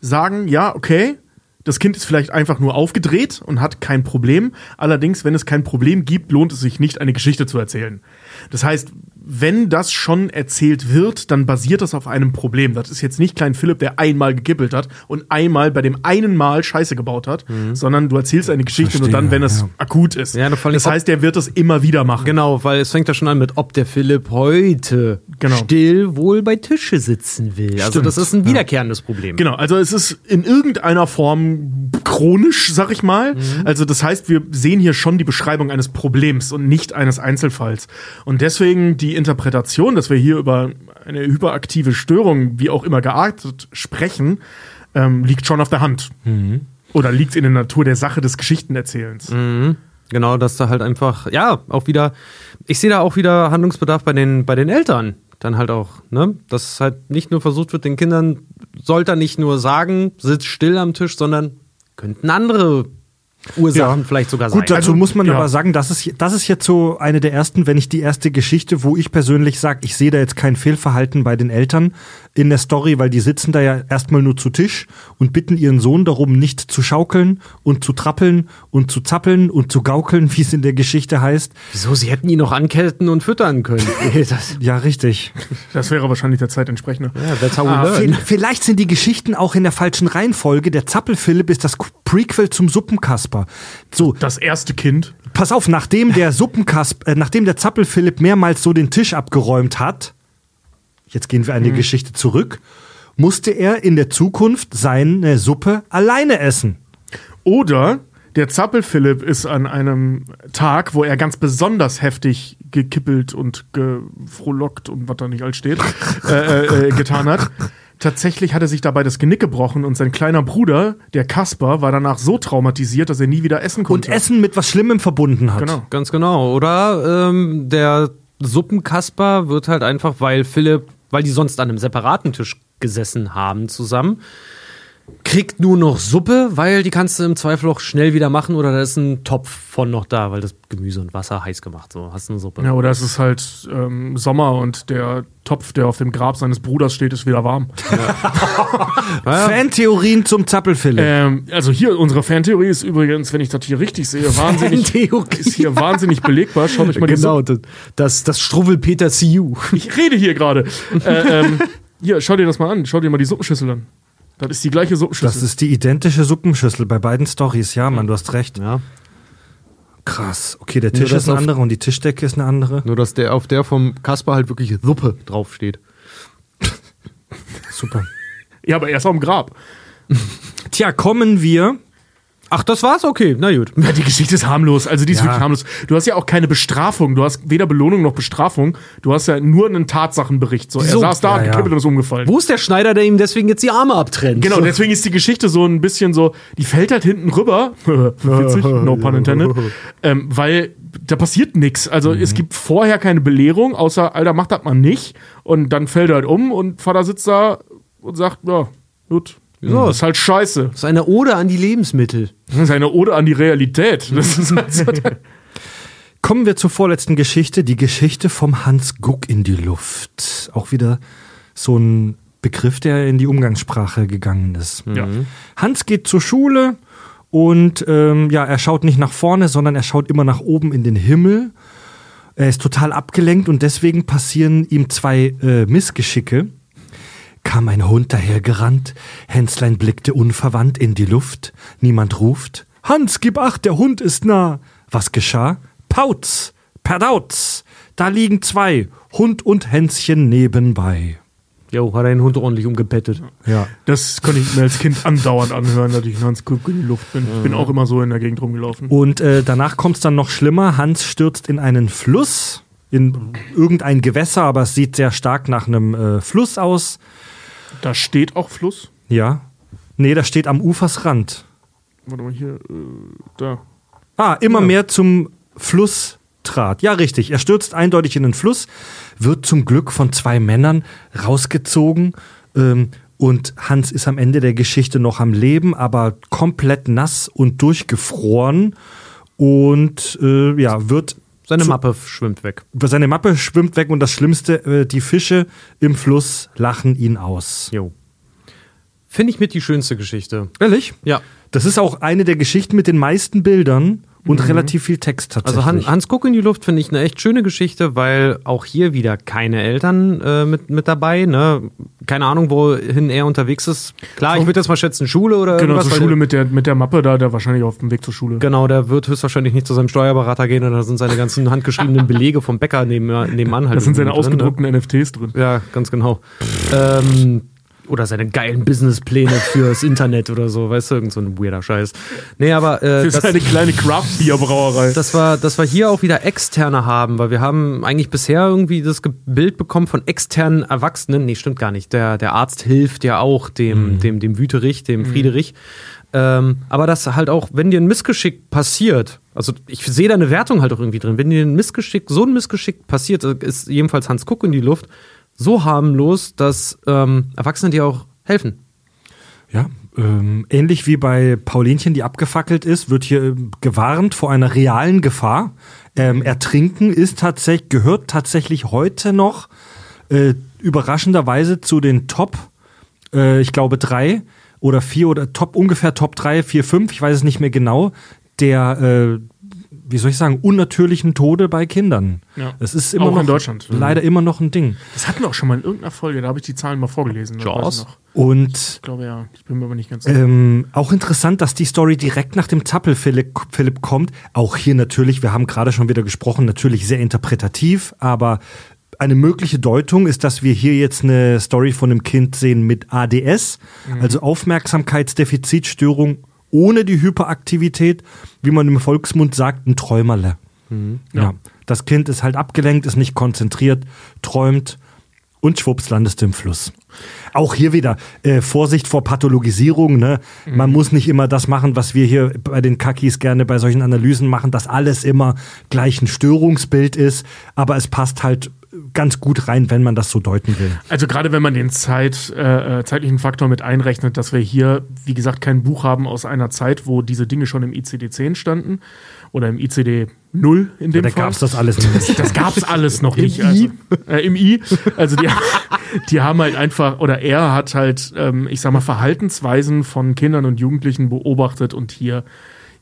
sagen, ja, okay, das Kind ist vielleicht einfach nur aufgedreht und hat kein Problem. Allerdings, wenn es kein Problem gibt, lohnt es sich nicht, eine Geschichte zu erzählen. Das heißt, wenn das schon erzählt wird, dann basiert das auf einem Problem. Das ist jetzt nicht Klein Philipp, der einmal gekippelt hat und einmal bei dem einen Mal Scheiße gebaut hat, sondern du erzählst eine Geschichte nur Verstehe, dann, wenn es ja. akut ist. Ja, das heißt, der wird es immer wieder machen. Genau, weil es fängt ja schon an mit, ob der Philipp heute Genau. still wohl bei Tische sitzen will. Also Stimmt. das ist ein wiederkehrendes Problem. Genau, also es ist in irgendeiner Form chronisch, sag ich mal. Also das heißt, wir sehen hier schon die Beschreibung eines Problems und nicht eines Einzelfalls. Und deswegen die Interpretation, dass wir hier über eine hyperaktive Störung, wie auch immer geartet, sprechen, ähm, liegt schon auf der Hand. Oder liegt in der Natur der Sache des Geschichtenerzählens. Genau, dass da halt einfach, ja, auch wieder, ich sehe da auch wieder Handlungsbedarf bei den, bei den Eltern. Dann halt auch, ne? Dass halt nicht nur versucht wird, den Kindern, sollte er nicht nur sagen, sitz still am Tisch, sondern könnten andere Ursachen Ja. vielleicht sogar sein. Gut, dazu Also, muss man ja. aber sagen, das ist, das ist jetzt so eine der ersten, wenn nicht die erste Geschichte, wo ich persönlich sage, ich sehe da jetzt kein Fehlverhalten bei den Eltern in der Story, weil die sitzen da ja erstmal nur zu Tisch und bitten ihren Sohn darum, nicht zu schaukeln und zu trappeln und zu zappeln und zu gaukeln, wie es in der Geschichte heißt. Wieso? Sie hätten ihn noch anketten und füttern können. Ja, richtig. Das wäre wahrscheinlich der Zeit entsprechend. ja, that's how we Ah, Vielleicht sind die Geschichten auch in der falschen Reihenfolge. Der Zappel-Philipp ist das Prequel zum Suppenkasper. So, Das erste Kind. pass auf, nachdem der Suppenkasper, äh, nachdem der Zappel-Philipp mehrmals so den Tisch abgeräumt hat, jetzt gehen wir an die Geschichte zurück, musste er in der Zukunft seine Suppe alleine essen. Oder der Zappel-Philipp ist an einem Tag, wo er ganz besonders heftig gekippelt und gefrohlockt und was da nicht alles steht, äh, äh, äh, getan hat. Tatsächlich hat er sich dabei das Genick gebrochen und sein kleiner Bruder, der Kasper, war danach so traumatisiert, dass er nie wieder essen Und konnte. Essen mit was Schlimmem verbunden hat. Genau. Ganz genau. Oder ähm, der Suppenkasper wird halt einfach, weil Philipp, weil die sonst an einem separaten Tisch gesessen haben zusammen, kriegt nur noch Suppe, weil die kannst du im Zweifel auch schnell wieder machen oder da ist ein Topf von noch da, weil das Gemüse und Wasser heiß gemacht, so hast du eine Suppe. Ja, oder es ist halt ähm, Sommer und der Topf, der auf dem Grab seines Bruders steht, ist wieder warm. Fantheorien zum Zappel-Philipp. Ähm, also hier, unsere Fantheorie ist übrigens, wenn ich das hier richtig sehe, wahnsinnig, ist hier wahnsinnig belegbar. Schaut euch mal die genau, das, das, das Struwwelpeter CU. Ich rede hier gerade. äh, ähm, hier, schau dir das mal an. Schau dir mal die Suppenschüssel an. Das ist die gleiche Suppenschüssel. Das ist die identische Suppenschüssel bei beiden Stories. Ja, Mann, du hast recht. Ja. Krass. Okay, der Nur Tisch das ist ein auf- anderer und die Tischdecke ist eine andere. Nur dass der auf der vom Kasper halt wirklich Suppe draufsteht. Super. ja, aber erst am Grab. Tja, kommen wir. Ach, das war's? Okay, na gut. Ja, die Geschichte ist harmlos. Also die ist Ja. wirklich harmlos. Du hast ja auch keine Bestrafung. Du hast weder Belohnung noch Bestrafung. Du hast ja nur einen Tatsachenbericht. So, er saß da, Ja, hat ja. gekippelt und ist umgefallen. Wo ist der Schneider, der ihm deswegen jetzt die Arme abtrennt? Genau, deswegen ist die Geschichte so ein bisschen so, die fällt halt hinten rüber. Witzig, no pun intended. Ähm, weil da passiert nichts. Also es gibt vorher keine Belehrung, außer, Alter, mach das mal nicht. Und dann fällt er halt um und Vater sitzt da und sagt, ja, gut. Wieso? Das ist halt scheiße. Das ist eine Ode an die Lebensmittel. Das ist eine Ode an die Realität. Das ist halt so Kommen wir zur vorletzten Geschichte, die Geschichte vom Hans Guck in die Luft. Auch wieder so ein Begriff, der in die Umgangssprache gegangen ist. ja. Hans geht zur Schule und ähm, ja, er schaut nicht nach vorne, sondern er schaut immer nach oben in den Himmel. Er ist total abgelenkt und deswegen passieren ihm zwei äh, Missgeschicke. Kam ein Hund dahergerannt, Hänslein blickte unverwandt in die Luft, niemand ruft. Hans, gib acht, der Hund ist nah. Was geschah? Pauz, Perdauz, da liegen zwei, Hund und Hänschen nebenbei. Jo, hat er den Hund ordentlich umgepettet. Ja. Das konnte ich mir als Kind andauernd anhören, dass ich Hans Kuck in die Luft bin. Ich bin auch immer so in der Gegend rumgelaufen. Und äh, danach kommt es dann noch schlimmer. Hans stürzt in einen Fluss, in irgendein Gewässer, aber es sieht sehr stark nach einem äh, Fluss aus. Da steht auch Fluss. Ja. Nee, das steht am Ufersrand. Warte mal hier, äh, da. Ah, immer mehr zum Fluss trat. Ja, richtig. Er stürzt eindeutig in den Fluss, wird zum Glück von zwei Männern rausgezogen. Ähm, und Hans ist am Ende der Geschichte noch am Leben, aber komplett nass und durchgefroren. Und äh, ja, wird Seine zu- Mappe schwimmt weg. seine Mappe schwimmt weg und das Schlimmste, äh, die Fische im Fluss lachen ihn aus. Jo. Finde ich mit die schönste Geschichte. Ehrlich? Ja. Das ist auch eine der Geschichten mit den meisten Bildern, und relativ viel Text tatsächlich. Also Han, Hans Guck in die Luft finde ich eine echt schöne Geschichte, weil auch hier wieder keine Eltern äh, mit, mit dabei. Ne? Keine Ahnung, wohin er unterwegs ist. Klar, ich würde jetzt mal schätzen, Schule oder Genau, zur Schule mit der, mit der Mappe da, der wahrscheinlich auf dem Weg zur Schule. Genau, der wird höchstwahrscheinlich nicht zu seinem Steuerberater gehen und da sind seine ganzen handgeschriebenen Belege vom Bäcker neben, nebenan halt. Das sind seine drin, ne? ausgedruckten NFTs drin. Ja, ganz genau. Ähm, oder seine geilen Businesspläne fürs Internet oder so, weißt du, irgend so ein weirder Scheiß. Nee, aber äh, Für das, seine kleine Craft-Bier-Brauerei. dass wir, dass wir hier auch wieder externe haben, weil wir haben eigentlich bisher irgendwie das Bild bekommen von externen Erwachsenen. Nee, stimmt gar nicht. Der, der Arzt hilft ja auch dem, dem, dem Wüterich, dem Friederich. Ähm, aber dass halt auch, wenn dir ein Missgeschick passiert, also ich sehe da eine Wertung halt auch irgendwie drin, wenn dir ein Missgeschick, so ein Missgeschick passiert, äh, ist jedenfalls Hans Kuck in die Luft, so harmlos, dass ähm, Erwachsene dir auch helfen. Ja, ähm, ähnlich wie bei Paulinchen, die abgefackelt ist, wird hier ähm, gewarnt vor einer realen Gefahr. Ähm, Ertrinken ist tatsächlich, gehört tatsächlich heute noch äh, überraschenderweise zu den Top, äh, ich glaube drei oder vier oder Top, ungefähr Top drei, vier, fünf, ich weiß es nicht mehr genau, der, äh, wie soll ich sagen, unnatürlichen Tode bei Kindern. Ja. Es ist immer Auch noch in Deutschland. leider immer noch ein Ding. Das hatten wir auch schon mal in irgendeiner Folge, da habe ich die Zahlen mal vorgelesen. das weiß Jaws? ich noch. Und Ich glaube ja, ich bin mir aber nicht ganz sicher. Ähm, auch interessant, dass die Story direkt nach dem Zappel Philipp, Philipp kommt. Auch hier natürlich, wir haben gerade schon wieder gesprochen, natürlich sehr interpretativ, aber eine mögliche Deutung ist, dass wir hier jetzt eine Story von einem Kind sehen mit ADS, also Aufmerksamkeitsdefizitstörung ohne die Hyperaktivität, wie man im Volksmund sagt, ein Träumerle. Ja. Das Kind ist halt abgelenkt, ist nicht konzentriert, träumt und schwupps landest du im Fluss. Auch hier wieder äh, Vorsicht vor Pathologisierung. Ne? Man muss nicht immer das machen, was wir hier bei den Kakis gerne bei solchen Analysen machen, dass alles immer gleich ein Störungsbild ist, aber es passt halt ganz gut rein, wenn man das so deuten will. Also gerade wenn man den Zeit, äh, äh, zeitlichen Faktor mit einrechnet, dass wir hier, wie gesagt, kein Buch haben aus einer Zeit, wo diese Dinge schon im ICD-10 standen oder im ICD 0 in dem Da Fall. gab's das alles nicht. Das gab's alles noch nicht. Also, äh, Im I. Also die, die haben halt einfach, oder er hat halt, ähm, ich sag mal, Verhaltensweisen von Kindern und Jugendlichen beobachtet und hier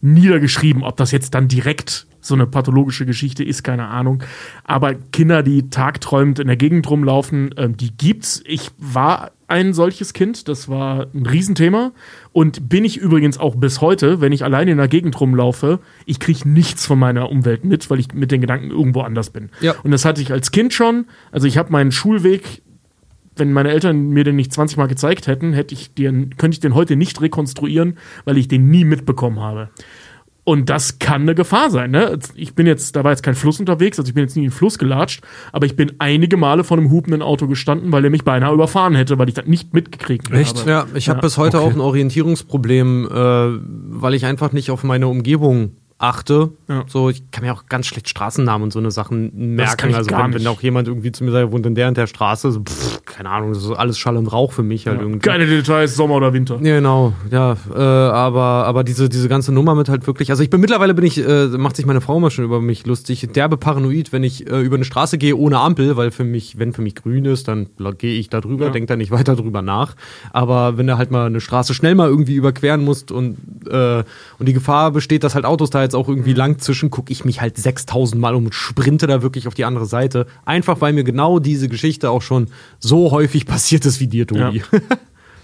niedergeschrieben. Ob das jetzt dann direkt so eine pathologische Geschichte ist, keine Ahnung. Aber Kinder, die tagträumend in der Gegend rumlaufen, ähm, die gibt's. Ich war ein solches Kind, das war ein Riesenthema. Und bin ich übrigens auch bis heute, wenn ich alleine in der Gegend rumlaufe, ich kriege nichts von meiner Umwelt mit, weil ich mit den Gedanken irgendwo anders bin. Ja. Und das hatte ich als Kind schon. Also ich habe meinen Schulweg wenn meine Eltern mir den nicht 20 Mal gezeigt hätten, hätte ich den, könnte ich den heute nicht rekonstruieren, weil ich den nie mitbekommen habe. Und das kann eine Gefahr sein. Ne? Ich bin jetzt, da war jetzt kein Fluss unterwegs, also ich bin jetzt nie in den Fluss gelatscht, aber ich bin einige Male vor einem hupenden Auto gestanden, weil er mich beinahe überfahren hätte, weil ich das nicht mitgekriegt Echt? habe. Ja, ich habe Ja, bis heute okay. auch ein Orientierungsproblem, äh, weil ich einfach nicht auf meine Umgebung achte. Ja. So, ich kann mir auch ganz schlecht Straßennamen und so eine Sachen merken. also wenn, wenn auch jemand irgendwie zu mir sagt, wohnt in der und der Straße, so, pff, keine Ahnung, das ist alles Schall und Rauch für mich halt irgendwie. Keine Details, Sommer oder Winter. Ja, genau, ja, äh, aber, aber diese, diese ganze Nummer mit halt wirklich, also ich bin mittlerweile bin ich, äh, macht sich meine Frau immer schon über mich lustig, derbe paranoid, wenn ich äh, über eine Straße gehe ohne Ampel, weil für mich, wenn für mich grün ist, dann gehe ich da drüber, Ja. denk da nicht weiter drüber nach. Aber wenn du halt mal eine Straße schnell mal irgendwie überqueren musst und, äh, und die Gefahr besteht, dass halt Autos da jetzt auch irgendwie lang zwischen, gucke ich mich halt 6000 Mal um und sprinte da wirklich auf die andere Seite. Einfach weil mir genau diese Geschichte auch schon so häufig passiert ist wie dir, Tobi.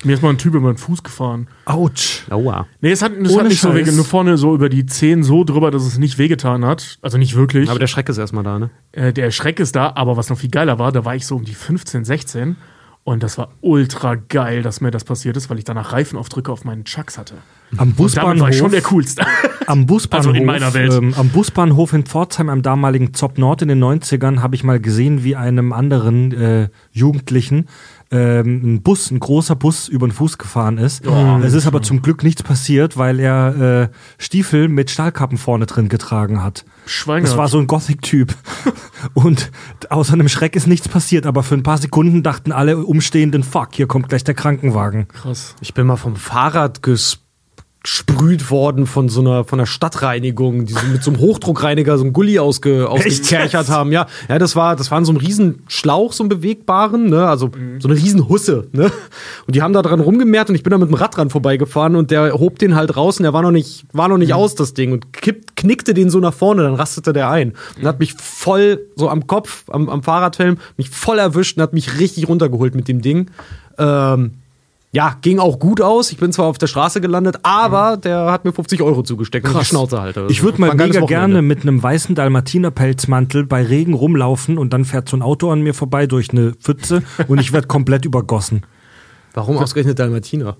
Mir ist mal ein Typ über den Fuß gefahren. Autsch. Aua. Nee, es hat, es hat nicht so Scheiß. weh, nur vorne so über die Zehen so drüber, dass es nicht wehgetan hat. Also nicht wirklich. Aber der Schreck ist erstmal da, ne? Äh, der Schreck ist da, aber was noch viel geiler war, da war ich so um die 15, 16 und das war ultra geil, dass mir das passiert ist, weil ich danach Reifenaufdrücke auf meinen Chucks hatte. Am Und damit Busbahnhof, war ich schon der Coolste. am Busbahnhof, Also in meiner Welt. Ähm, am Busbahnhof in Pforzheim, am damaligen Zop Nord in den 90ern, habe ich mal gesehen, wie einem anderen äh, Jugendlichen ähm, ein Bus, ein großer Bus über den Fuß gefahren ist. es ist aber zum Glück nichts passiert, weil er äh, Stiefel mit Stahlkappen vorne drin getragen hat. Schwein Das war so ein Gothic-Typ. Und außer einem Schreck ist nichts passiert, aber für ein paar Sekunden dachten alle Umstehenden, fuck, hier kommt gleich der Krankenwagen. krass. Ich bin mal vom Fahrrad ges gesprüht worden von so einer von der Stadtreinigung, die so mit so einem Hochdruckreiniger so einen Gully ausge, ausgekerchert haben. Ja, ja, das war das waren so ein riesen Schlauch, so ein bewegbaren, ne, also so eine riesen Husse, ne? Und die haben da dran rumgemehrt und ich bin da mit dem Rad dran vorbeigefahren und der hob den halt raus und der war noch nicht war noch nicht aus das Ding und kippt, knickte den so nach vorne, dann rastete der ein und hat mich voll so am Kopf am, am Fahrradhelm mich voll erwischt und hat mich richtig runtergeholt mit dem Ding. Ähm, ja, ging auch gut aus. Ich bin zwar auf der Straße gelandet, aber der hat mir 50 Euro zugesteckt und die Schnauze halt. Also, Ich würde mal mega gerne mit einem weißen Dalmatiner-Pelzmantel bei Regen rumlaufen und dann fährt so ein Auto an mir vorbei durch eine Pfütze und ich werde komplett übergossen. Warum ausgerechnet Dalmatiner?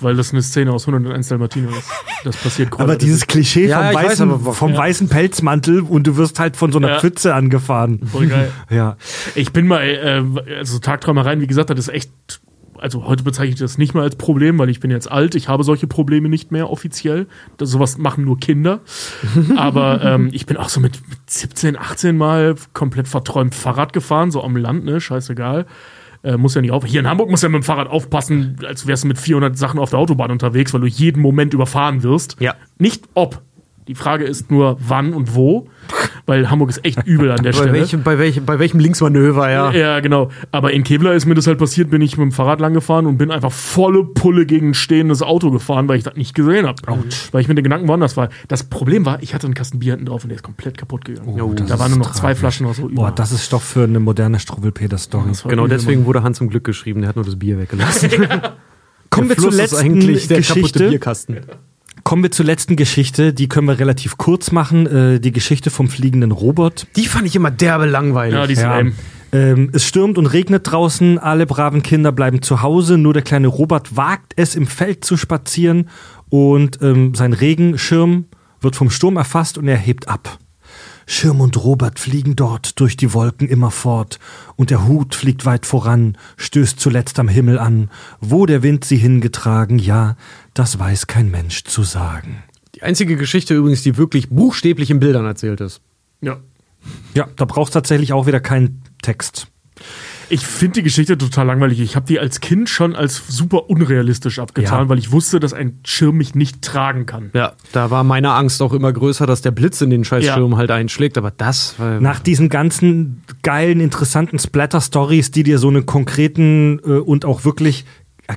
Weil das eine Szene aus 101 Dalmatiner ist. Das passiert gerade. Aber dieses Klischee Ja, vom, weiß weißen, aber, vom ja. weißen Pelzmantel und du wirst halt von so einer Ja. Pfütze angefahren. Voll geil. Ja. Ich bin mal, äh, also Tagträumereien, wie gesagt, das ist echt, also heute bezeichne ich das nicht mehr als Problem, weil ich bin jetzt alt, ich habe solche Probleme nicht mehr offiziell. Das, sowas machen nur Kinder. Aber ähm, ich bin auch so mit 17, 18 Mal komplett verträumt Fahrrad gefahren, so am Land, ne, scheißegal. Äh, muss ja nicht auf. Hier in Hamburg muss ja mit dem Fahrrad aufpassen, als wärst du mit 400 Sachen auf der Autobahn unterwegs, weil du jeden Moment überfahren wirst. Ja. Nicht ob. Die Frage ist nur, wann und wo, weil Hamburg ist echt übel an der Bei Stelle. welchem, bei, welchem, bei welchem Linksmanöver, ja. Ja, genau. Aber in Kevlar ist mir das halt passiert, bin ich mit dem Fahrrad lang gefahren und bin einfach volle Pulle gegen ein stehendes Auto gefahren, weil ich das nicht gesehen habe. Weil ich mit den Gedanken woanders war. Das Problem war, ich hatte einen Kasten Bier hinten drauf und der ist komplett kaputt gegangen. Oh, da waren nur noch zwei tragisch. Flaschen oder so über. Boah, das ist Stoff für eine moderne Struwwelpeter-Story. Das war Genau deswegen wurde Hans zum Glück geschrieben, der hat nur das Bier weggelassen. Kommen wir Der zur letzten eigentlich der kaputte Geschichte. Bierkasten. Kommen wir zur letzten Geschichte. Die können wir relativ kurz machen. Äh, die Geschichte vom fliegenden Robot. Die fand ich immer derbe langweilig. Ja, die ist Ja. Ähm, es stürmt und regnet draußen, alle braven Kinder bleiben zu Hause, nur der kleine Robert wagt es im Feld zu spazieren und ähm, sein Regenschirm wird vom Sturm erfasst und er hebt ab. Schirm und Robert fliegen dort durch die Wolken immer fort, und der Hut fliegt weit voran, stößt zuletzt am Himmel an. Wo der Wind sie hingetragen, ja, das weiß kein Mensch zu sagen. Die einzige Geschichte übrigens, die wirklich buchstäblich in Bildern erzählt ist. Ja. Ja, da braucht tatsächlich auch wieder keinen Text. Ich finde die Geschichte total langweilig. Ich habe die als Kind schon als super unrealistisch abgetan, Ja. weil ich wusste, dass ein Schirm mich nicht tragen kann. Ja, da war meine Angst auch immer größer, dass der Blitz in den scheiß Ja. Schirm halt einschlägt, aber das war Nach diesen ganzen geilen, interessanten Splatter-Stories, die dir so einen konkreten äh, und auch wirklich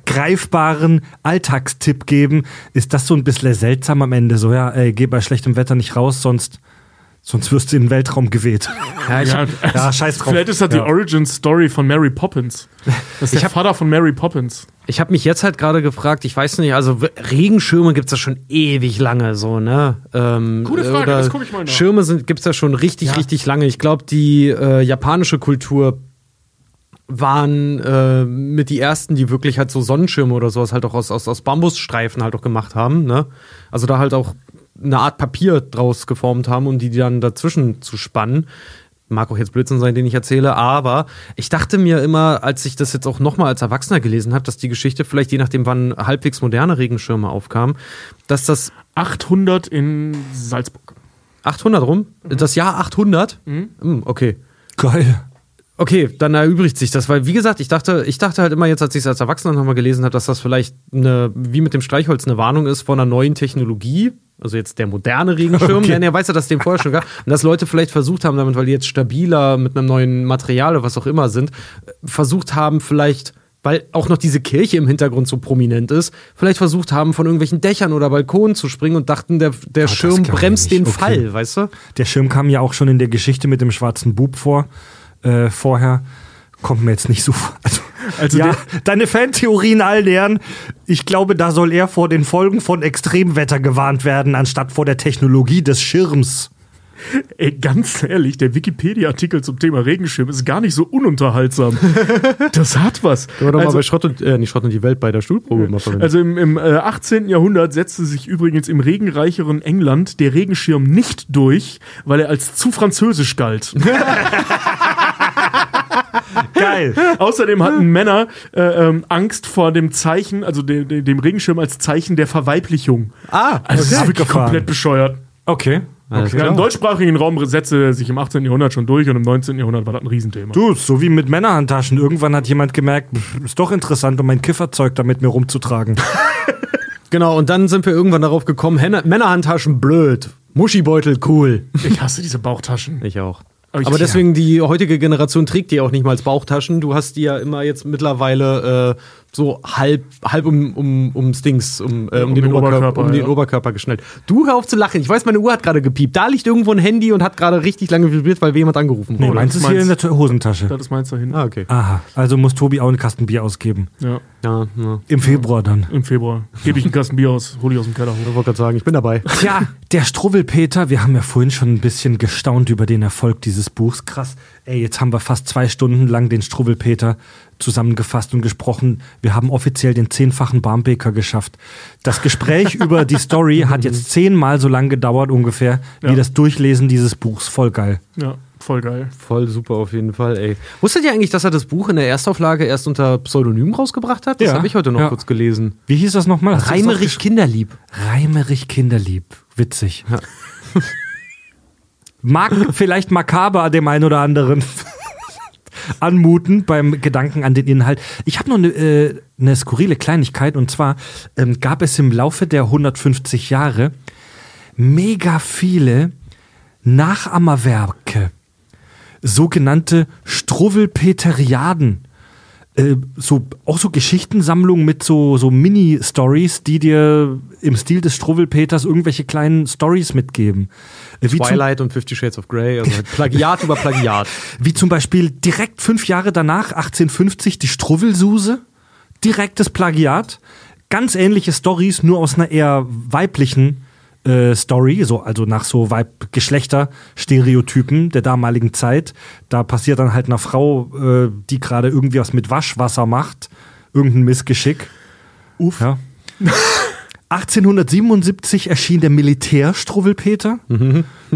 greifbaren Alltagstipp geben, ist das so ein bisschen seltsam am Ende. So, ja, ey, geh bei schlechtem Wetter nicht raus, sonst, sonst wirst du in den Weltraum geweht. ja, ich Ja, hab, Ja, scheiß drauf. Vielleicht ist das Ja. die Origin-Story von Mary Poppins. Das ist der Vater von Mary Poppins. ich hab mich jetzt halt gerade gefragt, ich weiß nicht, also Regenschirme gibt's ja schon ewig lange so, ne? Ähm, Gute Frage, oder das guck ich mal nach. Schirme sind, gibt's ja schon richtig, richtig lange. Ich glaube, die äh, japanische Kultur waren äh, mit die ersten, die wirklich halt so Sonnenschirme oder sowas halt auch aus, aus, aus Bambusstreifen halt auch gemacht haben, ne? Also da halt auch eine Art Papier draus geformt haben, um die dann dazwischen zu spannen. Mag auch jetzt Blödsinn sein, den ich erzähle, aber ich dachte mir immer, als ich das jetzt auch nochmal als Erwachsener gelesen habe, dass die Geschichte vielleicht je nachdem, wann halbwegs moderne Regenschirme aufkamen, dass das 800 in Salzburg. 800 rum, das Jahr 800, Hm, okay. Geil. Okay, dann erübrigt sich das, weil wie gesagt, ich dachte, ich dachte halt immer jetzt, als ich es als Erwachsener nochmal gelesen habe, dass das vielleicht eine, wie mit dem Streichholz eine Warnung ist von einer neuen Technologie. Also jetzt der moderne Regenschirm, Okay. denn er weiß ja, dass es den vorher schon gab. Und dass Leute vielleicht versucht haben damit, weil die jetzt stabiler mit einem neuen Material oder was auch immer sind, versucht haben vielleicht, weil auch noch diese Kirche im Hintergrund so prominent ist, vielleicht versucht haben, von irgendwelchen Dächern oder Balkonen zu springen und dachten, der, der das Schirm bremst den Okay. Fall, weißt du? Der Schirm kam ja auch schon in der Geschichte mit dem schwarzen Bub vor, äh, vorher. Kommt mir jetzt nicht so vor. Also, Also ja, der- deine Fantheorien allen Ehren. Ich glaube, da soll er vor den Folgen von Extremwetter gewarnt werden, anstatt vor der Technologie des Schirms. Ey, ganz ehrlich, der Wikipedia-Artikel zum Thema Regenschirm ist gar nicht so ununterhaltsam. das hat was. Können wir doch mal Also- bei Schrott und, äh, nicht Schrott und die Welt bei der Stuhlprobe mal verwenden. Also im, im äh, 18. Jahrhundert setzte sich übrigens im regenreicheren England der Regenschirm nicht durch, weil er als zu französisch galt. Geil. Außerdem hatten Männer äh, ähm, Angst vor dem Zeichen, also de, de, dem Regenschirm als Zeichen der Verweiblichung. ah, Also das ist wirklich komplett bescheuert. Okay. Okay. Ja. Im deutschsprachigen Raum setzte er sich im 18. Jahrhundert schon durch und im 19. Jahrhundert war das ein Riesenthema. Du, so wie mit Männerhandtaschen. Irgendwann hat jemand gemerkt, ist doch interessant, um mein Kifferzeug da mit mir rumzutragen. Genau, und dann sind wir irgendwann darauf gekommen, Männerhandtaschen blöd, Muschibeutel cool. Ich hasse diese Bauchtaschen. Ich auch. Aber ich- Aber deswegen, die heutige Generation trägt die auch nicht mal als Bauchtaschen. Du hast die ja immer jetzt mittlerweile äh, so halb, halb um, um, ums Dings, um, äh, um, Um den, den Oberkörper, Oberkörper, um den ja. Oberkörper geschnallt. Du hör auf zu lachen. Ich weiß, meine Uhr hat gerade gepiept. Da liegt irgendwo ein Handy und hat gerade richtig lange vibriert, weil jemand angerufen Nee, wurde. meins das ist hier in meins. der Hosentasche. Das ist meins da hinten. ah, okay. Aha, also muss Tobi auch einen Kasten Bier ausgeben. Ja, Ja, ja. Im Februar dann. im Februar. Gebe ich einen Kasten Bier aus, hole ich aus dem Keller Ich wollte gerade sagen, ich bin dabei. Tja, der Struwwelpeter, wir haben ja vorhin schon ein bisschen gestaunt über den Erfolg dieses Buchs. Krass. Ey, jetzt haben wir fast zwei Stunden lang den Struwwelpeter zusammengefasst und gesprochen. Wir haben offiziell den zehnfachen Barmbeker geschafft. Das Gespräch über die Story hat jetzt zehnmal so lang gedauert ungefähr, wie Ja. das Durchlesen dieses Buchs. Voll geil. Ja, voll geil. Voll super auf jeden Fall, ey. Wusstet ihr eigentlich, dass er das Buch in der Erstauflage erst unter Pseudonym rausgebracht hat? Das Ja. habe ich heute noch Ja. kurz gelesen. Wie hieß das nochmal? Reimerich Kinderlieb. Reimerich Kinderlieb. Witzig. Mag vielleicht makaber dem einen oder anderen anmuten beim Gedanken an den Inhalt. Ich habe noch eine äh, ne skurrile Kleinigkeit und zwar ähm, gab es im Laufe der 150 Jahre mega viele Nachahmerwerke, sogenannte Struwwelpeteriaden äh, so auch so Geschichtensammlungen mit so so Mini-Stories, die dir im Stil des Struwwelpeters irgendwelche kleinen Stories mitgeben. Äh, Wie zum, Twilight und Fifty Shades of Grey. Also Plagiat über Plagiat. wie zum Beispiel direkt fünf Jahre danach, 1850, die Struwwelsuse. Direktes Plagiat. Ganz ähnliche Stories, nur aus einer eher weiblichen äh, Story, so, also nach so Weib Geschlechterstereotypen der damaligen Zeit. Da passiert dann halt einer Frau, äh, die gerade irgendwie was mit Waschwasser macht, irgendein Missgeschick. Uff. Ja. 1877 erschien der Militärstruwwelpeter.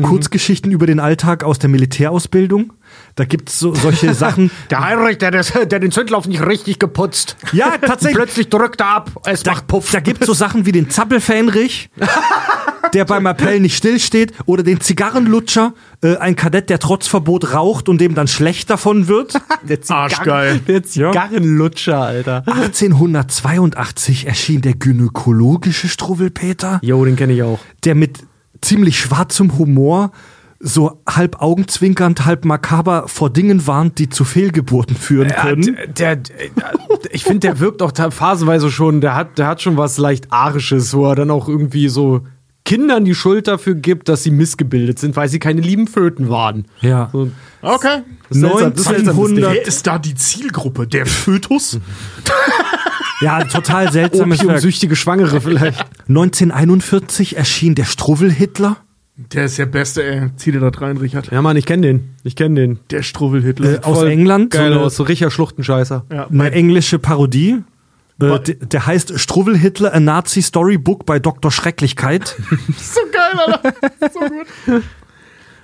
Kurzgeschichten über den Alltag aus der Militärausbildung. Da gibt's so, solche Sachen. Der Heinrich, der, das, der den Zündlauf nicht richtig geputzt. Ja, tatsächlich. Plötzlich drückt er ab. Es Da, macht Puff. da gibt's so Sachen wie den Zappelfähnrich, der beim Appell nicht stillsteht, oder den Zigarrenlutscher, äh, ein Kadett, der trotz Verbot raucht und dem dann schlecht davon wird. Der Arschgeil. Der Zigarrenlutscher, Alter. 1882 erschien der gynäkologische Struwwelpeter, Jo, den kenne ich auch. der mit ziemlich schwarzem Humor so halb augenzwinkernd, halb makaber vor Dingen warnt, die zu Fehlgeburten führen können. der, der, ich finde, der wirkt auch phasenweise schon, der hat, der hat schon was leicht Arisches, wo er dann auch irgendwie so Kindern die Schuld dafür gibt, dass sie missgebildet sind, weil sie keine lieben Föten waren. ja. So, Okay. seltsam, das ist seltsam, das Ding. 1900 Wer ist da die Zielgruppe? Der Fötus? Ja, total seltsames Werk. Opiumsüchtige Schwangere vielleicht. 1941 erschien der Struwwel-Hitler. Der ist der Beste, ey. Zieh dir das rein, Richard. Ja, Mann, ich kenne den. Ich kenne den. Der Struwwel-Hitler. Äh, aus Voll England. Geil so aus, so richtiger Schluchtenscheißer. ja, eine englische Parodie. Äh, der heißt Struwwel Hitler, a Nazi Storybook bei Dr. Schrecklichkeit. so geil, Alter. So gut.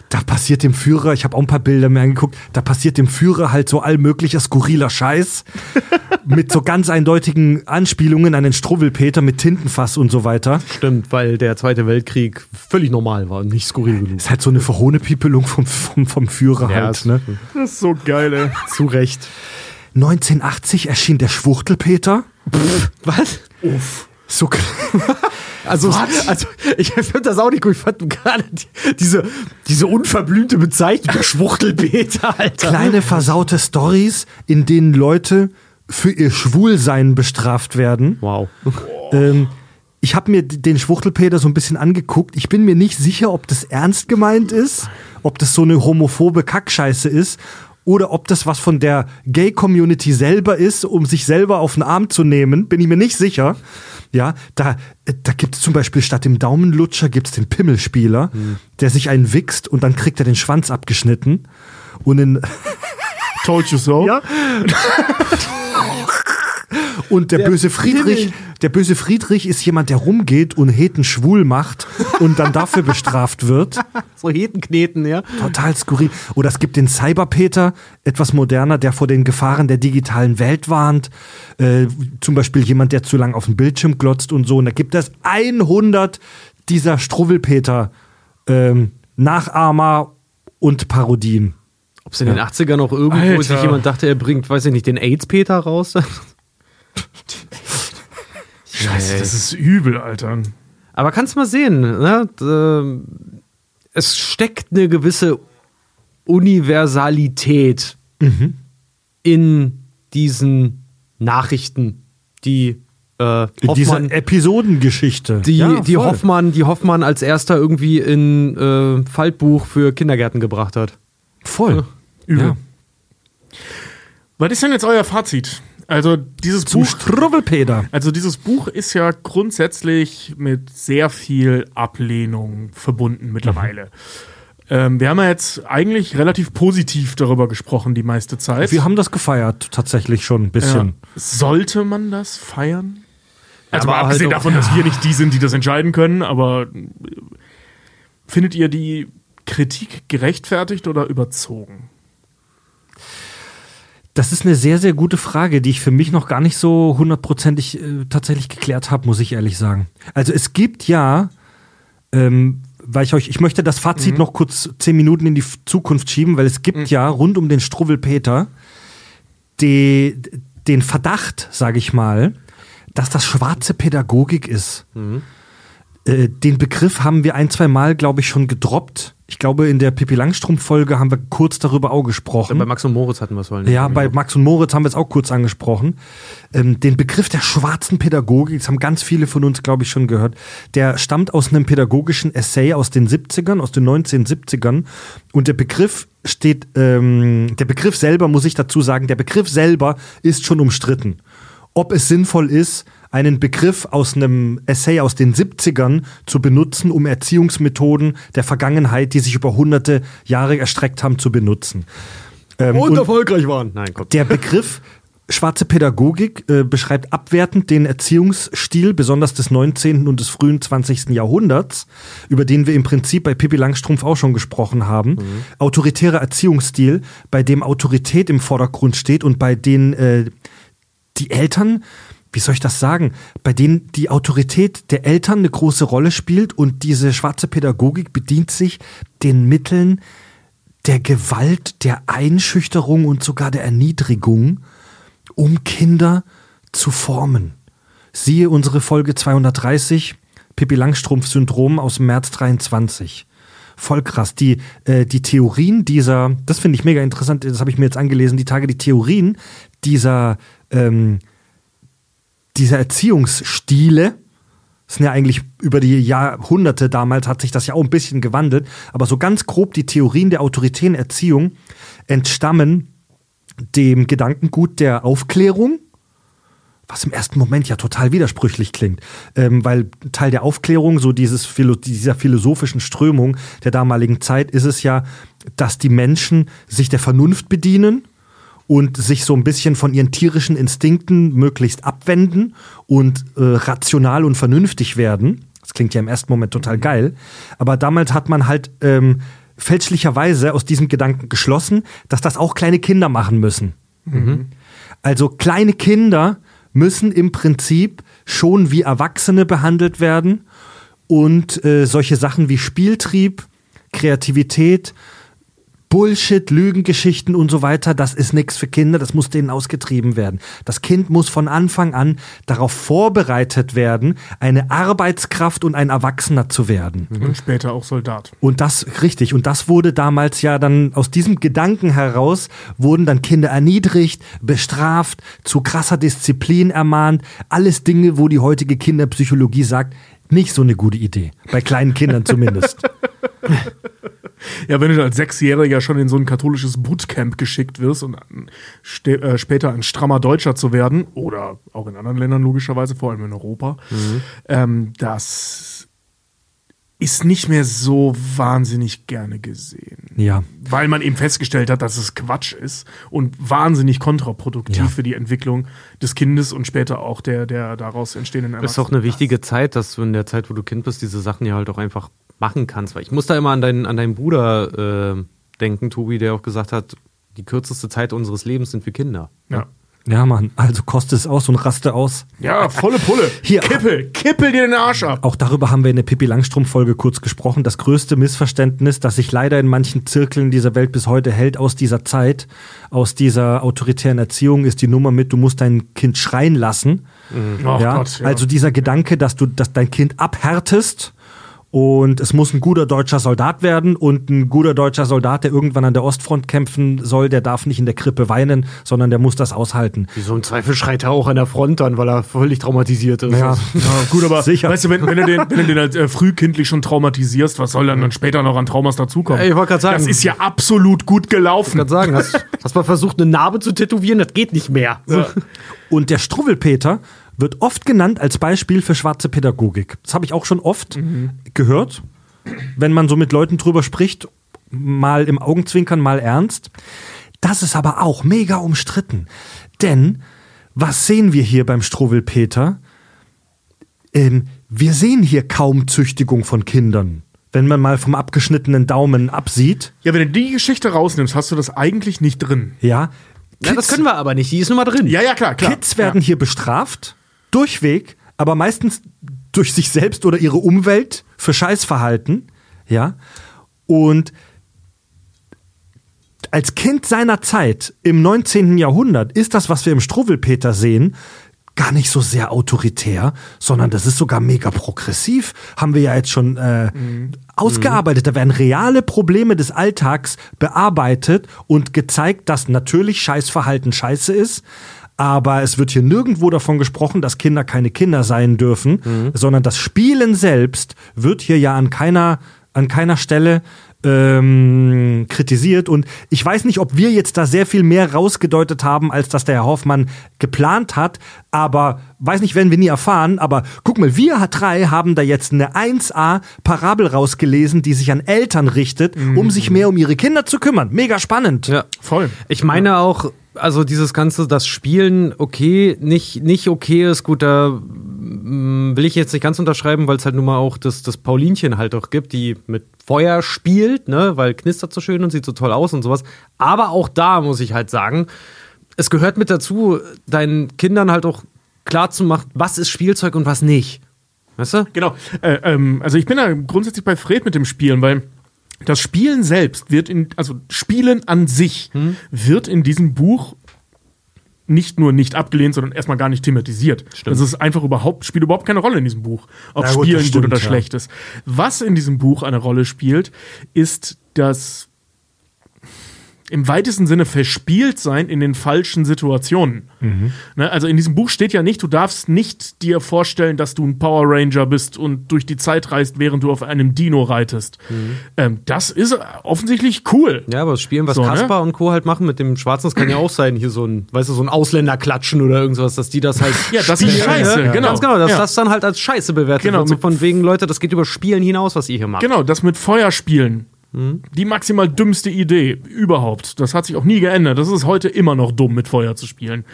Da passiert dem Führer, ich habe auch ein paar Bilder mir angeguckt, da passiert dem Führer halt so allmöglicher skurriler Scheiß mit so ganz eindeutigen Anspielungen an den Struwwelpeter mit Tintenfass und so weiter. Stimmt, weil der Zweite Weltkrieg völlig normal war und nicht skurril genug. Ist halt so eine Verhohnepiepelung vom, vom, vom Führer halt. ist- Ne? Das ist so geil, ey. Zu Recht. 1980 erschien der Schwuchtelpeter. Was? So, Also, also ich finde das auch nicht gut. Ich fand gerade die, diese, diese unverblümte Bezeichnung der Schwuchtelpeter, Alter. kleine versaute Stories, in denen Leute für ihr Schwulsein bestraft werden. Wow. Ähm, ich habe mir den Schwuchtelpeter so ein bisschen angeguckt. Ich bin mir nicht sicher, ob das ernst gemeint ist, ob das so eine homophobe Kackscheiße ist oder ob das was von der Gay-Community selber ist, um sich selber auf den Arm zu nehmen. Bin ich mir nicht sicher. Ja, da, da gibt es zum Beispiel statt dem Daumenlutscher gibt's den Pimmelspieler, der sich einen wichst und dann kriegt er den Schwanz abgeschnitten. Und in, Told you so. Ja. Und der, böse Friedrich, der böse Friedrich ist jemand, der rumgeht und Heten schwul macht und dann dafür bestraft wird. So Hetenkneten, ja. Total skurril. Oder es gibt den Cyberpeter, etwas moderner, der vor den Gefahren der digitalen Welt warnt. Äh, zum Beispiel jemand, der zu lang auf den Bildschirm glotzt und so. Und da gibt es 100 dieser Struwwelpeter ähm, Nachahmer und Parodien. Ob es in den 80ern noch irgendwo Alter. sich jemand dachte, er bringt, weiß ich nicht, den AIDS-Peter raus? Scheiße, das ist übel, Alter. Aber kannst mal sehen, ne? D- es steckt eine gewisse Universalität in diesen Nachrichten, die äh, In dieser Hoffmann, Episodengeschichte. die, Ja, die. Hoffmann, die Hoffmann als erster irgendwie in äh, Faltbuch für Kindergärten gebracht hat. Voll. Übel. Ja. Was ist denn jetzt euer Fazit? Also dieses Zum Buch, Struwwelpeter. also dieses Buch ist ja grundsätzlich mit sehr viel Ablehnung verbunden mittlerweile. Ähm, wir haben ja jetzt eigentlich relativ positiv darüber gesprochen die meiste Zeit. Wir haben das gefeiert, tatsächlich schon ein ja. bisschen. Sollte man das feiern? Also aber mal abgesehen halt davon, dass wir nicht die sind, die das entscheiden können, aber äh, findet ihr die Kritik gerechtfertigt oder überzogen? Das ist eine sehr, sehr gute Frage, die ich für mich noch gar nicht so hundertprozentig äh, tatsächlich geklärt habe, muss ich ehrlich sagen. Also es gibt ja, ähm, weil ich euch, ich möchte das Fazit noch kurz zehn Minuten in die Zukunft schieben, weil es gibt ja rund um den Struwwelpeter die, den Verdacht, sage ich mal, dass das schwarze Pädagogik ist. Äh, den Begriff haben wir ein, zwei Mal, glaube ich, schon gedroppt. Ich glaube, in der Pippi Langstrumpf-Folge haben wir kurz darüber auch gesprochen. Bei Max und Moritz hatten wir es wollen. Ja, bei Max und Moritz haben wir es auch kurz angesprochen. Ähm, den Begriff der schwarzen Pädagogik, das haben ganz viele von uns, glaube ich, schon gehört. Der stammt aus einem pädagogischen Essay aus den 70ern, aus den 1970ern. Und der Begriff steht, ähm, der Begriff selber, muss ich dazu sagen, der Begriff selber ist schon umstritten. Ob es sinnvoll ist, einen Begriff aus einem Essay aus den 70ern zu benutzen, um Erziehungsmethoden der Vergangenheit, die sich über hunderte Jahre erstreckt haben, zu benutzen. Ähm, und, erfolgreich waren. Nein, Gott. der Begriff schwarze Pädagogik äh, beschreibt abwertend den Erziehungsstil, besonders des 19. und des frühen 20. Jahrhunderts, über den wir im Prinzip bei Pippi Langstrumpf auch schon gesprochen haben. Autoritärer Erziehungsstil, bei dem Autorität im Vordergrund steht und bei denen äh, die Eltern, wie soll ich das sagen, bei denen die Autorität der Eltern eine große Rolle spielt und diese schwarze Pädagogik bedient sich den Mitteln der Gewalt, der Einschüchterung und sogar der Erniedrigung, um Kinder zu formen. Siehe unsere Folge 230, Pippi Langstrumpf-Syndrom aus März 23. Voll krass. Die, äh, die Theorien dieser, das finde ich mega interessant, das habe ich mir jetzt angelesen, die Tage, die Theorien dieser, ähm, dieser Erziehungsstile, sind ja eigentlich über die Jahrhunderte damals hat sich das ja auch ein bisschen gewandelt, aber so ganz grob die Theorien der autoritären Erziehung entstammen dem Gedankengut der Aufklärung, was im ersten Moment ja total widersprüchlich klingt, ähm, weil Teil der Aufklärung, so dieses dieser philosophischen Strömung der damaligen Zeit, ist es ja, dass die Menschen sich der Vernunft bedienen und sich so ein bisschen von ihren tierischen Instinkten möglichst abwenden und äh, rational und vernünftig werden. Das klingt ja im ersten Moment total geil. Aber damals hat man halt ähm, fälschlicherweise aus diesem Gedanken geschlossen, dass das auch kleine Kinder machen müssen. Also kleine Kinder müssen im Prinzip schon wie Erwachsene behandelt werden und äh, solche Sachen wie Spieltrieb, Kreativität, Bullshit, Lügengeschichten und so weiter, das ist nichts für Kinder, das muss denen ausgetrieben werden. Das Kind muss von Anfang an darauf vorbereitet werden, eine Arbeitskraft und ein Erwachsener zu werden. Und später auch Soldat. Und das, richtig, und das wurde damals ja dann aus diesem Gedanken heraus, wurden dann Kinder erniedrigt, bestraft, zu krasser Disziplin ermahnt. Alles Dinge, wo die heutige Kinderpsychologie sagt, nicht so eine gute Idee. Bei kleinen Kindern zumindest. Ja, wenn du als Sechsjähriger schon in so ein katholisches Bootcamp geschickt wirst und äh, später ein strammer Deutscher zu werden, oder auch in anderen Ländern logischerweise, vor allem in Europa, ähm, das ist nicht mehr so wahnsinnig gerne gesehen. Ja. Weil man eben festgestellt hat, dass es Quatsch ist und wahnsinnig kontraproduktiv Ja. für die Entwicklung des Kindes und später auch der, der daraus entstehenden Das ist auch eine wichtige Zeit, dass du in der Zeit, wo du Kind bist, diese Sachen ja halt auch einfach machen kannst. Weil ich muss da immer an deinen, an deinen Bruder äh, denken, Tobi, der auch gesagt hat, die kürzeste Zeit unseres Lebens sind wir Kinder. Ja. Ja, Mann, also koste es aus und raste aus. Ja, volle Pulle. Hier. Kippel, kippel dir den Arsch ab. Auch darüber haben wir in der Pippi Langstrumpf-Folge kurz gesprochen. Das größte Missverständnis, das sich leider in manchen Zirkeln dieser Welt bis heute hält aus dieser Zeit, aus dieser autoritären Erziehung, ist die Nummer mit, du musst dein Kind schreien lassen. Oh ja? Gott, ja. Also dieser Gedanke, dass du dass dein Kind abhärtest und es muss ein guter deutscher Soldat werden und ein guter deutscher Soldat, der irgendwann an der Ostfront kämpfen soll, der darf nicht in der Krippe weinen, sondern der muss das aushalten. Wieso im Zweifel schreit er auch an der Front an, weil er völlig traumatisiert ist. Ja, Ja, gut, aber Sicher. weißt du, wenn, wenn, du den, wenn du den halt äh, frühkindlich schon traumatisierst, was soll dann, dann später noch an Traumas dazukommen? Ey, ich wollte gerade sagen- Das ist ja absolut gut Ich gelaufen. kann sagen, hast, hast mal versucht, eine Narbe zu tätowieren? Das geht nicht mehr. Und der Struwwelpeter wird oft genannt als Beispiel für schwarze Pädagogik. Das habe ich auch schon oft gehört, wenn man so mit Leuten drüber spricht, mal im Augenzwinkern, mal ernst. Das ist aber auch mega umstritten. Denn was sehen wir hier beim Struwwelpeter? Ähm, wir sehen hier kaum Züchtigung von Kindern. Wenn man mal vom abgeschnittenen Daumen absieht, Ja, wenn du die Geschichte rausnimmst, hast du das eigentlich nicht drin. ja. Ja, das können wir aber nicht. Die ist nun mal drin. Ja, ja, klar, klar. Kids werden hier bestraft, durchweg, aber meistens durch sich selbst oder ihre Umwelt für Scheißverhalten, ja. Und als Kind seiner Zeit im 19. Jahrhundert ist das, was wir im Struwwelpeter sehen, gar nicht so sehr autoritär, sondern das ist sogar mega progressiv. Haben wir ja jetzt schon äh, ausgearbeitet. Da werden reale Probleme des Alltags bearbeitet und gezeigt, dass natürlich Scheißverhalten scheiße ist. Aber es wird hier nirgendwo davon gesprochen, dass Kinder keine Kinder sein dürfen, sondern das Spielen selbst wird hier ja an keiner, an keiner Stelle ähm, kritisiert. Und ich weiß nicht, ob wir jetzt da sehr viel mehr rausgedeutet haben, als das der Herr Hoffmann geplant hat. Aber weiß nicht, werden wir nie erfahren. Aber guck mal, wir drei haben da jetzt eine 1A Parabel rausgelesen, die sich an Eltern richtet, um sich mehr um ihre Kinder zu kümmern. Mega spannend. Ja. Voll. Ich meine auch, also dieses ganze, das Spielen, okay, nicht, nicht okay ist, gut, da will ich jetzt nicht ganz unterschreiben, weil es halt nun mal auch das, das Paulinchen halt auch gibt, die mit Feuer spielt, ne, weil knistert so schön und sieht so toll aus und sowas. Aber auch da muss ich halt sagen, es gehört mit dazu, deinen Kindern halt auch klar zu machen, was ist Spielzeug und was nicht. Weißt du? Genau. Äh, ähm, also ich bin da grundsätzlich bei Fred mit dem Spielen, weil das Spielen selbst wird in, also Spielen an sich wird in diesem Buch nicht nur nicht abgelehnt, sondern erstmal gar nicht thematisiert. Das ist einfach überhaupt, spielt überhaupt keine Rolle in diesem Buch. Ob Na gut, Spielen das gut stimmt, oder ja. schlecht ist. Was in diesem Buch eine Rolle spielt, ist das im weitesten Sinne verspielt sein in den falschen Situationen. Ne, also in diesem Buch steht ja nicht, du darfst nicht dir vorstellen, dass du ein Power Ranger bist und durch die Zeit reist, während du auf einem Dino reitest. Ähm, das ist offensichtlich cool. Ja, aber das Spielen, was So, ne? Kaspar und Co. halt machen mit dem Schwarzen, das kann ja auch sein, hier so ein, weißt du, so ein Ausländer klatschen oder irgendwas, dass die das halt. Ja, das ist scheiße, ne? genau. Ganz genau, dass Ja. das dann halt als Scheiße bewertet Genau, wird. So von wegen, Leute, das geht über Spielen hinaus, was ihr hier macht. Genau, das mit Feuer spielen. Die maximal dümmste Idee überhaupt. Das hat sich auch nie geändert. Das ist heute immer noch dumm, mit Feuer zu spielen.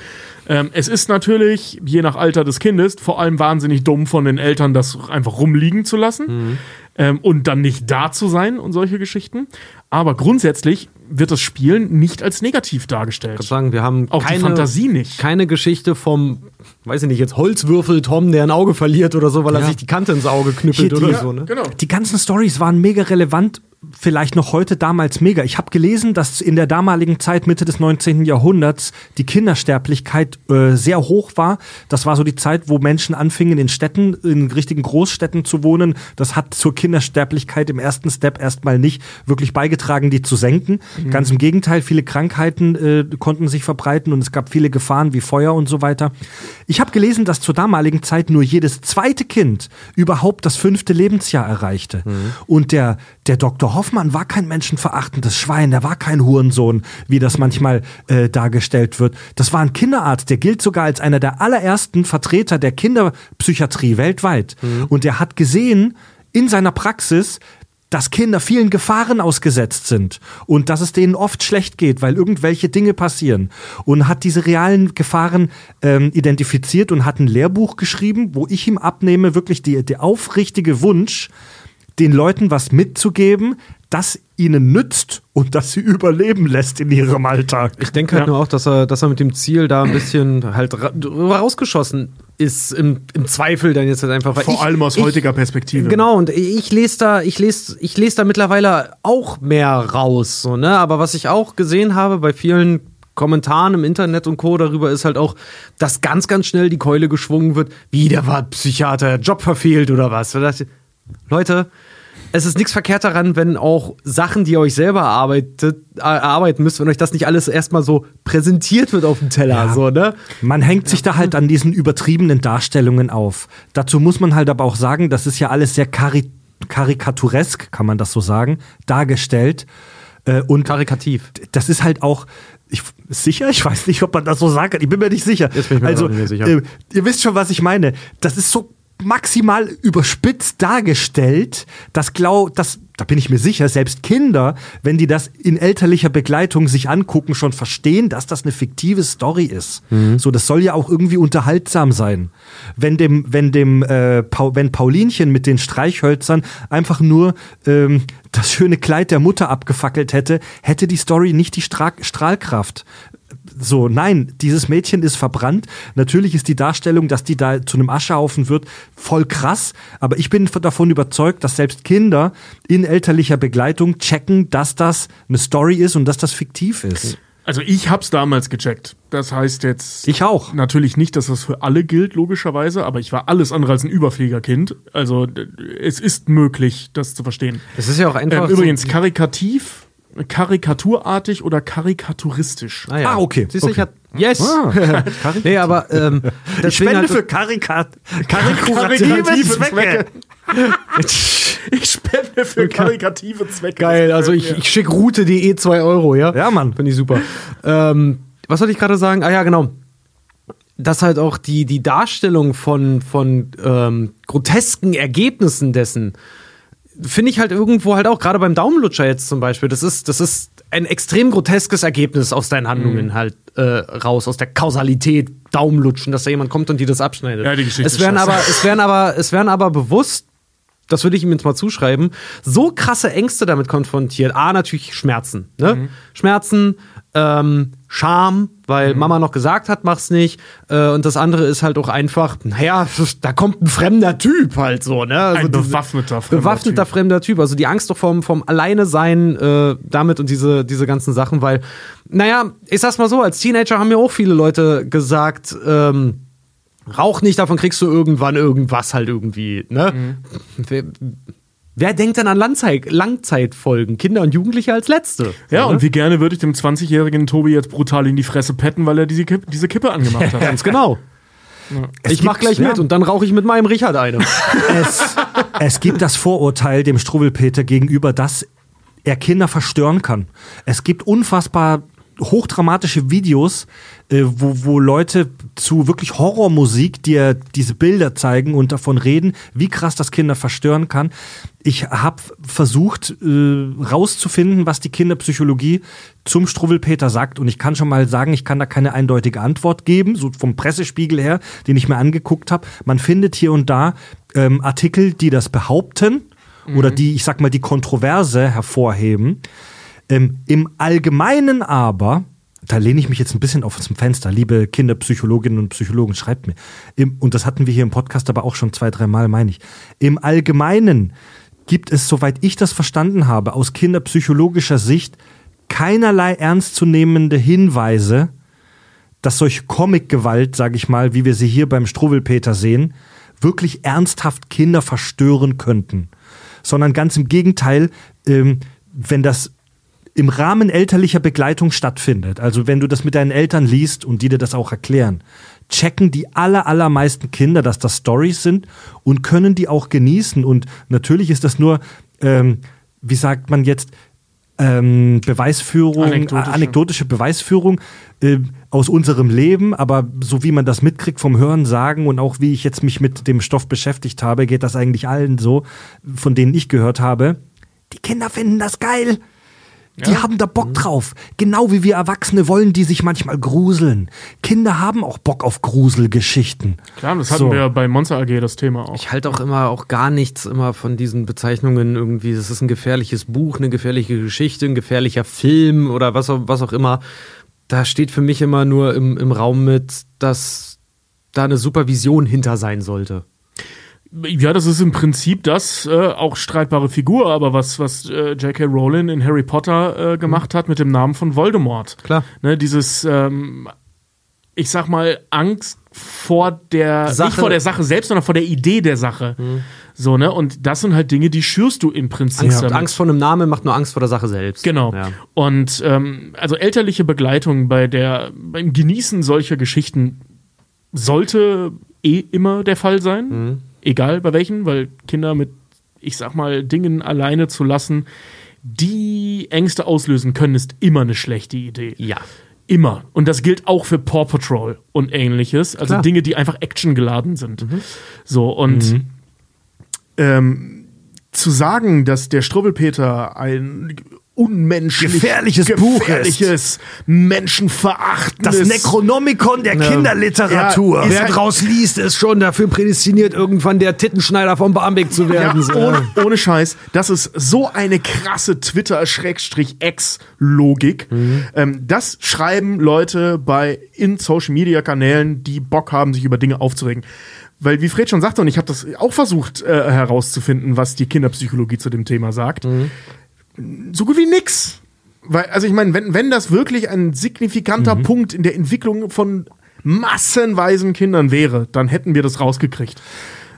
Ähm, es ist natürlich, je nach Alter des Kindes, vor allem wahnsinnig dumm von den Eltern, das einfach rumliegen zu lassen ähm, und dann nicht da zu sein und solche Geschichten. Aber grundsätzlich wird das Spielen nicht als negativ dargestellt. Ich sagen, wir haben Auch die keine, Fantasie nicht. keine Geschichte vom, weiß ich nicht, jetzt Holzwürfel Tom, der ein Auge verliert oder so, weil er sich die Kante ins Auge knüppelt Hier, die- oder Ja, so. Ne? Genau. Die ganzen Stories waren mega relevant, vielleicht noch heute, damals mega. Ich habe gelesen, dass in der damaligen Zeit, Mitte des 19. Jahrhunderts, die Kindersterblichkeit äh, sehr hoch war. Das war so die Zeit, wo Menschen anfingen, in Städten, in richtigen Großstädten zu wohnen. Das hat zur Kindersterblichkeit im ersten Step erstmal nicht wirklich beigetragen, die zu senken. Ganz im Gegenteil, viele Krankheiten äh, konnten sich verbreiten und es gab viele Gefahren wie Feuer und so weiter. Ich habe gelesen, dass zur damaligen Zeit nur jedes zweite Kind überhaupt das fünfte Lebensjahr erreichte. Und der, der Dr. Hoffmann war kein menschenverachtendes Schwein, der war kein Hurensohn, wie das manchmal äh, dargestellt wird. Das war ein Kinderarzt, der gilt sogar als einer der allerersten Vertreter der Kinderpsychiatrie weltweit. Und er hat gesehen in seiner Praxis, dass Kinder vielen Gefahren ausgesetzt sind und dass es denen oft schlecht geht, weil irgendwelche Dinge passieren. Und hat diese realen Gefahren ähm, identifiziert und hat ein Lehrbuch geschrieben, wo ich ihm abnehme, wirklich die, der aufrichtige Wunsch, den Leuten was mitzugeben, das ihnen nützt und das sie überleben lässt in ihrem Alltag. Ich denke halt nur auch, dass er, dass er mit dem Ziel da ein bisschen halt rausgeschossen ist, im, im Zweifel dann jetzt halt einfach. Vor ich- allem aus ich, heutiger Perspektive. Genau, und ich lese da, ich lese, ich lese da mittlerweile auch mehr raus, so, ne? Aber was ich auch gesehen habe bei vielen Kommentaren im Internet und Co. darüber ist halt auch, dass ganz, ganz schnell die Keule geschwungen wird, wie der war Psychiater, Job verfehlt oder was. Leute, es ist nichts verkehrt daran, wenn auch Sachen, die ihr euch selber erarbeitet, äh, erarbeiten müsst, wenn euch das nicht alles erstmal so präsentiert wird auf dem Teller, Ja. so, ne? Man hängt sich da halt an diesen übertriebenen Darstellungen auf. Dazu muss man halt aber auch sagen, das ist ja alles sehr kari karikaturesk, kann man das so sagen, dargestellt. Äh, und Karikativ. das ist halt auch. Ich, sicher? Ich weiß nicht, ob man das so sagen kann. Ich bin mir nicht sicher. Jetzt bin ich mir also, nicht sicher. Äh, ihr wisst schon, was ich meine. Das ist so maximal überspitzt dargestellt, dass glaub, das, da bin ich mir sicher, selbst Kinder, wenn die das in elterlicher Begleitung sich angucken, schon verstehen, dass das eine fiktive Story ist. Mhm. So, das soll ja auch irgendwie unterhaltsam sein. Wenn dem, wenn dem, äh, Pau, wenn Paulinchen mit den Streichhölzern einfach nur ähm, das schöne Kleid der Mutter abgefackelt hätte, hätte die Story nicht die Stra Strahlkraft. So, nein, dieses Mädchen ist verbrannt. Natürlich ist die Darstellung, dass die da zu einem Aschehaufen wird, voll krass. Aber ich bin davon überzeugt, dass selbst Kinder in elterlicher Begleitung checken, dass das eine Story ist und dass das fiktiv ist. Also ich hab's damals gecheckt. Das heißt jetzt Ich auch. natürlich nicht, dass das für alle gilt, logischerweise, aber ich war alles andere als ein Überfliegerkind. Also es ist möglich, das zu verstehen. Es ist ja auch einfach. Ähm, übrigens, karikativ, karikaturartig oder karikaturistisch. Ah, ja. Ah, okay, Siehst du, ich okay. hab, yes! nee, aber ähm, Ich spende halt, für Karikat Karikative Zwecke. Ich spende für karikative Zwecke. Geil, also ich, ich schicke Route.de 2 Euro, ja? Ja, Mann. Finde ich super. ähm, was wollte ich gerade sagen? Ah ja, genau. Dass halt auch die, die Darstellung von, von ähm, grotesken Ergebnissen dessen, finde ich halt irgendwo halt auch, gerade beim Daumenlutscher jetzt zum Beispiel, das ist, das ist ein extrem groteskes Ergebnis aus deinen Handlungen Mhm. halt äh, raus, aus der Kausalität, Daumenlutschen, dass da jemand kommt und dir das abschneidet. Ja, die Geschichte es scheiße. aber, es werden aber, es werden aber bewusst das würde ich ihm jetzt mal zuschreiben, so krasse Ängste damit konfrontiert. A, natürlich Schmerzen. Ne? Mhm. Schmerzen, ähm, Scham, weil Mama noch gesagt hat, mach's nicht. Äh, und das andere ist halt auch einfach, naja, da kommt ein fremder Typ halt so. Ne? Also Ein bewaffneter fremder bewaffneter Typ. fremder Typ. Also die Angst doch vom, vom Alleine sein äh, damit und diese, diese ganzen Sachen, weil, naja, ich sag's mal so, als Teenager haben mir auch viele Leute gesagt, ähm, rauch nicht, davon kriegst du irgendwann irgendwas halt irgendwie, ne? Mhm. Wer, wer denkt denn an Langzeit, Langzeitfolgen? Kinder und Jugendliche als letzte. Ja, So, und wie gerne würde ich dem 20-jährigen Tobi jetzt brutal in die Fresse petten, weil er diese Kippe, diese Kippe angemacht hat. Ganz genau. Ich mach gibt- gleich ja. mit und dann rauche ich mit meinem Richard eine. es, es gibt das Vorurteil dem Struwwelpeter gegenüber, dass er Kinder verstören kann. Es gibt unfassbar hochdramatische Videos, äh, wo, wo Leute zu wirklich Horrormusik dir diese Bilder zeigen und davon reden, wie krass das Kinder verstören kann. Ich habe versucht äh, rauszufinden, was die Kinderpsychologie zum Struwwelpeter sagt und ich kann schon mal sagen, ich kann da keine eindeutige Antwort geben, so vom Pressespiegel her, den ich mir angeguckt habe. Man findet hier und da ähm, Artikel, die das behaupten oder die, ich sag mal, die Kontroverse hervorheben. Ähm, Im Allgemeinen aber, da lehne ich mich jetzt ein bisschen auf zum Fenster, liebe Kinderpsychologinnen und Psychologen, schreibt mir. Im, und das hatten wir hier im Podcast aber auch schon zwei, drei Mal, meine ich. Im Allgemeinen gibt es, soweit ich das verstanden habe, aus kinderpsychologischer Sicht keinerlei ernstzunehmende Hinweise, dass solche Comic-Gewalt, sage ich mal, wie wir sie hier beim Struwwelpeter sehen, wirklich ernsthaft Kinder verstören könnten. Sondern ganz im Gegenteil, ähm, wenn das im Rahmen elterlicher Begleitung stattfindet, also wenn du das mit deinen Eltern liest und die dir das auch erklären, checken die aller, allermeisten Kinder, dass das Stories sind und können die auch genießen. Und natürlich ist das nur, ähm, wie sagt man jetzt, ähm, Beweisführung, Anekdotische. anekdotische Beweisführung äh, aus unserem Leben, aber so wie man das mitkriegt vom Hören sagen und auch wie ich jetzt mich mit dem Stoff beschäftigt habe, geht das eigentlich allen so, von denen ich gehört habe. Die Kinder finden das geil. Die haben da Bock drauf. Genau wie wir Erwachsene wollen, die sich manchmal gruseln. Kinder haben auch Bock auf Gruselgeschichten. Klar, das hatten So. wir ja bei Monster AG das Thema auch. Ich halte auch immer auch gar nichts immer von diesen Bezeichnungen irgendwie. Das ist ein gefährliches Buch, eine gefährliche Geschichte, ein gefährlicher Film oder was auch, was auch immer. Da steht für mich immer nur im, im Raum mit, dass da eine Supervision hinter sein sollte. Ja, das ist im Prinzip das, äh, auch streitbare Figur, aber was, was äh, J.K. Rowling in Harry Potter äh, gemacht hat mit dem Namen von Voldemort. Klar. Ne, dieses, ähm, ich sag mal, Angst vor der, Sache. nicht vor der Sache selbst, sondern vor der Idee der Sache. So, ne? Und das sind halt Dinge, die schürst du im Prinzip. Angst, damit. Angst vor einem Namen macht nur Angst vor der Sache selbst. Genau. Ja. Und ähm, also elterliche Begleitung bei der, beim Genießen solcher Geschichten sollte eh immer der Fall sein. Mhm. Egal bei welchen, weil Kinder mit, ich sag mal, Dingen alleine zu lassen, die Ängste auslösen können, ist immer eine schlechte Idee. Ja. Immer. Und das gilt auch für Paw Patrol und ähnliches. Also Klar. Dinge, die einfach actiongeladen sind. So, und ähm, zu sagen, dass der Struwwelpeter ein unmenschlich Gefährliches Buch gefährliches, menschenverachtendes Das Necronomicon der Kinderliteratur. Ja, Wer halt- draus liest, ist schon dafür prädestiniert, irgendwann der Tittenschneider vom Barmbek zu Ja, werden. So. ohne, ohne Scheiß. Das ist so eine krasse Twitter-Ex-Logik. Ähm, das schreiben Leute bei in Social-Media-Kanälen, die Bock haben, sich über Dinge aufzuregen. Weil, wie Fred schon sagte, und ich habe das auch versucht äh, herauszufinden, was die Kinderpsychologie zu dem Thema sagt, so gut wie nix. Weil, also ich meine, wenn, wenn das wirklich ein signifikanter Punkt in der Entwicklung von massenweisen Kindern wäre, dann hätten wir das rausgekriegt.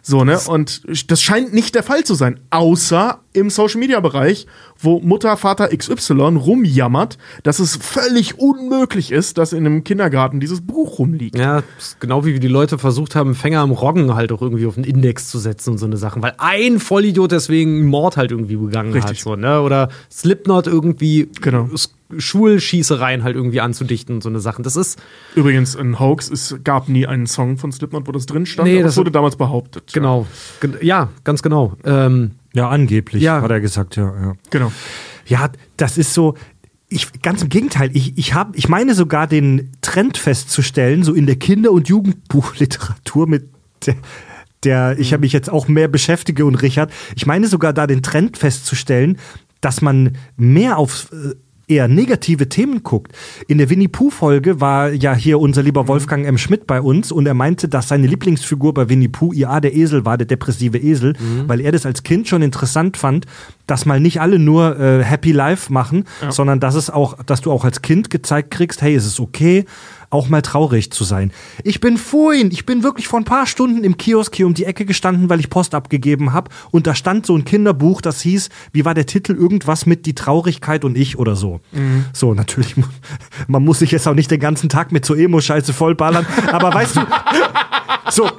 So, ne? Und das scheint nicht der Fall zu sein. Außer im Social Media Bereich, wo Mutter, Vater XY rumjammert, dass es völlig unmöglich ist, dass in einem Kindergarten dieses Buch rumliegt. Ja, genau wie die Leute versucht haben, Fänger am Roggen halt auch irgendwie auf den Index zu setzen und so eine Sachen, weil ein Vollidiot deswegen Mord halt irgendwie begangen Richtig. hat. So, ne? Oder Slipknot irgendwie Genau. Schulschießereien halt irgendwie anzudichten und so eine Sachen. Das ist, Übrigens, ein Hoax, es gab nie einen Song von Slipknot, wo das drin stand, Nee, aber das- es wurde damals behauptet. genau, gen- ja, ganz genau. Ähm, Ja, angeblich, Ja. hat er gesagt, ja. ja. Genau. Ja, das ist so. Ich, ganz im Gegenteil, ich, ich, hab, ich meine sogar den Trend festzustellen, so in der Kinder- und Jugendbuchliteratur mit der, der ich habe mich jetzt auch mehr beschäftige und Richard, ich meine sogar da den Trend festzustellen, dass man mehr auf äh, eher negative Themen guckt. In der Winnie Pooh Folge war ja hier unser lieber Wolfgang M. Schmidt bei uns und er meinte, dass seine Lieblingsfigur bei Winnie Pooh IA der Esel war, der depressive Esel, weil er das als Kind schon interessant fand, dass mal nicht alle nur äh, Happy Life machen, sondern dass es auch, dass du auch als Kind gezeigt kriegst, hey, es ist okay, auch mal traurig zu sein. Ich bin vorhin, ich bin wirklich vor ein paar Stunden im Kiosk hier um die Ecke gestanden, weil ich Post abgegeben habe und da stand so ein Kinderbuch, das hieß, wie war der Titel, irgendwas mit die Traurigkeit und ich oder so. So, natürlich, man muss sich jetzt auch nicht den ganzen Tag mit so Emo-Scheiße vollballern, aber weißt du, so,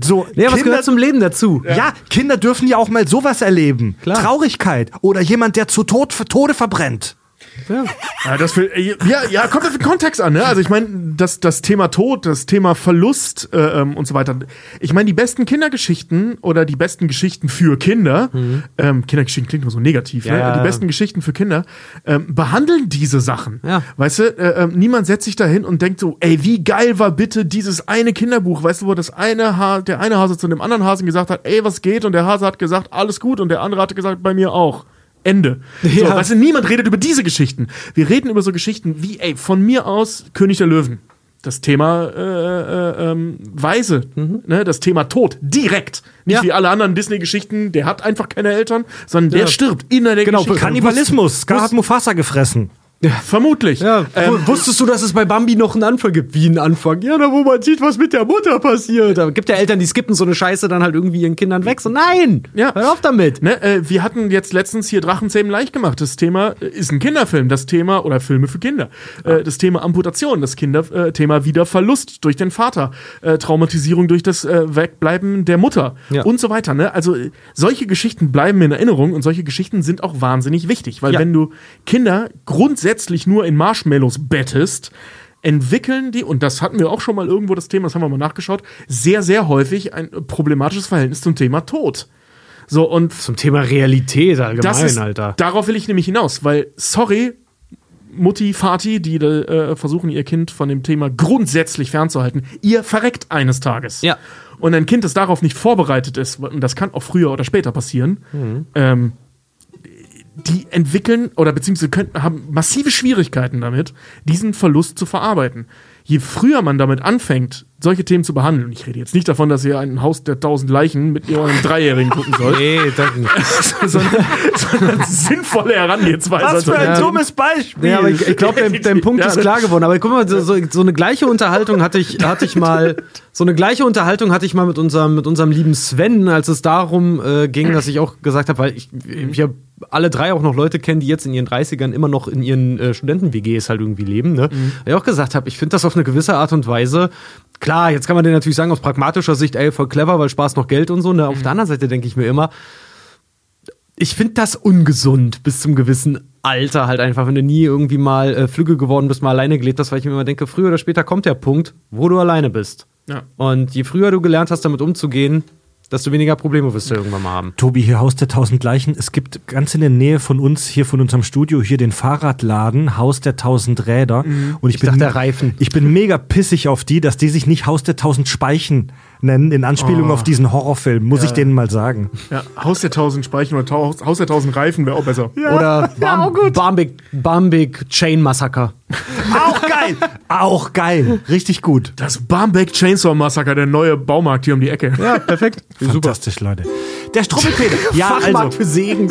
so, ja, was gehört zum Leben dazu? ja. Kinder dürfen ja auch mal sowas erleben. Klar. Traurigkeit oder jemand, der zu Tod, Tode verbrennt. Ja, das will, ja, ja, kommt auf den Kontext an, ne? Also ich meine, das, das Thema Tod, das Thema Verlust äh, ähm, und so weiter. Ich meine, die besten Kindergeschichten oder die besten Geschichten für Kinder, ähm, Kindergeschichten klingt immer so negativ, Ja, ne? ja. Die besten Geschichten für Kinder ähm, behandeln diese Sachen. Ja. Weißt du, äh, ähm, niemand setzt sich da hin und denkt so, ey, wie geil war bitte dieses eine Kinderbuch, weißt du, wo das eine ha der eine Hase zu dem anderen Hasen gesagt hat, ey, was geht? Und der Hase hat gesagt, alles gut und der andere hatte gesagt, bei mir auch. Ende. So, Ja. weißt du, niemand redet über diese Geschichten. Wir reden über so Geschichten wie, ey, von mir aus König der Löwen. Das Thema äh, äh, ähm, Weise, ne? das Thema Tod, direkt. Nicht Ja. wie alle anderen Disney-Geschichten, der hat einfach keine Eltern, sondern der Ja. stirbt in der Genau, Geschichte. Kannibalismus. Scar hat Mufasa gefressen. Vermutlich. Ja, Ähm, wu- wusstest du, dass es bei Bambi noch einen Anfang gibt? Wie einen Anfang? Ja, da wo man sieht, was mit der Mutter passiert. Da gibt ja Eltern, die skippen so eine Scheiße dann halt irgendwie ihren Kindern weg. So, nein! Ja. Hör auf damit! Ne, äh, wir hatten jetzt letztens hier Drachenzähmen leicht gemacht. Das Thema äh, ist ein Kinderfilm. Das Thema, oder Filme für Kinder. Äh, das Thema Amputation. Das Kinder, äh, Thema wieder Verlust durch den Vater. Äh, Traumatisierung durch das äh, Wegbleiben der Mutter. Ja. Und so weiter. Ne? Also äh, solche Geschichten bleiben in Erinnerung und solche Geschichten sind auch wahnsinnig wichtig. Weil Ja. wenn du Kinder grundsätzlich nur in Marshmallows bettest, entwickeln die, und das hatten wir auch schon mal irgendwo das Thema, das haben wir mal nachgeschaut, sehr, sehr häufig ein problematisches Verhältnis zum Thema Tod. So, und Zum Thema Realität allgemein, das ist, Alter. darauf will ich nämlich hinaus, weil, sorry, Mutti, Vati, die äh, versuchen, ihr Kind von dem Thema grundsätzlich fernzuhalten, ihr verreckt eines Tages. Ja. Und ein Kind, das darauf nicht vorbereitet ist, und das kann auch früher oder später passieren, ähm, die entwickeln oder beziehungsweise könnten, haben massive Schwierigkeiten damit, diesen Verlust zu verarbeiten. Je früher man damit anfängt, solche Themen zu behandeln, und ich rede jetzt nicht davon, dass ihr ein Haus der tausend Leichen mit eurem Dreijährigen gucken sollt, Nee, das, sondern, sondern sinnvolle Herangehensweise. Was für ein dummes Beispiel. Ja, aber ich, ich glaube, dein, dein Punkt Ja, ist das- klar geworden. Aber guck mal, so, so eine gleiche Unterhaltung hatte ich, hatte ich mal, so eine gleiche Unterhaltung hatte ich mal mit unserem, mit unserem lieben Sven, als es darum äh, ging, dass ich auch gesagt habe, weil ich, ich hab alle drei auch noch Leute kennen, die jetzt in ihren 30ern immer noch in ihren äh, Studenten-WGs halt irgendwie leben. Ne? Weil ich auch gesagt habe, ich finde das auf eine gewisse Art und Weise. Klar, jetzt kann man dir natürlich sagen, aus pragmatischer Sicht, ey, voll clever, weil Spaß noch Geld und so. Ne? Auf der anderen Seite denke ich mir immer, ich finde das ungesund bis zum gewissen Alter halt einfach, wenn du nie irgendwie mal äh, flügge geworden bist, mal alleine gelebt hast, weil ich mir immer denke, früher oder später kommt der Punkt, wo du alleine bist. Ja. Und je früher du gelernt hast, damit umzugehen, desto weniger Probleme wirst du irgendwann mal haben. Tobi, hier Haus der tausend Leichen. Es gibt ganz in der Nähe von uns, hier von unserem Studio, hier den Fahrradladen, Haus der tausend Räder. Und ich, Ich bin, dachte, der Reifen. Ich bin mega pissig auf die, dass die sich nicht Haus der tausend Speichen nennen, in Anspielung auf diesen Horrorfilm, muss ich denen mal sagen. Ja, Haus der tausend Speichen oder Tau- Haus der tausend Reifen wäre auch besser. Oder Bam Bambik, Bambik Chain Massaker. Auch geil! Auch geil! Richtig gut. Das Barmbek Chainsaw Massacre, der neue Baumarkt hier um die Ecke. Ja, perfekt. Fantastisch, Leute. Der Struppelpeter. Ja, also, für Segen.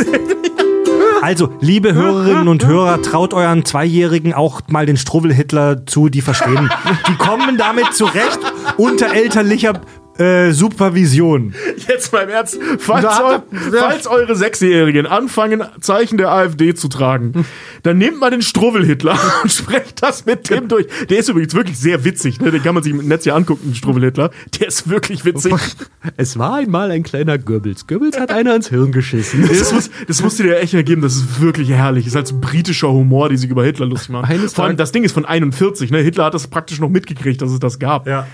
also, liebe Hörerinnen und Hörer, traut euren Zweijährigen auch mal den Struwwelhitler zu, die verstehen. Die kommen damit zurecht unter elterlicher äh, Supervision. Jetzt mal im Ernst, falls, er- falls eure Sechsjährigen anfangen, Zeichen der AfD zu tragen, dann nehmt mal den Struwwelhitler und sprecht das mit dem durch. Der ist übrigens wirklich sehr witzig, ne? den kann man sich im Netz hier angucken, den Struwwelhitler. Der ist wirklich witzig. Es war einmal ein kleiner Goebbels. Goebbels hat einer ins Hirn geschissen. Das, muss, das musst du dir echt ergeben, das ist wirklich herrlich. Das ist halt so britischer Humor, die sich über Hitler lustig machen. Eines Vor allem, das Ding ist von 41, ne? Hitler hat das praktisch noch mitgekriegt, dass es das gab. Ja.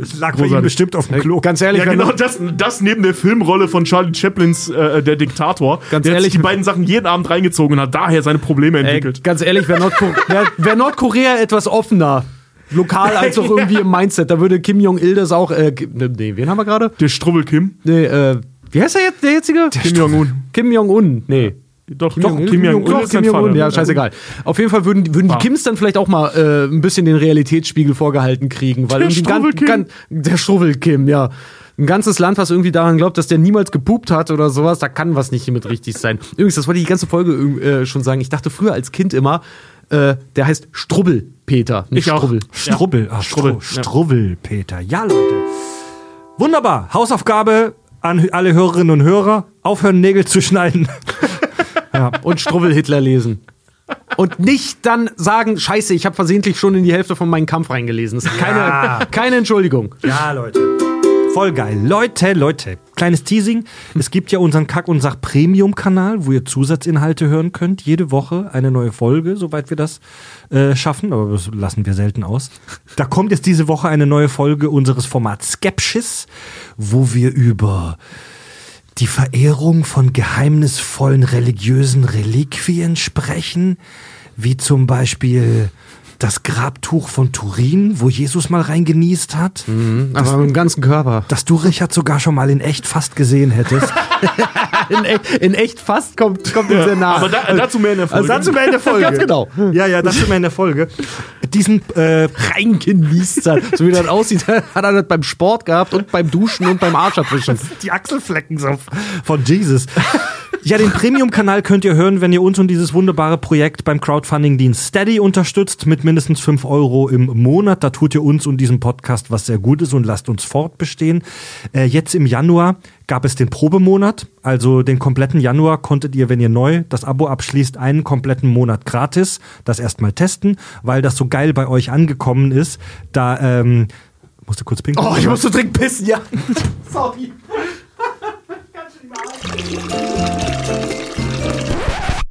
Es lag bei ihm Großartig. bestimmt auf dem Klo. Ganz ehrlich, Ja, genau, das, das neben der Filmrolle von Charlie Chaplins äh, Der Diktator. Ganz der hat ehrlich- sich die beiden Sachen jeden Abend reingezogen und hat daher seine Probleme Ey, entwickelt. ganz ehrlich, wäre Nordkorea, wär, wär Nordkorea etwas offener, lokal als auch irgendwie im Mindset, da würde Kim Jong-il das auch. Äh, ne, nee, wen haben wir gerade? Der Strubbel Kim. Nee, äh, wie heißt der jetzt, der jetzige? Kim Jong-un. Kim Jong-un. Nee. Doch, Kim doch? Kim Jong-un ist Kim Jong-un, ja, scheißegal. Auf jeden Fall würden, die- würden die. Kims dann vielleicht auch mal äh, ein bisschen den Realitätsspiegel vorgehalten kriegen, weil Der irgendwie ganz, Struwwel-Kim. ganz, der Struwwel-Kim, ja. Ein ganzes Land, was irgendwie daran glaubt, dass der niemals gepupt hat oder sowas, da kann was nicht mit richtig sein. Übrigens, das wollte ich die ganze Folge äh, schon sagen. Ich dachte früher als Kind immer, äh, der heißt Strubbel-Peter, nicht Ich auch. Strubbel. Strubbel, ah, Strubbel, Strubbel, ja. Struwwel, Peter. Ja, Leute. Wunderbar. Hausaufgabe an alle Hörerinnen und Hörer. Aufhören, Nägel zu schneiden. und Struwwel-Hitler lesen. Und nicht dann sagen, scheiße, ich habe versehentlich schon in die Hälfte von meinem Kampf reingelesen. Das ist keine, Ja. keine Entschuldigung. Ja, Leute. Voll geil. Leute, Leute. Kleines Teasing. Es gibt ja unseren Kack- und Sach-Premium-Kanal, wo ihr Zusatzinhalte hören könnt. Jede Woche eine neue Folge, soweit wir das äh, schaffen. Aber das lassen wir selten aus. Da kommt jetzt diese Woche eine neue Folge unseres Formats Skepsis, wo wir über die Verehrung von geheimnisvollen religiösen Reliquien sprechen, wie zum Beispiel das Grabtuch von Turin, wo Jesus mal reingenießt hat. Aber mit dem ganzen Körper. Das du, Richard, sogar schon mal in echt fast gesehen hättest. In, echt- in echt fast kommt, kommt uns sehr nah. Aber da, dazu mehr in der Folge. dazu mehr in der Folge. Ganz genau. ja, ja, das ist immer in der Folge. Diesen äh, Reingenießt hat. So wie das aussieht, hat er das beim Sport gehabt und beim Duschen und beim Arschabwischen. die Achselflecken so von Jesus. Ja, den Premium-Kanal könnt ihr hören, wenn ihr uns und dieses wunderbare Projekt beim Crowdfunding-Dienst Steady unterstützt mit mindestens 5 Euro im Monat. Da tut ihr uns und diesem Podcast was sehr Gutes und lasst uns fortbestehen. Äh, jetzt im Januar gab es den Probemonat. Also den kompletten Januar konntet ihr, wenn ihr neu das Abo abschließt, einen kompletten Monat gratis das erstmal testen, weil das so geil bei euch angekommen ist. Da, ähm, musste kurz pinkeln. Oh, ich musste dringend pissen, ja. Sorry.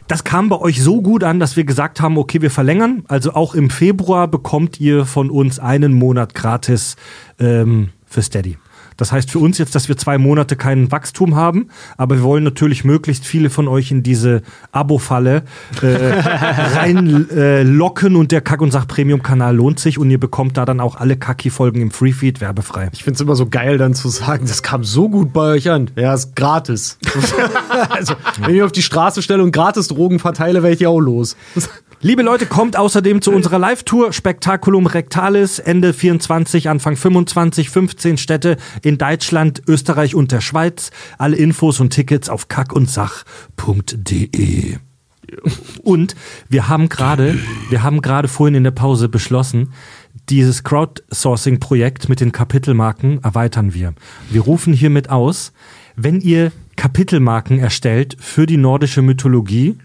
Das kam bei euch so gut an, dass wir gesagt haben, okay, wir verlängern. Also auch im Februar bekommt ihr von uns einen Monat gratis ähm, für Steady. Das heißt für uns jetzt, dass wir zwei Monate kein Wachstum haben, aber wir wollen natürlich möglichst viele von euch in diese Abo-Falle äh, reinlocken äh, und der Kack- und Sach-Premium-Kanal lohnt sich und ihr bekommt da dann auch alle Kacki-Folgen im Freefeed werbefrei. Ich find's immer so geil, dann zu sagen, das kam so gut bei euch an. Ja, ist gratis. also, wenn ich auf die Straße stelle und gratis Drogen verteile, wäre ich ja auch los. Liebe Leute, kommt außerdem zu unserer Live-Tour Spectaculum Rectalis Ende 24, Anfang 25, 15 Städte in Deutschland, Österreich und der Schweiz. Alle Infos und Tickets auf kackundsach.de. Und wir haben gerade, wir haben gerade vorhin in der Pause beschlossen, dieses Crowdsourcing-Projekt mit den Kapitelmarken erweitern wir. Wir rufen hiermit aus, wenn ihr Kapitelmarken erstellt für die nordische Mythologie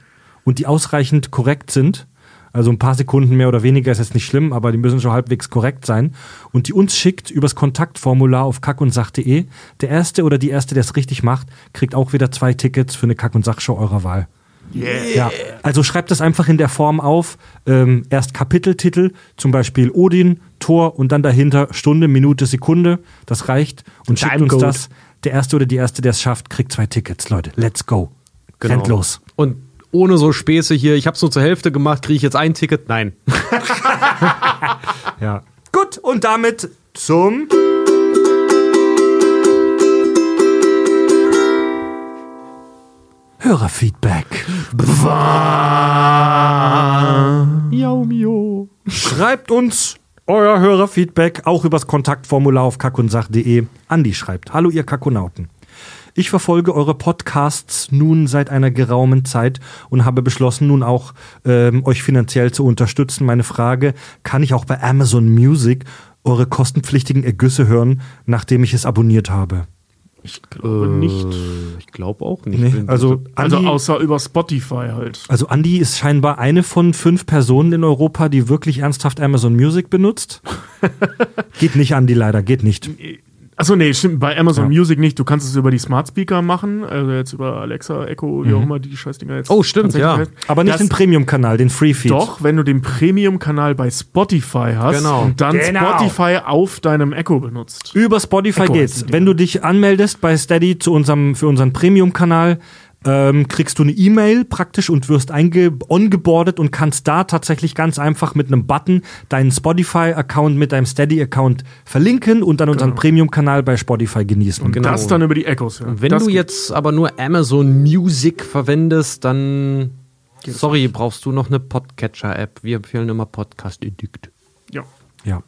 und die ausreichend korrekt sind, also ein paar Sekunden mehr oder weniger ist jetzt nicht schlimm, aber die müssen schon halbwegs korrekt sein. Und die uns schickt übers Kontaktformular auf kackundsach.de. Der Erste oder die Erste, der es richtig macht, kriegt auch wieder zwei Tickets für eine Kack- und Sachshow eurer Wahl. Ja, also schreibt das einfach in der Form auf. Ähm, erst Kapiteltitel, zum Beispiel Odin, Tor und dann dahinter Stunde, Minute, Sekunde. Das reicht. Und schickt uns Timecode. das. Der Erste oder die Erste, der es schafft, kriegt zwei Tickets. Leute, let's go. Rennt los. Und ohne so Späße hier, ich hab's nur zur Hälfte gemacht, kriege ich jetzt ein Ticket? Nein. Ja. Gut, und damit zum Hörerfeedback. Miau, mio. Schreibt uns euer Hörerfeedback auch übers Kontaktformular auf kackundsach.de. Andi schreibt: Hallo, ihr Kakonauten. Ich verfolge eure Podcasts nun seit einer geraumen Zeit und habe beschlossen, nun auch ähm, euch finanziell zu unterstützen. Meine Frage: Kann ich auch bei Amazon Music eure kostenpflichtigen Ergüsse hören, nachdem ich es abonniert habe? Ich glaube nicht. Ich glaube auch nicht. Nee, also, Also Andi- außer über Spotify halt. Also Andi ist scheinbar eine von fünf Personen in Europa, die wirklich ernsthaft Amazon Music benutzt. geht nicht, Andi, leider, geht nicht. Achso, nee, stimmt, bei Amazon Ja. Music nicht. Du kannst es über die Smart Speaker machen, also jetzt über Alexa, Echo, wie auch immer die Scheißdinger jetzt. Oh, stimmt, ja. heißen. Aber nicht Das- den Premium-Kanal, den Free-Feed. Doch, wenn du den Premium-Kanal bei Spotify hast Genau. und dann Genau. Spotify auf deinem Echo benutzt. Über Spotify Echo geht's. Wenn du dich anmeldest bei Steady zu unserem, für unseren Premium-Kanal, ähm, kriegst du eine E-Mail praktisch und wirst einge ongeboardet und kannst da tatsächlich ganz einfach mit einem Button deinen Spotify-Account mit deinem Steady-Account verlinken und dann unseren Premium-Kanal bei Spotify genießen. Und Genau. das dann über die Echos. Ja. Wenn das du jetzt aber nur Amazon Music verwendest, dann. Sorry, brauchst du noch eine Podcatcher-App. Wir empfehlen immer Podcast Edict. Ja.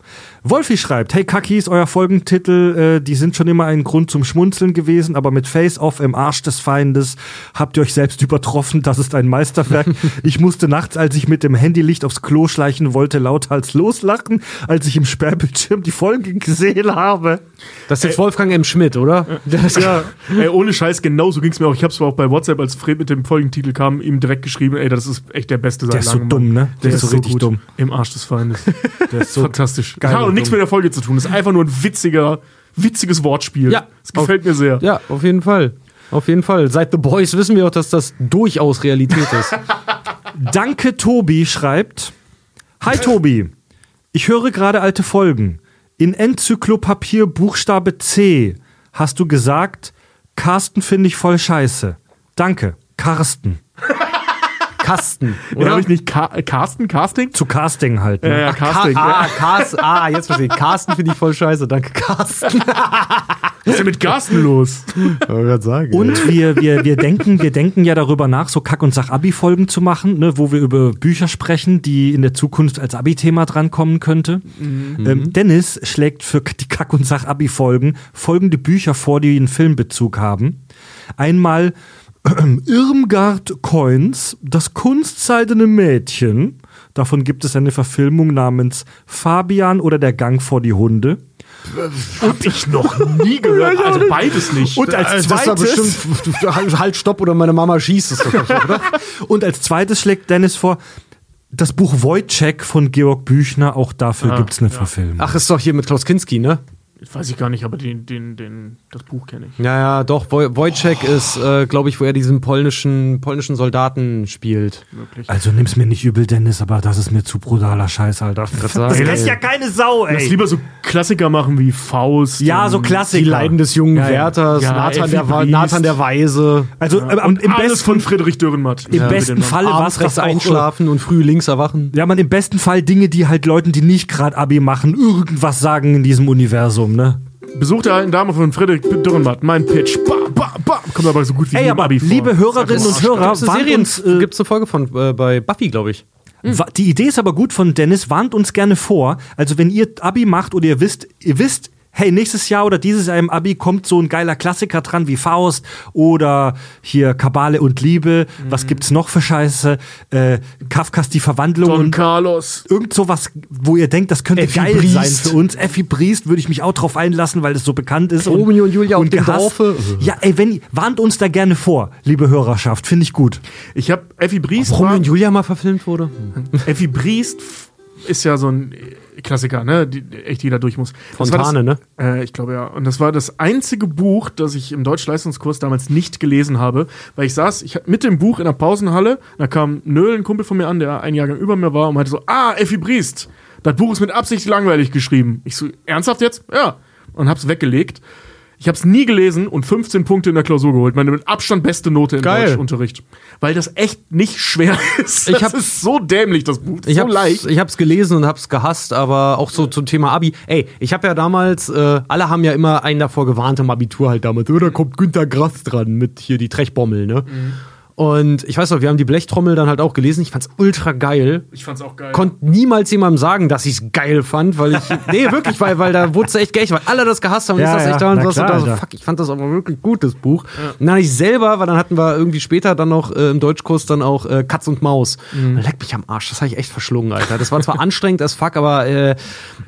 Wolfi schreibt, hey Kakis, euer Folgentitel, äh, die sind schon immer ein Grund zum Schmunzeln gewesen, aber mit Face-Off im Arsch des Feindes habt ihr euch selbst übertroffen, das ist ein Meisterwerk. ich musste nachts, als ich mit dem Handylicht aufs Klo schleichen wollte, lauthals loslachen, als ich im Sperrbildschirm die Folge gesehen habe. Das ist jetzt Wolfgang M. Schmidt, oder? Das, Ja, ey, ohne Scheiß, genau so ging es mir auch. Ich hab's zwar auch bei WhatsApp, als Fred mit dem Folgentitel kam, ihm direkt geschrieben, ey, das ist echt der beste seit Der ist so dumm, ne? Der ist so richtig gut. dumm. Im Arsch des Feindes. Der ist so Fantastisch. Geil Hat auch nichts mit der Folge zu tun. Das ist einfach nur ein witziger, witziges Wortspiel. Ja. Das gefällt mir sehr. ja, auf jeden Fall. Auf jeden Fall. Seit The Boys wissen wir auch, dass das durchaus Realität ist. Danke Tobi schreibt, Hi Tobi, ich höre gerade alte Folgen. In Enzyklopapier Buchstabe C hast du gesagt, Carsten finde ich voll scheiße. Danke, Carsten. Kasten. Ja, Oder? habe ich nicht Ka Carsten? Casting? Zu Casting halt. Ne? Ja, ja, Casting. Ka ah, ja. Ah, jetzt verstehe ich. Carsten finde ich voll scheiße. Danke, Carsten. Was ist denn mit Carsten los? gerade sagen. Und wir, wir, wir, denken, wir denken ja darüber nach, so Kack- und Sach-Abi-Folgen zu machen, ne, wo wir über Bücher sprechen, die in der Zukunft als Abi-Thema drankommen könnte. Ähm, Dennis schlägt für die Kack- und Sach-Abi-Folgen folgende Bücher vor, die einen Filmbezug haben. Einmal Irmgard Coins, das kunstseidene Mädchen. Davon gibt es eine Verfilmung namens Fabian oder der Gang vor die Hunde. Hab ich noch nie gehört. Also beides nicht. Und als zweites, bestimmt halt, halt stopp oder meine Mama schießt es doch nicht, oder? und als zweites schlägt Dennis vor, das Buch Wojciech von Georg Büchner, auch dafür Ah, gibt's eine ja. Verfilmung. Ach, ist doch hier mit Klaus Kinski, ne? Weiß ich gar nicht, aber den, den, den, das Buch kenne ich. Ja, ja, doch. Woj Wojciech ist, äh, glaube ich, wo er diesen polnischen, polnischen Soldaten spielt. Wirklich. Also nimm's mir nicht übel, Dennis, aber das ist mir zu brutaler Scheiß, Alter. Das sagen. lässt ja keine Sau, Lass ey. lieber so Klassiker machen wie Faust. Ja, so Klassiker. Die Leiden des jungen Ja, ja. Werthers, Ja, Nathan, der. Nathan der Weise, Also äh, Und im alles besten, von Friedrich Dürrenmatt. im besten Falle war abends es einschlafen und früh links erwachen. Ja, man im besten Fall Dinge, die halt Leuten, die nicht gerade Abi machen, irgendwas sagen in diesem Universum, ne? Besuch der alten Dame von Friedrich Dürrenmatt. Mein Pitch. Ba, ba, ba. Kommt aber so gut wie Ey, aber Abi vor. liebe Hörerinnen und Hörer, Gibt's eine, uns, äh, gibt's eine Folge von äh, bei Buffy, glaube ich. Wa- Die Idee ist aber gut von Dennis, warnt uns gerne vor. Also wenn ihr Abi macht oder ihr wisst, ihr wisst, hey, nächstes Jahr oder dieses Jahr im Abi kommt so ein geiler Klassiker dran wie Faust oder hier Kabale und Liebe. Was gibt's noch für Scheiße? Äh, Kafkas Die Verwandlung Don und Carlos. irgend sowas, wo ihr denkt, das könnte Effi geil Briest. sein für uns. Effi Briest würde ich mich auch drauf einlassen, weil es so bekannt ist. Romeo und Julia auf dem. Dorfe. Ja, ey, wenn, warnt uns da gerne vor, liebe Hörerschaft. Finde ich gut. Ich habe Effi Briest. Romeo und Julia mal verfilmt wurde. Effi Briest ist ja so ein Klassiker, ne? Die echt jeder durch muss. Das Fontane, das, ne? Äh, ich glaube ja. Und das war das einzige Buch, das ich im Deutschleistungskurs damals nicht gelesen habe, weil ich saß ich, mit dem Buch in der Pausenhalle, da kam Nöhl, ein Kumpel von mir an, der ein Jahrgang über mir war und meinte so, ah, Effi Briest, das Buch ist mit Absicht langweilig geschrieben. Ich so, ernsthaft jetzt? Ja. Und hab's weggelegt. Ich habe es nie gelesen und 15 Punkte in der Klausur geholt. Meine mit Abstand beste Note im Geil. Deutschunterricht. Weil das echt nicht schwer ist. Ich das hab- ist so dämlich, das Buch. Ich so hab's, leicht. ich hab's gelesen und hab's gehasst, aber auch so zum Thema Abi. Ey, ich habe ja damals, äh, alle haben ja immer einen davor gewarnt im Abitur halt damals, oh, da kommt Günter Grass dran mit hier die Trechbommel, ne? Und ich weiß noch, wir haben die Blechtrommel dann halt auch gelesen. Ich fand's ultra geil. Ich fand's auch geil. Konnte niemals jemandem sagen, dass ich's geil fand, weil ich. Nee, wirklich, weil, weil da wurde es echt geil, weil alle das gehasst haben. Ja, ich saß ja, echt da und klar, da so, fuck, ich fand das aber wirklich gut, das Buch. Und dann ich selber, weil dann hatten wir irgendwie später dann noch äh, im Deutschkurs dann auch äh, Katz und Maus. Mhm. Leck mich am Arsch, das habe ich echt verschlungen, Alter. Das war zwar anstrengend as fuck, aber äh,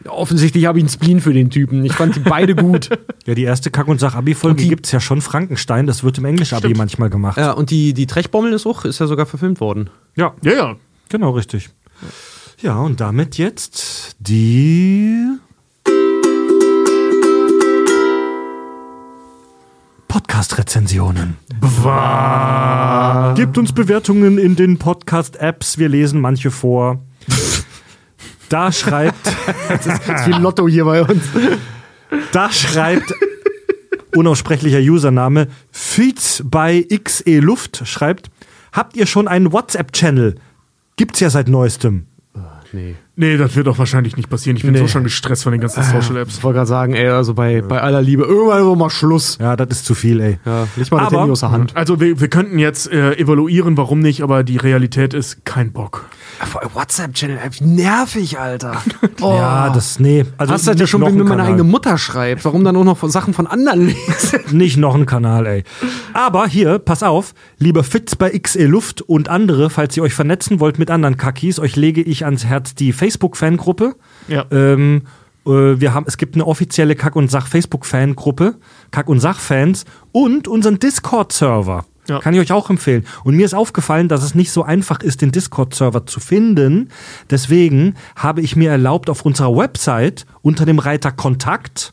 offensichtlich habe ich einen Spleen für den Typen. Ich fand die beide gut. Ja, die erste Kack- und Sach-Abi-Folge gibt's ja schon Frankenstein. Das wird im Englisch-Abi manchmal gemacht. Ja, und die, die Trechbommel ist auch, ist ja sogar verfilmt worden. Ja, Ja, ja. genau, richtig. Ja, und damit jetzt die Podcast-Rezensionen. Gebt uns Bewertungen in den Podcast-Apps. Wir lesen manche vor. Da schreibt, Das ist wie Lotto hier bei uns. da schreibt unaussprechlicher Username Feeds bei XE Luft schreibt, habt ihr schon einen WhatsApp-Channel? Gibt's ja seit neuestem. Nee. Nee, das wird auch wahrscheinlich nicht passieren. Ich bin Nee. so schon gestresst von den ganzen Social Apps. Ich wollte gerade sagen, ey, also bei, bei aller Liebe, irgendwann ist mal Schluss. Ja, das ist zu viel, ey. Ja, leg mal das Aber- Handy aus der Hand. Also wir, wir könnten jetzt äh, evaluieren, warum nicht, aber die Realität ist kein Bock. WhatsApp-Channel, wie nervig, Alter. Oh. Ja, das, nee. Also Hast du das ja nicht schon, wenn mir meine eigene Mutter schreibt? Warum dann auch noch von Sachen von anderen lesen? Nicht noch ein Kanal, ey. Aber hier, pass auf, lieber Fitz bei XE Luft und andere, falls ihr euch vernetzen wollt mit anderen Kakis, euch lege ich ans Herz die Facebook-Fangruppe. Ja. Ähm, äh, wir haben, es gibt eine offizielle Kack- und Sach-Facebook-Fangruppe, Kack- und Sach-Fans und unseren Discord-Server. Ja. Kann ich euch auch empfehlen. Und mir ist aufgefallen, dass es nicht so einfach ist, den Discord-Server zu finden. Deswegen habe ich mir erlaubt, auf unserer Website unter dem Reiter Kontakt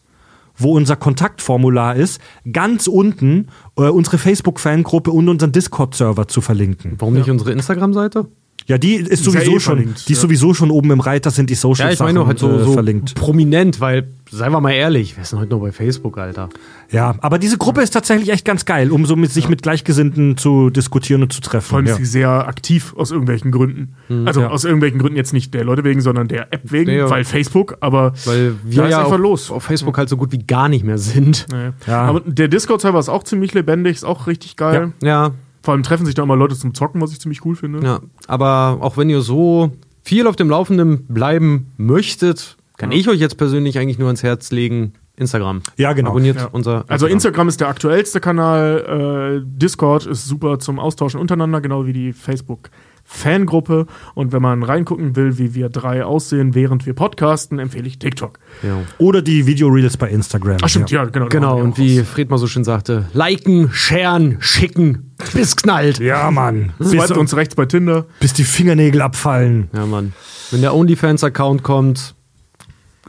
wo unser Kontaktformular ist, ganz unten äh, unsere Facebook-Fangruppe und unseren Discord-Server zu verlinken. Warum nicht unsere Instagram-Seite? Ja, die ist ja sowieso eh schon, verlinkt, die ist ja. sowieso schon oben im Reiter sind die Social Ja, ich meine Sachen, halt so, äh, so verlinkt. prominent, weil, seien wir mal ehrlich, wir sind heute nur bei Facebook, Alter. Ja, aber diese Gruppe ist tatsächlich echt ganz geil, um so mit sich mit Gleichgesinnten zu diskutieren und zu treffen. Vor allem ja. ist sie sehr aktiv aus irgendwelchen Gründen. Also Ja. aus irgendwelchen Gründen jetzt nicht der Leute wegen, sondern der App wegen, Nee, ja. weil Facebook, aber Weil wir da ist ja einfach auf, los. auf Facebook halt so gut wie gar nicht mehr sind. Nee. Ja. Aber der Discord-Server ist auch ziemlich lebendig, ist auch richtig geil. Ja, Vor allem treffen sich da immer Leute zum Zocken, was ich ziemlich cool finde. ja. Aber auch wenn ihr so viel auf dem Laufenden bleiben möchtet, kann ich euch jetzt persönlich eigentlich nur ans Herz legen, Instagram. Ja, genau. Abonniert Ja. unser Also Instagram ist der aktuellste Kanal, äh, Discord ist super zum Austauschen untereinander, genau wie die Facebook Fangruppe. Und wenn man reingucken will, wie wir drei aussehen, während wir podcasten, empfehle ich TikTok. Ja. Oder die Videoreels bei Instagram. Ach stimmt, ja, genau. da Genau, machen wir und wie. Fred mal so schön sagte, liken, sharen, schicken, bis knallt. Ja, Mann. Bis, uns rechts bei Tinder. bis die Fingernägel abfallen. Ja, Mann. Wenn der OnlyFans-Account kommt,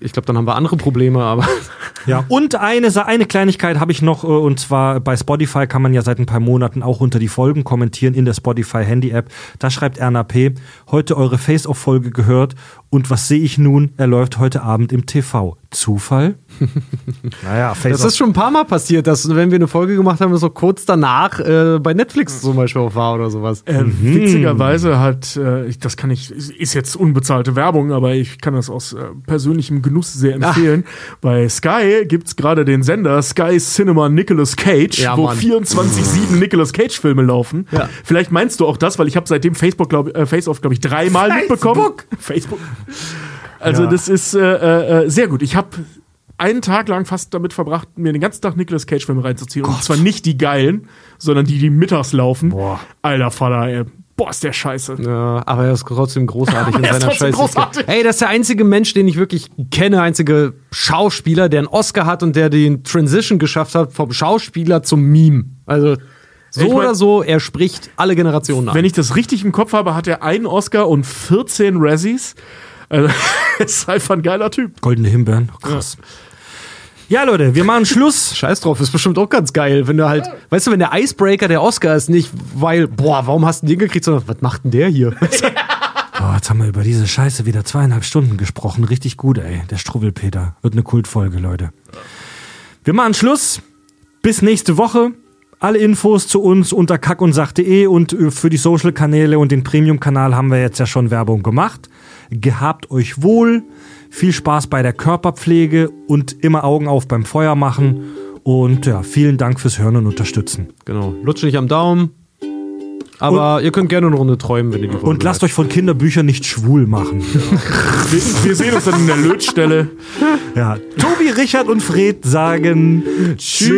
ich glaube, dann haben wir andere Probleme, aber Ja, und eine, eine Kleinigkeit habe ich noch, äh, und zwar bei Spotify kann man ja seit ein paar Monaten auch unter die Folgen kommentieren in der Spotify Handy-App. Da schreibt Erna P. Heute eure Face-Off-Folge gehört und was sehe ich nun? Er läuft heute Abend im TV. Zufall? Naja, das Face-Off. ist schon ein paar Mal passiert, dass wenn wir eine Folge gemacht haben, so kurz danach äh, bei Netflix zum Beispiel auch war oder sowas. Äh, Witzigerweise hat, äh, ich, das kann ich, ist jetzt unbezahlte Werbung, aber ich kann das aus äh, persönlichem Genuss sehr empfehlen. Bei Sky gibt's gerade den Sender Sky Cinema Nicolas Cage, Ja, wo Mann. 24-7 Nicolas Cage-Filme laufen. Ja. Vielleicht meinst du auch das, weil ich habe seitdem Facebook, glaub, äh, Face-Off, glaube ich, dreimal mitbekommen. Facebook. Also Ja. das ist äh, äh, sehr gut. Ich habe einen Tag lang fast damit verbracht, mir den ganzen Tag Nicolas Cage-Filme reinzuziehen. Und zwar nicht die geilen, sondern die, die mittags laufen. Boah. Alter Vater, ey. Boah, ist der scheiße. Ja, aber er ist trotzdem großartig in er seiner Scheiße. großartig. Ey, das ist der einzige Mensch, den ich wirklich kenne, einzige Schauspieler, der einen Oscar hat und der den Transition geschafft hat vom Schauspieler zum Meme. Also so Ich mein- oder so, er spricht alle Generationen an. Wenn ich das richtig im Kopf habe, hat er einen Oscar und 14 Razzies. Also, ist einfach ein geiler Typ. Goldene Himbeeren. Oh, krass. Ja. Leute, wir machen Schluss. Scheiß drauf, ist bestimmt auch ganz geil, wenn du halt, weißt du, wenn der Icebreaker der Oscar ist, nicht weil, boah, warum hast du den gekriegt, sondern was macht denn der hier? Oh, jetzt haben wir über diese Scheiße wieder zweieinhalb Stunden gesprochen. Richtig gut, ey. Der Struwwelpeter. Wird eine Kultfolge, Leute. Wir machen Schluss. Bis nächste Woche. Alle Infos zu uns unter kackundsach.de und äh, für die Social-Kanäle und den Premium-Kanal haben wir jetzt ja schon Werbung gemacht. Gehabt euch wohl. Viel Spaß bei der Körperpflege und immer Augen auf beim Feuer machen. Und ja, vielen Dank fürs Hören und Unterstützen. genau, lutsch nicht am Daumen. Aber ihr könnt gerne eine Runde träumen, wenn ihr die Folge Und lasst euch von Kinderbüchern nicht schwul machen. Wir, wir sehen uns dann in der Lötstelle. Ja, Tobi, Richard und Fred sagen Tschüss.